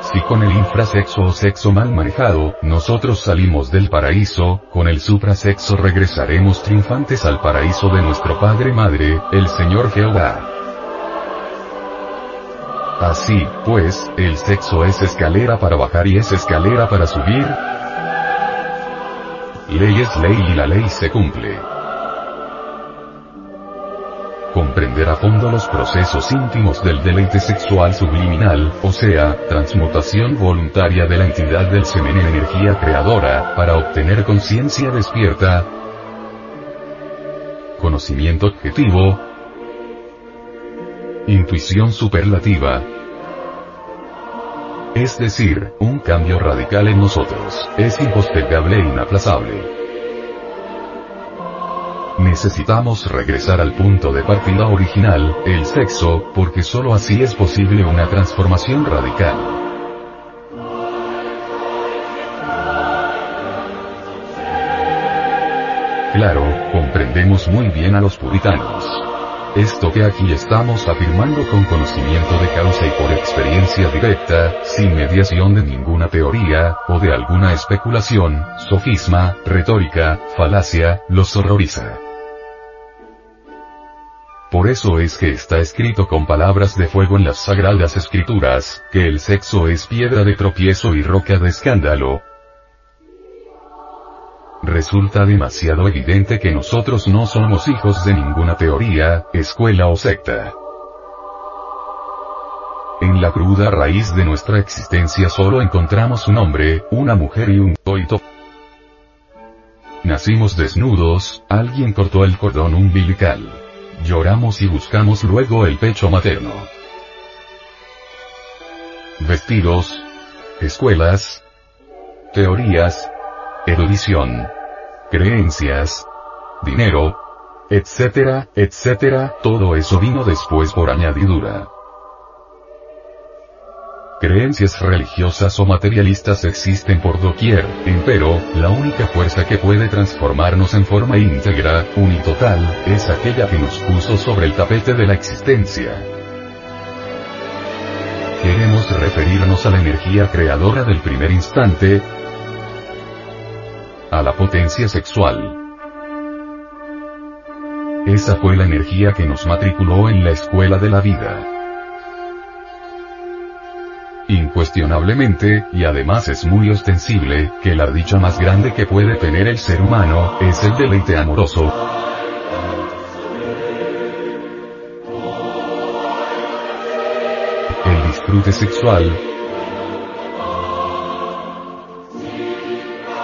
Si con el infrasexo o sexo mal manejado, nosotros salimos del paraíso, con el suprasexo regresaremos triunfantes al paraíso de nuestro Padre Madre, el Señor Jehová. Así, pues, el sexo es escalera para bajar y es escalera para subir. Ley es ley y la ley se cumple. Comprender a fondo los procesos íntimos del deleite sexual subliminal, o sea, transmutación voluntaria de la entidad del semen en energía creadora, para obtener conciencia despierta, conocimiento objetivo, intuición superlativa, es decir, un cambio radical en nosotros, es impostergable e inaplazable. Necesitamos regresar al punto de partida original, el sexo, porque sólo así es posible una transformación radical. Claro, comprendemos muy bien a los puritanos. Esto que aquí estamos afirmando con conocimiento de causa y por experiencia directa, sin mediación de ninguna teoría, o de alguna especulación, sofisma, retórica, falacia, los horroriza. Por eso es que está escrito con palabras de fuego en las sagradas escrituras, que el sexo es piedra de tropiezo y roca de escándalo. Resulta demasiado evidente que nosotros no somos hijos de ninguna teoría, escuela o secta. En la cruda raíz de nuestra existencia solo encontramos un hombre, una mujer y un coito. Nacimos desnudos, alguien cortó el cordón umbilical. Lloramos y buscamos luego el pecho materno. Vestidos. Escuelas. Teorías. Erudición. Creencias. Dinero. Etcétera, etcétera, todo eso vino después por añadidura. Creencias religiosas o materialistas existen por doquier, empero, la única fuerza que puede transformarnos en forma íntegra, unitotal, es aquella que nos puso sobre el tapete de la existencia. Queremos referirnos a la energía creadora del primer instante, a la potencia sexual. Esa fue la energía que nos matriculó en la escuela de la vida. Incuestionablemente, y además es muy ostensible, que la dicha más grande que puede tener el ser humano, es el deleite amoroso. El disfrute sexual.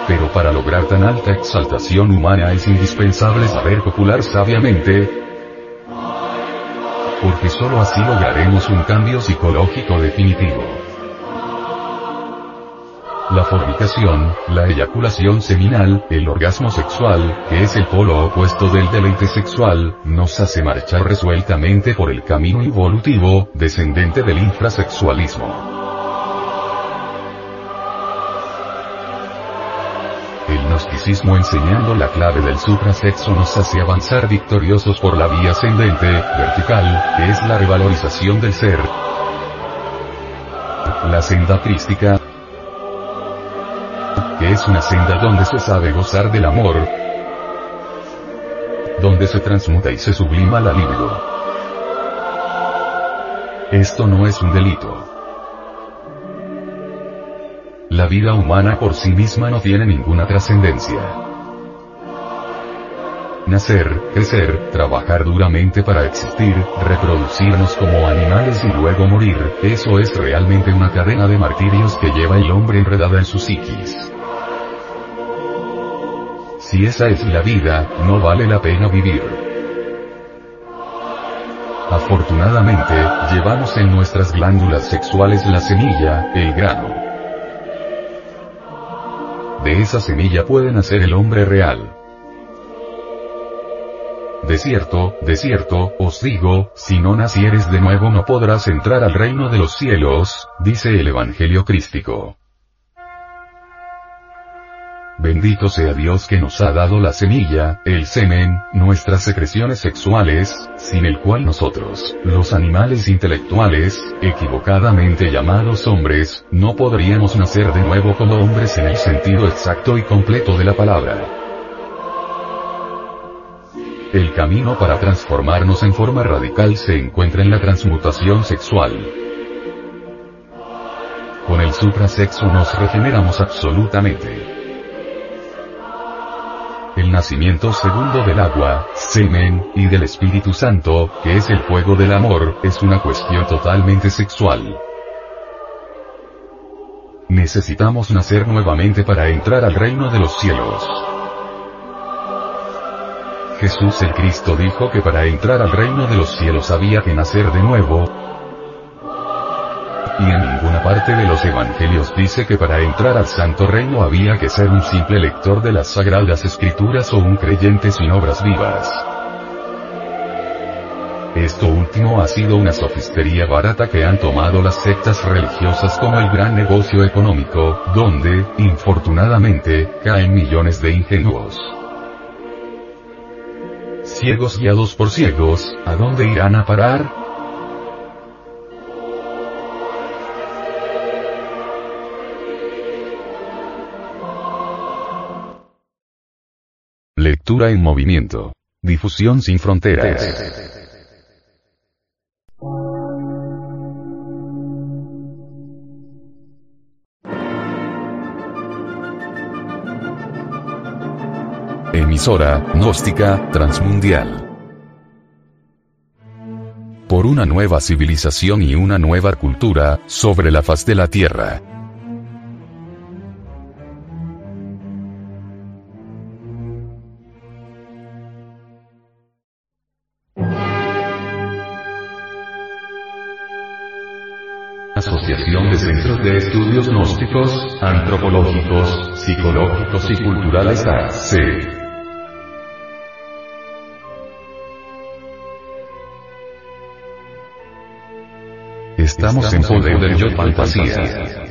Pero para lograr tan alta exaltación humana es indispensable saber copular sabiamente, porque sólo así lograremos un cambio psicológico definitivo. La fornicación, la eyaculación seminal, el orgasmo sexual, que es el polo opuesto del deleite sexual, nos hace marchar resueltamente por el camino evolutivo, descendente del infrasexualismo. Gnosticismo enseñando la clave del suprasexo nos hace avanzar victoriosos por la vía ascendente, vertical, que es la revalorización del ser. La senda crística, que es una senda donde se sabe gozar del amor, donde se transmuta y se sublima la libido. Esto no es un delito. La vida humana por sí misma no tiene ninguna trascendencia. Nacer, crecer, trabajar duramente para existir, reproducirnos como animales y luego morir, eso es realmente una cadena de martirios que lleva el hombre enredada en su psiquis. Si esa es la vida, no vale la pena vivir. Afortunadamente, llevamos en nuestras glándulas sexuales la semilla, el grano. De esa semilla puede nacer el hombre real. de cierto, de cierto, os digo, si no nacieres de nuevo no podrás entrar al reino de los cielos, dice el Evangelio crístico. Bendito sea Dios que nos ha dado la semilla, el semen, nuestras secreciones sexuales, sin el cual nosotros, los animales intelectuales, equivocadamente llamados hombres, no podríamos nacer de nuevo como hombres en el sentido exacto y completo de la palabra. El camino para transformarnos en forma radical se encuentra en la transmutación sexual. Con el suprasexo nos regeneramos absolutamente. El nacimiento segundo del agua, semen, y del Espíritu Santo, que es el fuego del amor, es una cuestión totalmente sexual. Necesitamos nacer nuevamente para entrar al reino de los cielos. Jesús el Cristo dijo que para entrar al reino de los cielos había que nacer de nuevo, y en ninguna parte de los evangelios dice que para entrar al santo reino había que ser un simple lector de las sagradas escrituras o un creyente sin obras vivas. Esto último ha sido una sofistería barata que han tomado las sectas religiosas como el gran negocio económico, donde, infortunadamente, caen millones de ingenuos. Ciegos guiados por ciegos, ¿a dónde irán a parar? Lectura en movimiento. Difusión sin fronteras. Emisora, gnóstica, transmundial. Por una nueva civilización y una nueva cultura, sobre la faz de la Tierra. De Centros de Estudios Gnósticos, Antropológicos, Psicológicos y Culturales AC. Estamos en poder del yo fantasía.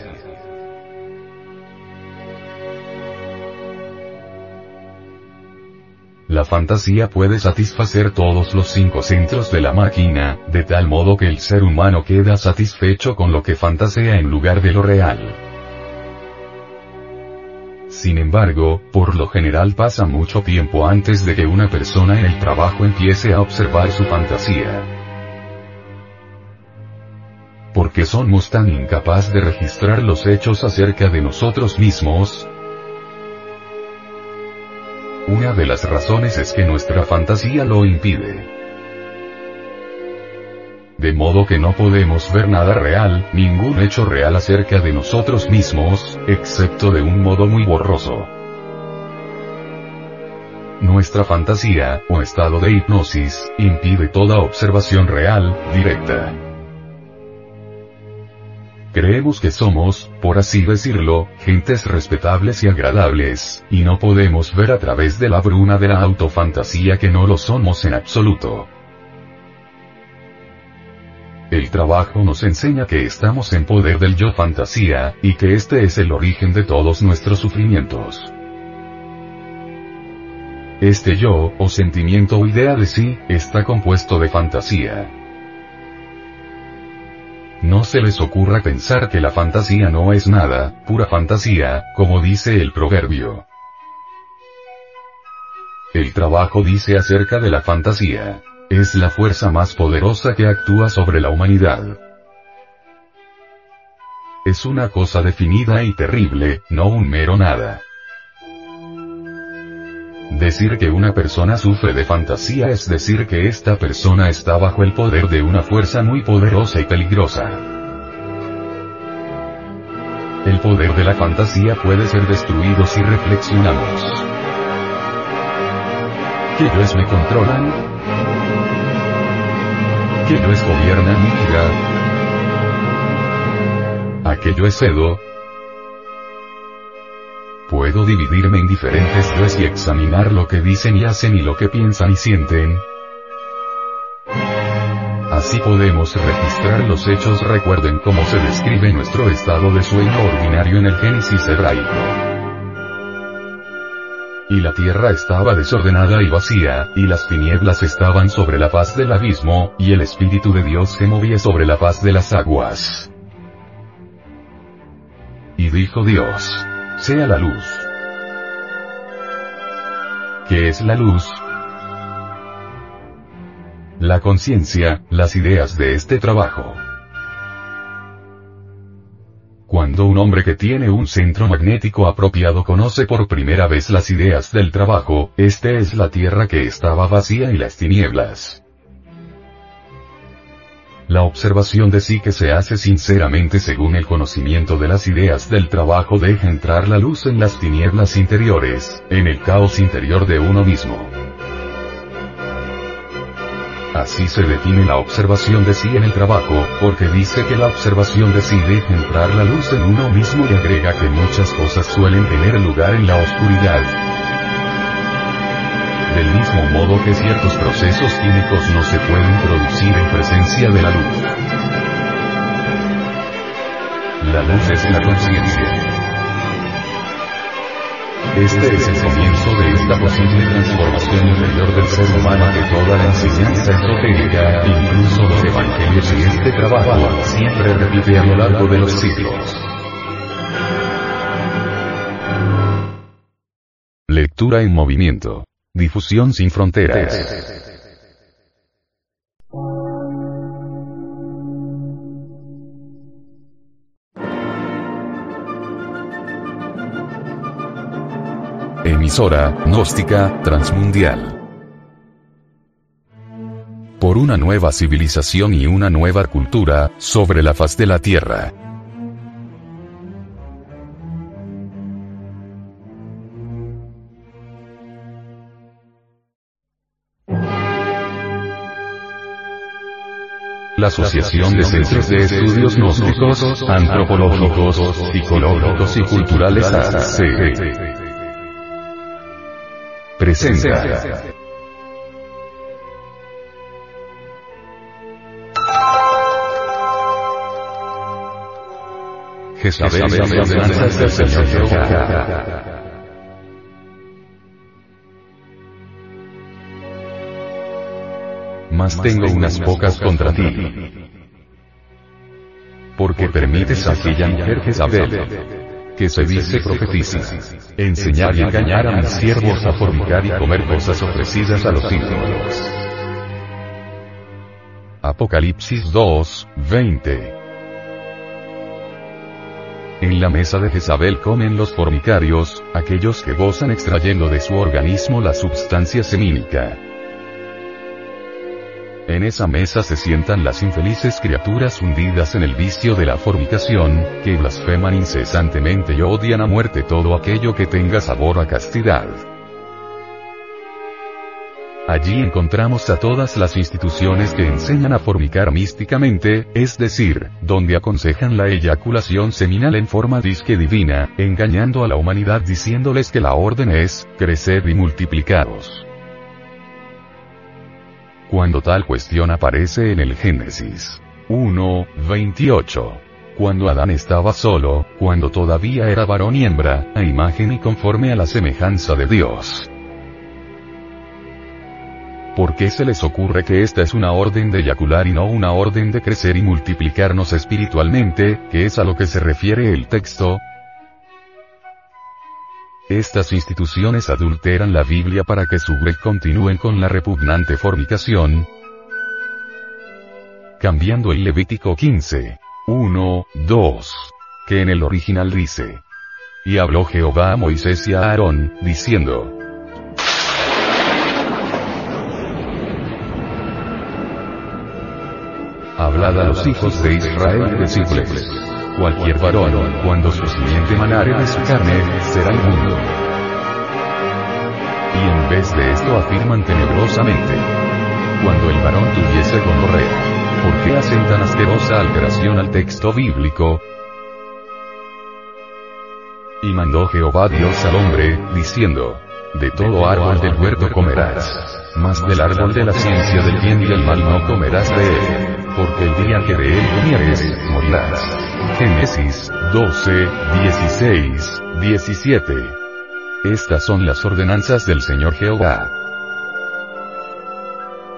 La fantasía puede satisfacer todos los cinco centros de la máquina, de tal modo que el ser humano queda satisfecho con lo que fantasea en lugar de lo real. Sin embargo, por lo general pasa mucho tiempo antes de que una persona en el trabajo empiece a observar su fantasía. Porque somos tan incapaz de registrar los hechos acerca de nosotros mismos, una de las razones es que nuestra fantasía lo impide. De modo que no podemos ver nada real, ningún hecho real acerca de nosotros mismos, excepto de un modo muy borroso. Nuestra fantasía, o estado de hipnosis, impide toda observación real, directa. Creemos que somos, por así decirlo, gentes respetables y agradables, y no podemos ver a través de la bruna de la autofantasía que no lo somos en absoluto. El trabajo nos enseña que estamos en poder del yo fantasía, y que este es el origen de todos nuestros sufrimientos. Este yo, o sentimiento o idea de sí, está compuesto de fantasía. No se les ocurra pensar que la fantasía no es nada, pura fantasía, como dice el proverbio. El trabajo dice acerca de la fantasía. Es la fuerza más poderosa que actúa sobre la humanidad. Es una cosa definida y terrible, no un mero nada. Decir que una persona sufre de fantasía es decir que esta persona está bajo el poder de una fuerza muy poderosa y peligrosa. El poder de la fantasía puede ser destruido si reflexionamos. ¿Qué yoes me controlan? ¿Qué yoes gobiernan mi vida? ¿A qué yo cedo? Puedo dividirme en diferentes yoes y examinar lo que dicen y hacen y lo que piensan y sienten. Así podemos registrar los hechos. Recuerden cómo se describe nuestro estado de sueño ordinario en el Génesis hebraico. Y la tierra estaba desordenada y vacía, y las tinieblas estaban sobre la faz del abismo, y el Espíritu de Dios se movía sobre la faz de las aguas. Y dijo Dios, sea la luz. ¿Qué es la luz? La conciencia, las ideas de este trabajo. Cuando un hombre que tiene un centro magnético apropiado conoce por primera vez las ideas del trabajo, este es la tierra que estaba vacía y las tinieblas. La observación de sí que se hace sinceramente según el conocimiento de las ideas del trabajo deja entrar la luz en las tinieblas interiores, en el caos interior de uno mismo. Así se define la observación de sí en el trabajo, porque dice que la observación de sí deja entrar la luz en uno mismo y agrega que muchas cosas suelen tener lugar en la oscuridad del mismo modo que ciertos procesos químicos no se pueden producir en presencia de la luz. La luz es la conciencia. Este es el comienzo de esta posible transformación interior del ser humano que toda la enseñanza esotérica, incluso los evangelios y este trabajo, siempre repite a lo largo de los siglos. Lectura en movimiento. Difusión sin fronteras. Emisora, gnóstica, transmundial. Por una nueva civilización y una nueva cultura, sobre la faz de la Tierra. La Asociación de Centros de Estudios Gnósticos, Antropológicos, Psicológicos y Culturales AC. Presenta. Jezabel, del Señor mas tengo unas pocas contra ti. Porque permites a aquella mujer Jezabel, que se dice profetiza, enseñar y engañar a mis siervos a formicar y comer cosas ofrecidas a los ídolos. Apocalipsis 2, 20. En la mesa de Jezabel comen los formicarios, aquellos que gozan extrayendo de su organismo la substancia semínica. En esa mesa se sientan las infelices criaturas hundidas en el vicio de la fornicación, que blasfeman incesantemente y odian a muerte todo aquello que tenga sabor a castidad. Allí encontramos a todas las instituciones que enseñan a fornicar místicamente, es decir, donde aconsejan la eyaculación seminal en forma disque divina, engañando a la humanidad diciéndoles que la orden es, crecer y multiplicaros cuando tal cuestión aparece en el Génesis 1, 28. Cuando Adán estaba solo, cuando todavía era varón y hembra, a imagen y conforme a la semejanza de Dios. ¿Por qué se les ocurre que esta es una orden de eyacular y no una orden de crecer y multiplicarnos espiritualmente, que es a lo que se refiere el texto? Estas instituciones adulteran la Biblia para que su web continúen con la repugnante fornicación, cambiando el Levítico 15, 1, 2, que en el original dice, y habló Jehová a Moisés y a Aarón, diciendo, Hablad a los hijos de Israel y decirles, Cualquier varón, cuando su simiente manare de su carne, será inmundo. Y en vez de esto afirman tenebrosamente. Cuando el varón tuviese gonorrea. ¿Por qué hacen tan asquerosa alteración al texto bíblico? Y mandó Jehová Dios al hombre, diciendo, de todo árbol del huerto comerás, mas del árbol de la ciencia del bien y del mal no comerás de él, porque el día que de él comieres, morirás. Génesis 12, 16, 17. Estas son las ordenanzas del Señor Jehová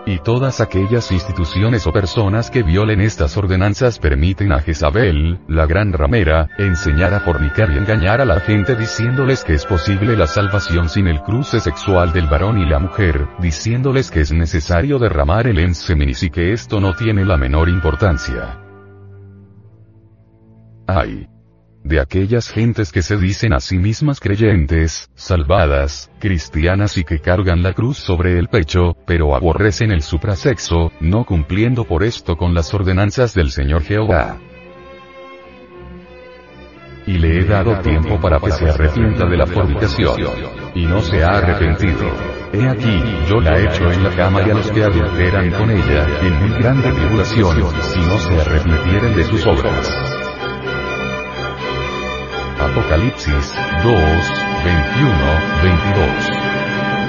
y todas aquellas instituciones o personas que violen estas ordenanzas permiten a Jezabel, la gran ramera, enseñar a fornicar y engañar a la gente diciéndoles que es posible la salvación sin el cruce sexual del varón y la mujer, diciéndoles que es necesario derramar el enseminis y que esto no tiene la menor importancia. Ay de aquellas gentes que se dicen a sí mismas creyentes, salvadas, cristianas y que cargan la cruz sobre el pecho, pero aborrecen el suprasexo, no cumpliendo por esto con las ordenanzas del Señor Jehová. Y le he dado tiempo para que se arrepienta de la fornicación. Y no se ha arrepentido. He aquí, yo la he hecho en la cama y a los que adulteran con ella, en mi grande tribulación, si no se arrepintieren de sus obras. Apocalipsis 2, 21, 22.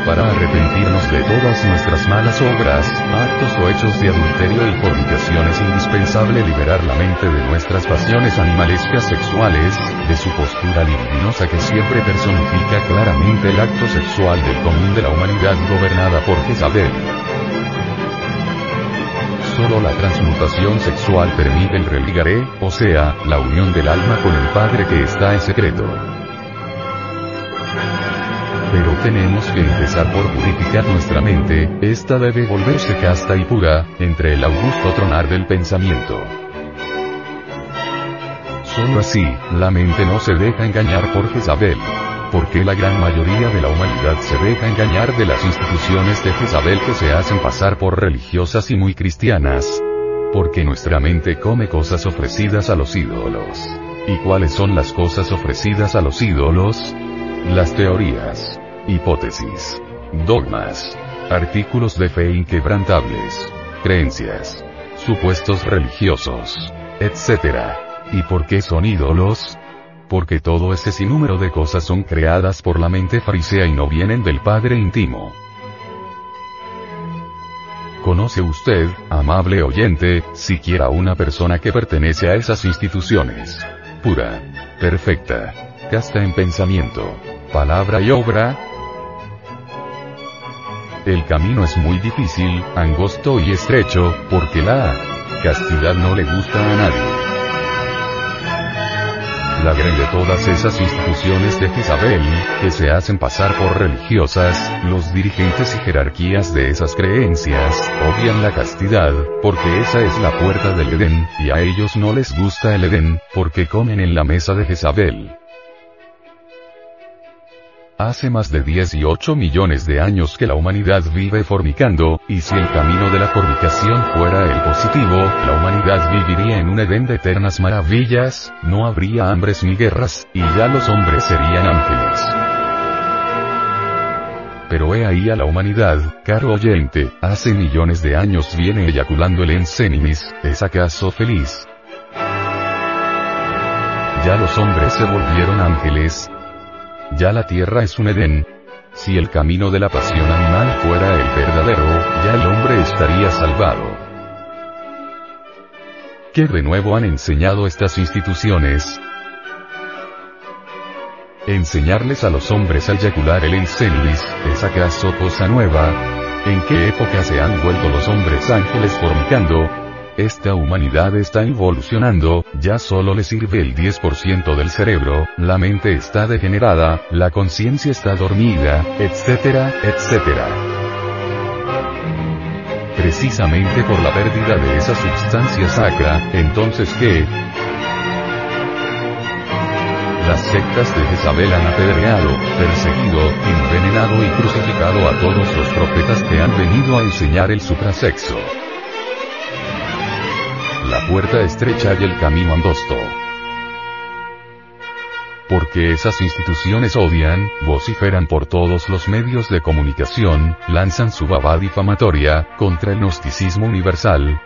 Para arrepentirnos de todas nuestras malas obras, actos o hechos de adulterio y fornicación es indispensable liberar la mente de nuestras pasiones animalescas sexuales, de su postura libidinosa que siempre personifica claramente el acto sexual del común de la humanidad gobernada por Jezabel. Solo la transmutación sexual permite el religaré, o sea, la unión del alma con el Padre que está en secreto. Pero tenemos que empezar por purificar nuestra mente, esta debe volverse casta y pura, entre el augusto tronar del pensamiento. Solo así, la mente no se deja engañar por Jezabel porque la gran mayoría de la humanidad se deja engañar de las instituciones de Jezabel que se hacen pasar por religiosas y muy cristianas. Porque nuestra mente come cosas ofrecidas a los ídolos. ¿Y cuáles son las cosas ofrecidas a los ídolos? Las teorías, hipótesis, dogmas, artículos de fe inquebrantables, creencias, supuestos religiosos, etc. ¿Y por qué son ídolos? Porque todo ese sinnúmero de cosas son creadas por la mente farisea y no vienen del Padre íntimo. ¿Conoce usted, amable oyente, siquiera una persona que pertenece a esas instituciones? Pura, perfecta, casta en pensamiento, palabra y obra. El camino es muy difícil, angosto y estrecho, porque la castidad no le gusta a nadie la gran de todas esas instituciones de Jezabel, que se hacen pasar por religiosas, los dirigentes y jerarquías de esas creencias, odian la castidad, porque esa es la puerta del Edén, y a ellos no les gusta el Edén, porque comen en la mesa de Jezabel. Hace más de 18 millones de años que la humanidad vive fornicando, y si el camino de la fornicación fuera el positivo, la humanidad viviría en un Edén de eternas maravillas, no habría hambres ni guerras, y ya los hombres serían ángeles. Pero he ahí a la humanidad, caro oyente, hace millones de años viene eyaculando el ensenimis, ¿es acaso feliz? Ya los hombres se volvieron ángeles, ya la tierra es un Edén. Si el camino de la pasión animal fuera el verdadero, ya el hombre estaría salvado. ¿Qué de nuevo han enseñado estas instituciones? Enseñarles a los hombres a eyacular el encelis, ¿es acaso cosa nueva? ¿En qué época se han vuelto los hombres ángeles fornicando? Esta humanidad está evolucionando, ya solo le sirve el 10% del cerebro, la mente está degenerada, la conciencia está dormida, etcétera, etcétera. Precisamente por la pérdida de esa sustancia sacra, entonces ¿qué? Las sectas de Jezabel han apedreado, perseguido, envenenado y crucificado a todos los profetas que han venido a enseñar el suprasexo la puerta estrecha y el camino angosto. Porque esas instituciones odian, vociferan por todos los medios de comunicación, lanzan su baba difamatoria, contra el gnosticismo universal.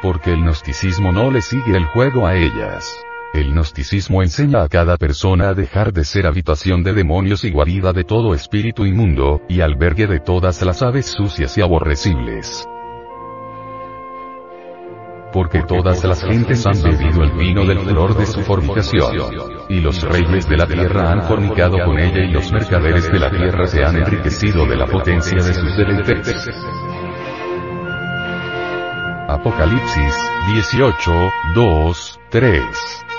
Porque el gnosticismo no le sigue el juego a ellas. El gnosticismo enseña a cada persona a dejar de ser habitación de demonios y guarida de todo espíritu inmundo, y albergue de todas las aves sucias y aborrecibles porque todas las gentes han bebido el vino del furor de su fornicación. Y los reyes de la tierra han fornicado con ella y los mercaderes de la tierra se han enriquecido de la potencia de sus deleites. Apocalipsis 18, 2, 3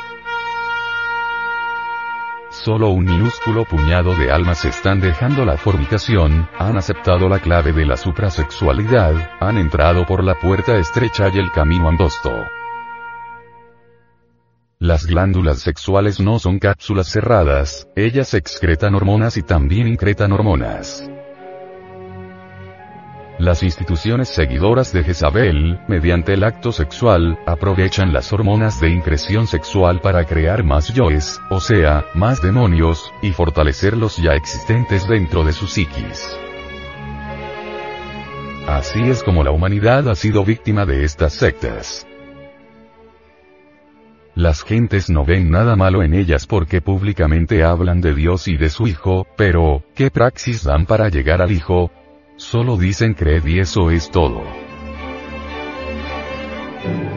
Solo un minúsculo puñado de almas están dejando la fornicación, han aceptado la clave de la suprasexualidad, han entrado por la puerta estrecha y el camino angosto. Las glándulas sexuales no son cápsulas cerradas, ellas excretan hormonas y también incretan hormonas. Las instituciones seguidoras de Jezabel, mediante el acto sexual, aprovechan las hormonas de increción sexual para crear más yoes, o sea, más demonios, y fortalecer los ya existentes dentro de su psiquis. Así es como la humanidad ha sido víctima de estas sectas. Las gentes no ven nada malo en ellas porque públicamente hablan de Dios y de su Hijo, pero, ¿qué praxis dan para llegar al Hijo? Solo dicen creed y eso es todo.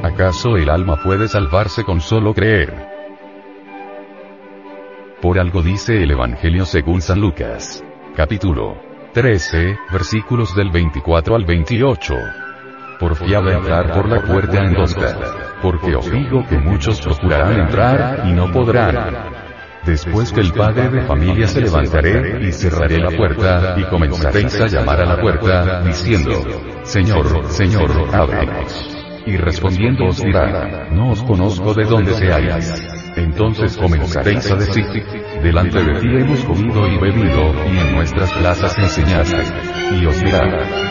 ¿Acaso el alma puede salvarse con solo creer? Por algo dice el Evangelio según San Lucas. Capítulo 13, versículos del 24 al 28. Porfiaba entrar por la puerta angosta, porque os digo que muchos procurarán entrar y no podrán. Después que el padre de familia se levantaré, y cerraré la puerta, y comenzaréis a llamar a la puerta, diciendo, Señor, Señor, ábrenos. Y respondiendo os dirá, no os conozco de dónde seáis. Entonces comenzaréis a decir, delante de ti hemos comido y bebido, y en nuestras plazas enseñaste. Y os dirá,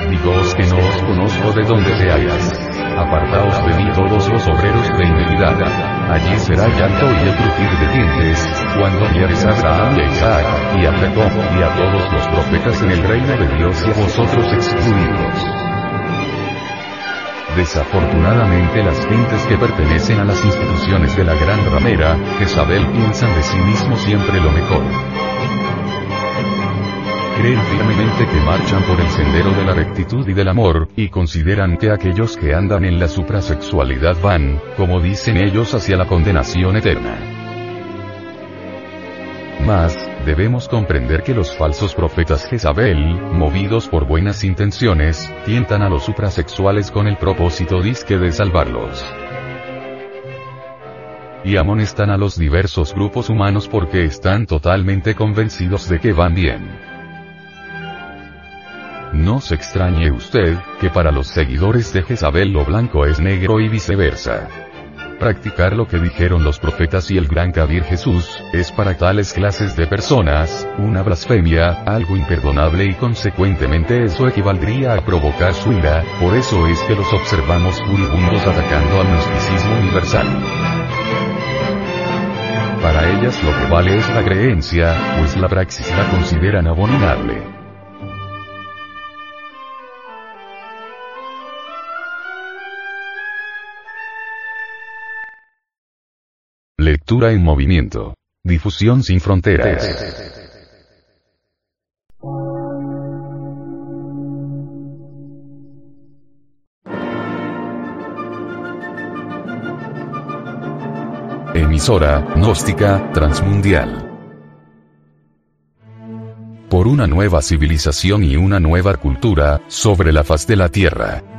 digoos que no os conozco de dónde seáis. Apartaos de mí todos los obreros de iniquidad Allí será llanto y el crujir de dientes, cuando vieres a Abraham y a Isaac, y a Jacob, y a todos los profetas en el reino de Dios y a vosotros excluidos. Desafortunadamente las gentes que pertenecen a las instituciones de la gran ramera, Jezabel piensan de sí mismos siempre lo mejor creen firmemente que marchan por el sendero de la rectitud y del amor, y consideran que aquellos que andan en la suprasexualidad van, como dicen ellos, hacia la condenación eterna. Mas, debemos comprender que los falsos profetas Jezabel, movidos por buenas intenciones, tientan a los suprasexuales con el propósito disque de salvarlos y amonestan a los diversos grupos humanos porque están totalmente convencidos de que van bien. No se extrañe usted, que para los seguidores de Jezabel lo blanco es negro y viceversa. Practicar lo que dijeron los profetas y el gran Kabir Jesús, es para tales clases de personas, una blasfemia, algo imperdonable y consecuentemente eso equivaldría a provocar su ira, por eso es que los observamos furibundos atacando al gnosticismo universal. Para ellas lo que vale es la creencia, pues la praxis la consideran abominable. Lectura en movimiento. Difusión sin fronteras. Emisora, gnóstica, transmundial. Por una nueva civilización y una nueva cultura, sobre la faz de la Tierra.